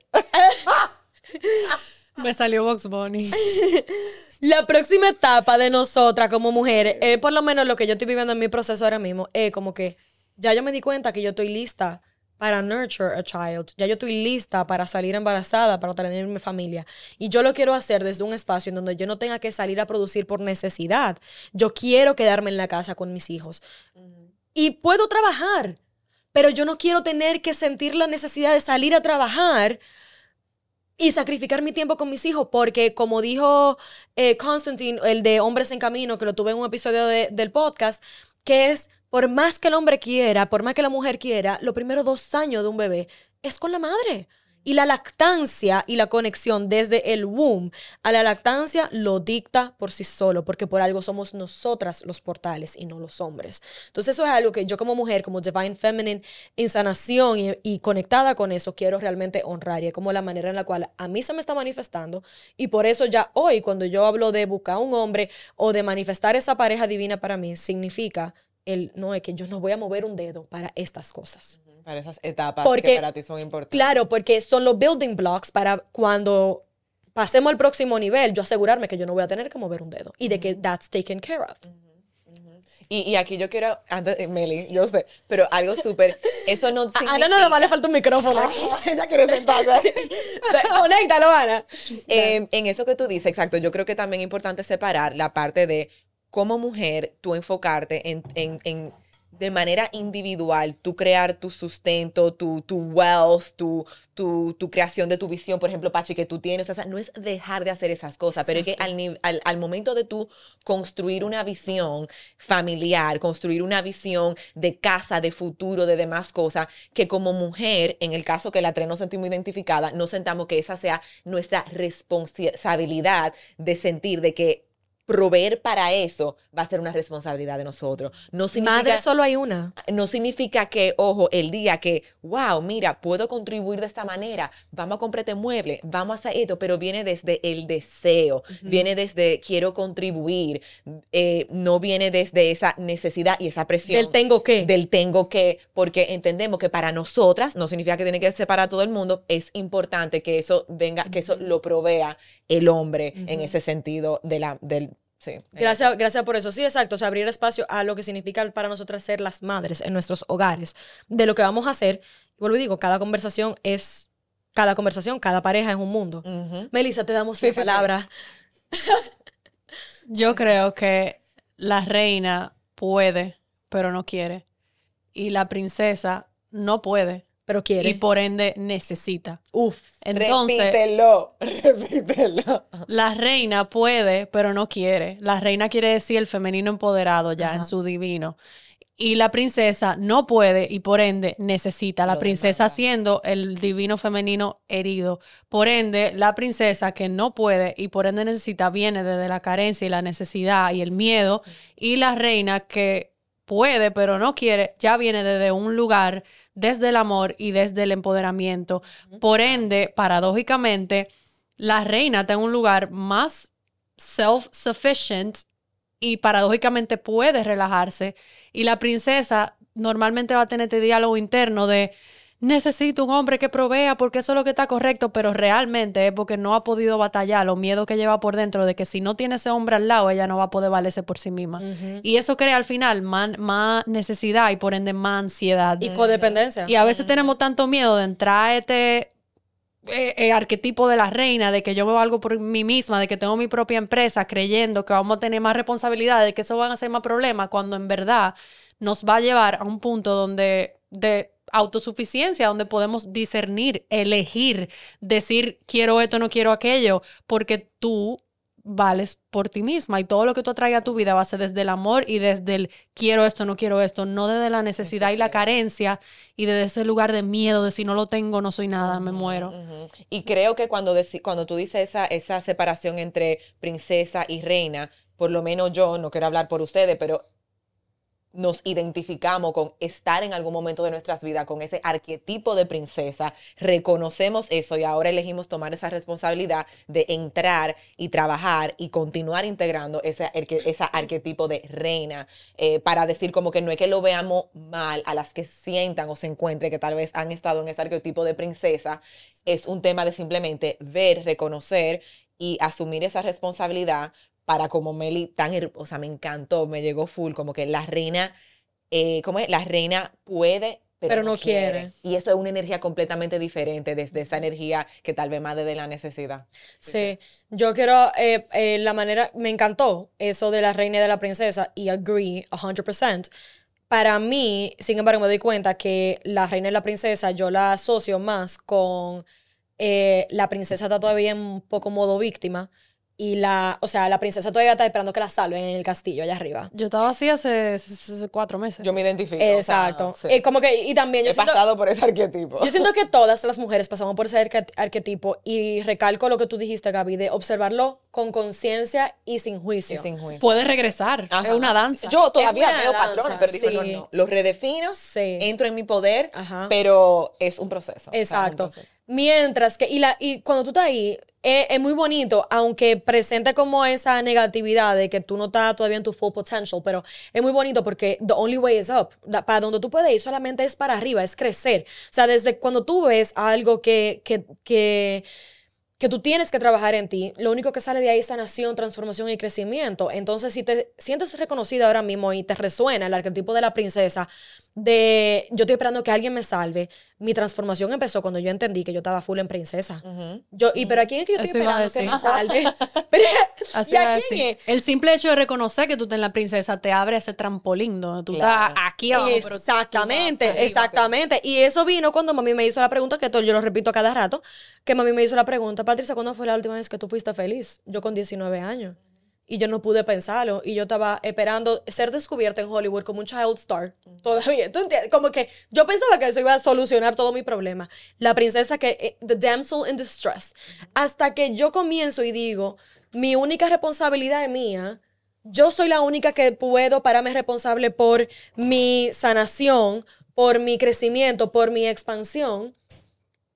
S1: Me salió Box Bunny.
S2: La próxima etapa de nosotras como mujeres, es por lo menos lo que yo estoy viviendo en mi proceso ahora mismo, es como que ya yo me di cuenta que yo estoy lista para nurture a child. Ya yo estoy lista para salir embarazada, para tener mi familia. Y yo lo quiero hacer desde un espacio en donde yo no tenga que salir a producir por necesidad. Yo quiero quedarme en la casa con mis hijos. Y puedo trabajar, pero yo no quiero tener que sentir la necesidad de salir a trabajar y sacrificar mi tiempo con mis hijos, porque como dijo eh, Constantine, el de Hombres en Camino, que lo tuve en un episodio del podcast, que es por más que el hombre quiera, por más que la mujer quiera, los primeros dos años de un bebé es con la madre. Y la lactancia y la conexión desde el womb a la lactancia lo dicta por sí solo, porque por algo somos nosotras los portales y no los hombres. Entonces eso es algo que yo como mujer, como Divine Feminine, en sanación y, conectada con eso, quiero realmente honrar. Y es como la manera en la cual a mí se me está manifestando. Y por eso ya hoy, cuando yo hablo de buscar un hombre o de manifestar esa pareja divina para mí, significa el no es que yo no voy a mover un dedo para estas cosas.
S3: Para esas etapas que para ti son importantes.
S2: Claro, porque son los building blocks para cuando pasemos al próximo nivel, yo asegurarme que yo no voy a tener que mover un dedo y de que that's taken care of.
S3: Y, y, aquí yo quiero, antes, Meli, yo sé, pero algo súper, eso no significa...
S2: A Ana nada más le falta un micrófono.
S3: Ella quiere sentarse.
S2: Conéctalo, Ana.
S3: Eh, en eso que tú dices, exacto, yo creo que también es importante separar la parte de como mujer tú enfocarte en, de manera individual, tú crear tu sustento, tu, tu wealth, tu, tu, tu, creación de tu visión, por ejemplo, Pachi, que tú tienes, o sea, no es dejar de hacer esas cosas, pero es que al, al, al, momento de tú construir una visión familiar, construir una visión de casa, de futuro, de demás cosas, que como mujer, en el caso que la tres nos sentimos identificada, no sentamos que esa sea nuestra responsabilidad de sentir de que proveer para eso va a ser una responsabilidad de nosotros. No significa,
S2: Madre solo hay una.
S3: No significa que, ojo, el día que, wow, mira, puedo contribuir de esta manera, vamos a comprar este mueble, vamos a hacer esto, pero viene desde el deseo, viene desde quiero contribuir, eh, no viene desde esa necesidad y esa presión.
S2: Del tengo que.
S3: Del tengo que, porque entendemos que para nosotras, no significa que tiene que ser para todo el mundo, es importante que eso venga, que eso lo provea el hombre en ese sentido de la, del Sí.
S2: Gracias, gracias por eso. Sí, exacto. O sea, abrir espacio a lo que significa para nosotras ser las madres en nuestros hogares. De lo que vamos a hacer. vuelvo y digo, cada conversación es. Cada conversación, cada pareja es un mundo. Melissa, te damos la palabra.
S1: Yo creo que la reina puede, pero no quiere. Y la princesa no puede,
S2: pero quiere.
S1: Y por ende necesita.
S2: Uf.
S3: Entonces. Repítelo, repítelo.
S1: La reina puede, pero no quiere. La reina quiere decir el femenino empoderado ya en su divino. Y la princesa no puede y por ende necesita. La princesa siendo el divino femenino herido. Por ende, la princesa que no puede y por ende necesita viene desde la carencia y la necesidad y el miedo. Y la reina que puede pero no quiere ya viene desde un lugar desde el amor y desde el empoderamiento. Por ende, paradójicamente, la reina está en un lugar más self-sufficient y paradójicamente puede relajarse. Y la princesa normalmente va a tener este diálogo interno de necesito un hombre que provea porque eso es lo que está correcto, pero realmente es porque no ha podido batallar los miedos que lleva por dentro de que si no tiene ese hombre al lado, ella no va a poder valerse por sí misma. Y eso crea al final más, necesidad y por ende más ansiedad.
S2: Y codependencia.
S1: Y a veces tenemos tanto miedo de entrar a este eh, eh, arquetipo de la reina, de que yo veo algo por mí misma, de que tengo mi propia empresa, creyendo que vamos a tener más responsabilidad, de que eso van a ser más problemas, cuando en verdad nos va a llevar a un punto donde de autosuficiencia, donde podemos discernir, elegir, decir quiero esto, no quiero aquello, porque tú vales por ti misma y todo lo que tú atraigas a tu vida va a ser desde el amor y desde el quiero esto, no quiero esto, no desde la necesidad y la carencia y desde ese lugar de miedo de si no lo tengo no soy nada, me muero.
S3: Y creo que cuando, cuando tú dices esa, esa separación entre princesa y reina, por lo menos yo, no quiero hablar por ustedes, pero nos identificamos con estar en algún momento de nuestras vidas con ese arquetipo de princesa, reconocemos eso y ahora elegimos tomar esa responsabilidad de entrar y trabajar y continuar integrando ese, ese arquetipo de reina eh, para decir como que no es que lo veamos mal a las que sientan o se encuentren que tal vez han estado en ese arquetipo de princesa, es un tema de simplemente ver, reconocer y asumir esa responsabilidad para como Meli tan, o sea, me encantó, me llegó full, como que la reina, eh, ¿cómo es? La reina puede, pero, no, quiere. Y eso es una energía completamente diferente desde esa energía que tal vez más desde la necesidad.
S2: Sí, yo quiero, eh, eh, la manera, me encantó eso de la reina y de la princesa y agree 100%. Para mí, sin embargo, me doy cuenta que la reina y la princesa yo la asocio más con la princesa está todavía en un poco modo víctima y la, o sea, la princesa todavía está esperando que la salven en el castillo allá arriba.
S1: Yo estaba así hace, cuatro meses.
S3: Yo me identifico.
S2: Exacto. y como que, y también yo
S3: He pasado por ese arquetipo.
S2: Yo siento que todas las mujeres pasamos por ese arquetipo y recalco lo que tú dijiste, Gaby, de observarlo con conciencia y sin juicio.
S3: sin juicio.
S1: Puede regresar. Es una danza.
S3: Yo todavía veo patrones, pero digo, no, no. Los redefino, entro en mi poder, pero es un proceso.
S2: Exacto. Mientras que, y, la, y cuando tú estás ahí, es, muy bonito, aunque presente como esa negatividad de que tú no estás todavía en tu full potential, pero es muy bonito porque the only way is up. Para donde tú puedes ir solamente es para arriba, es crecer. O sea, desde cuando tú ves algo que, que, que que tú tienes que trabajar en ti, lo único que sale de ahí es sanación, transformación y crecimiento. Entonces, si te sientes reconocida ahora mismo y te resuena el arquetipo de la princesa, de yo estoy esperando que alguien me salve. Mi transformación empezó cuando yo entendí que yo estaba full en princesa. Yo, y pero a quién es que yo estoy
S1: Eso
S2: esperando que me salve. Pero,
S1: Así
S2: ¿y a quién es?
S1: El simple hecho de reconocer que tú estás en la princesa te abre ese trampolín donde tú
S3: Claro.
S1: estás aquí abajo.
S2: Exactamente,
S1: arriba.
S2: exactamente. Y eso vino cuando mami me hizo la pregunta, que yo lo repito cada rato, que mami me hizo la pregunta, Patricia, ¿cuándo fue la última vez que tú fuiste feliz? Yo con 19 años. Y yo no pude pensarlo. Y yo estaba esperando ser descubierta en Hollywood como un child star. Todavía. ¿Tú entiendes? Como que yo pensaba que eso iba a solucionar todo mi problema. La princesa que, eh, the damsel in distress. Hasta que yo comienzo y digo, mi única responsabilidad es mía. Yo soy la única que puedo pararme responsable por mi sanación, por mi crecimiento, por mi expansión.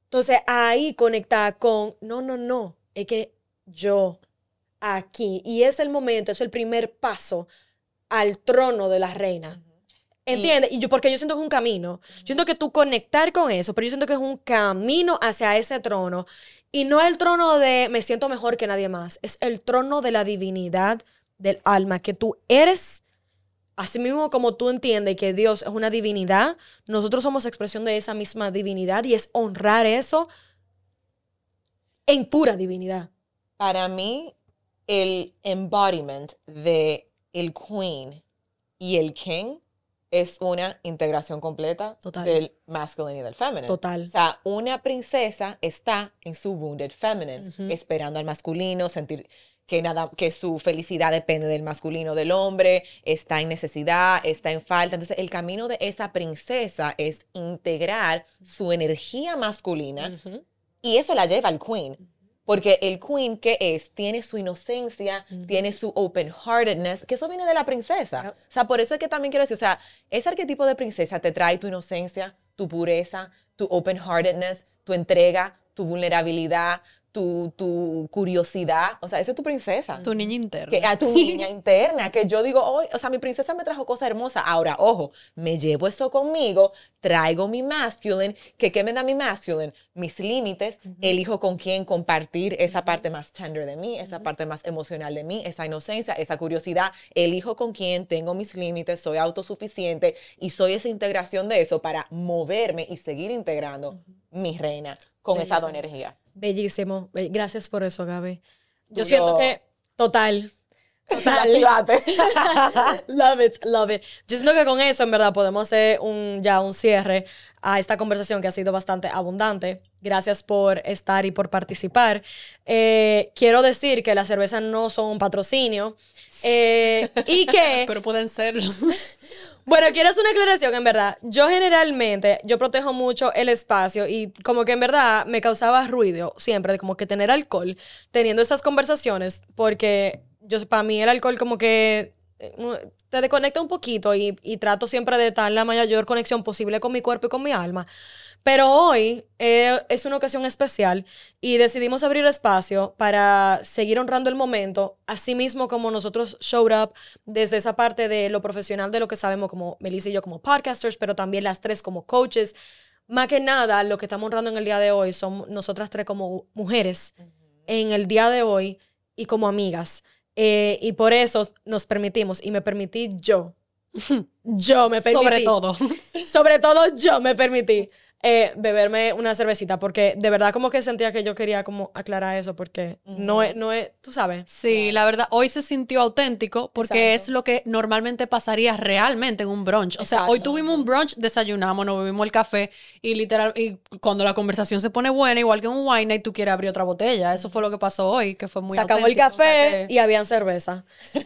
S2: Entonces ahí conectar con, no, no, no, es que yo aquí, y es el momento, es el primer paso al trono de la reina. ¿Entiendes? Y yo, porque yo siento que es un camino. Yo siento que tú conectar con eso, pero yo siento que es un camino hacia ese trono. Y no el trono de me siento mejor que nadie más. Es el trono de la divinidad del alma, que tú eres, así mismo como tú entiendes que Dios es una divinidad, nosotros somos expresión de esa misma divinidad y es honrar eso en pura divinidad.
S3: Para mí, el embodiment de el queen y el king es una integración completa
S2: Total.
S3: del masculine y del feminine.
S2: Total.
S3: O sea, una princesa está en su wounded feminine, esperando al masculino, sentir que nada, que su felicidad depende del masculino, del hombre, está en necesidad, está en falta. Entonces, el camino de esa princesa es integrar su energía masculina y eso la lleva al queen. Porque el queen, ¿qué es? Tiene su inocencia, tiene su open-heartedness, que eso viene de la princesa.
S2: Yep.
S3: O sea, por eso es que también quiero decir, o sea, ese arquetipo de princesa te trae tu inocencia, tu pureza, tu open-heartedness, tu entrega, tu vulnerabilidad, tu, tu curiosidad. O sea, esa es tu princesa.
S1: Tu niña interna.
S3: Que a tu niña interna, que yo digo, hoy, o sea, mi princesa me trajo cosas hermosas. Ahora, ojo, me llevo eso conmigo, traigo mi masculine, que ¿qué me da mi masculine? Mis límites, elijo con quién compartir esa parte más tender de mí, esa parte más emocional de mí, esa inocencia, esa curiosidad. Elijo con quién tengo mis límites, soy autosuficiente y soy esa integración de eso para moverme y seguir integrando mi reina con esa
S2: Bellísimo.
S3: energía.
S2: Bellísimo. Be- Gracias por eso, Gaby. Yo siento que, total. Total. love it, love it. Yo siento que con eso, en verdad, podemos hacer un, ya un cierre a esta conversación que ha sido bastante abundante. Gracias por estar y por participar. Eh, quiero decir que las cervezas no son un patrocinio. eh, y que
S1: Pero pueden serlo.
S2: Bueno, quiero hacer una aclaración, en verdad. Yo generalmente, yo protejo mucho el espacio y como que en verdad me causaba ruido siempre, de como que tener alcohol, teniendo esas conversaciones, porque yo, para mí el alcohol como que eh, te desconecta un poquito y, trato siempre de estar la mayor conexión posible con mi cuerpo y con mi alma. Pero hoy eh, es una ocasión especial y decidimos abrir espacio para seguir honrando el momento, así mismo como nosotros showed up desde esa parte de lo profesional de lo que sabemos como Melissa y yo como podcasters, pero también las tres como coaches. Más que nada, lo que estamos honrando en el día de hoy son nosotras tres como mujeres en el día de hoy y como amigas. Eh, y por eso nos permitimos, y me permití yo. Yo me permití.
S1: Sobre todo.
S2: Sobre todo yo me permití eh, beberme una cervecita porque de verdad como que sentía que yo quería como aclarar eso porque no es, no es, tú sabes.
S1: Sí, la verdad, hoy se sintió auténtico porque
S2: Exacto.
S1: es lo que normalmente pasaría realmente en un brunch. O sea, hoy tuvimos un brunch, desayunamos, nos bebimos el café y literal, y cuando la conversación se pone buena, igual que en un wine night, tú quieres abrir otra botella. Eso fue lo que pasó hoy, que fue muy
S2: Se acabó el
S1: auténtico. O sea
S2: café
S1: que-
S2: y habían cerveza.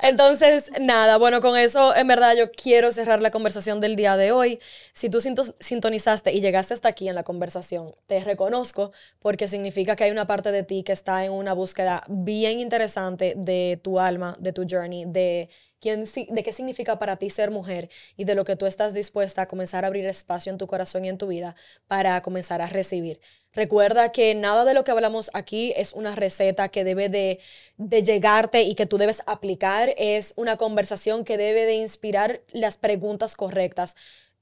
S2: Entonces, nada, bueno, con eso en verdad yo quiero cerrar la conversación del día de hoy. Si tú sinto- sintonizaste y llegaste hasta aquí en la conversación, te reconozco porque significa que hay una parte de ti que está en una búsqueda bien interesante de tu alma, de tu journey, de quién, de qué significa para ti ser mujer y de lo que tú estás dispuesta a comenzar a abrir espacio en tu corazón y en tu vida para comenzar a recibir. Recuerda que nada de lo que hablamos aquí es una receta que debe de, de llegarte y que tú debes aplicar. Es una conversación que debe de inspirar las preguntas correctas.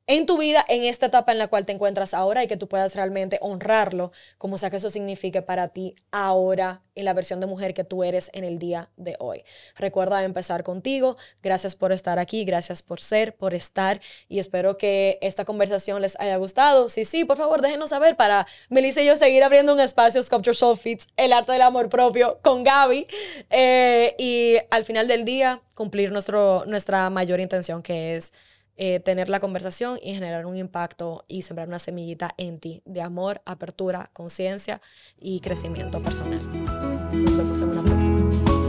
S2: En tu vida, en esta etapa en la cual te encuentras ahora y que tú puedas realmente honrarlo, como sea que eso signifique para ti ahora en la versión de mujer que tú eres en el día de hoy. Recuerda empezar contigo. Gracias por estar aquí, gracias por ser, por estar y espero que esta conversación les haya gustado. Si sí, por favor, déjenos saber para Melissa y yo seguir abriendo un espacio Sculpture Soul Fits, el arte del amor propio con Gaby eh, y al final del día cumplir nuestro, nuestra mayor intención que es eh, tener la conversación y generar un impacto y sembrar una semillita en ti de amor, apertura, conciencia y crecimiento personal. Nos vemos en una próxima.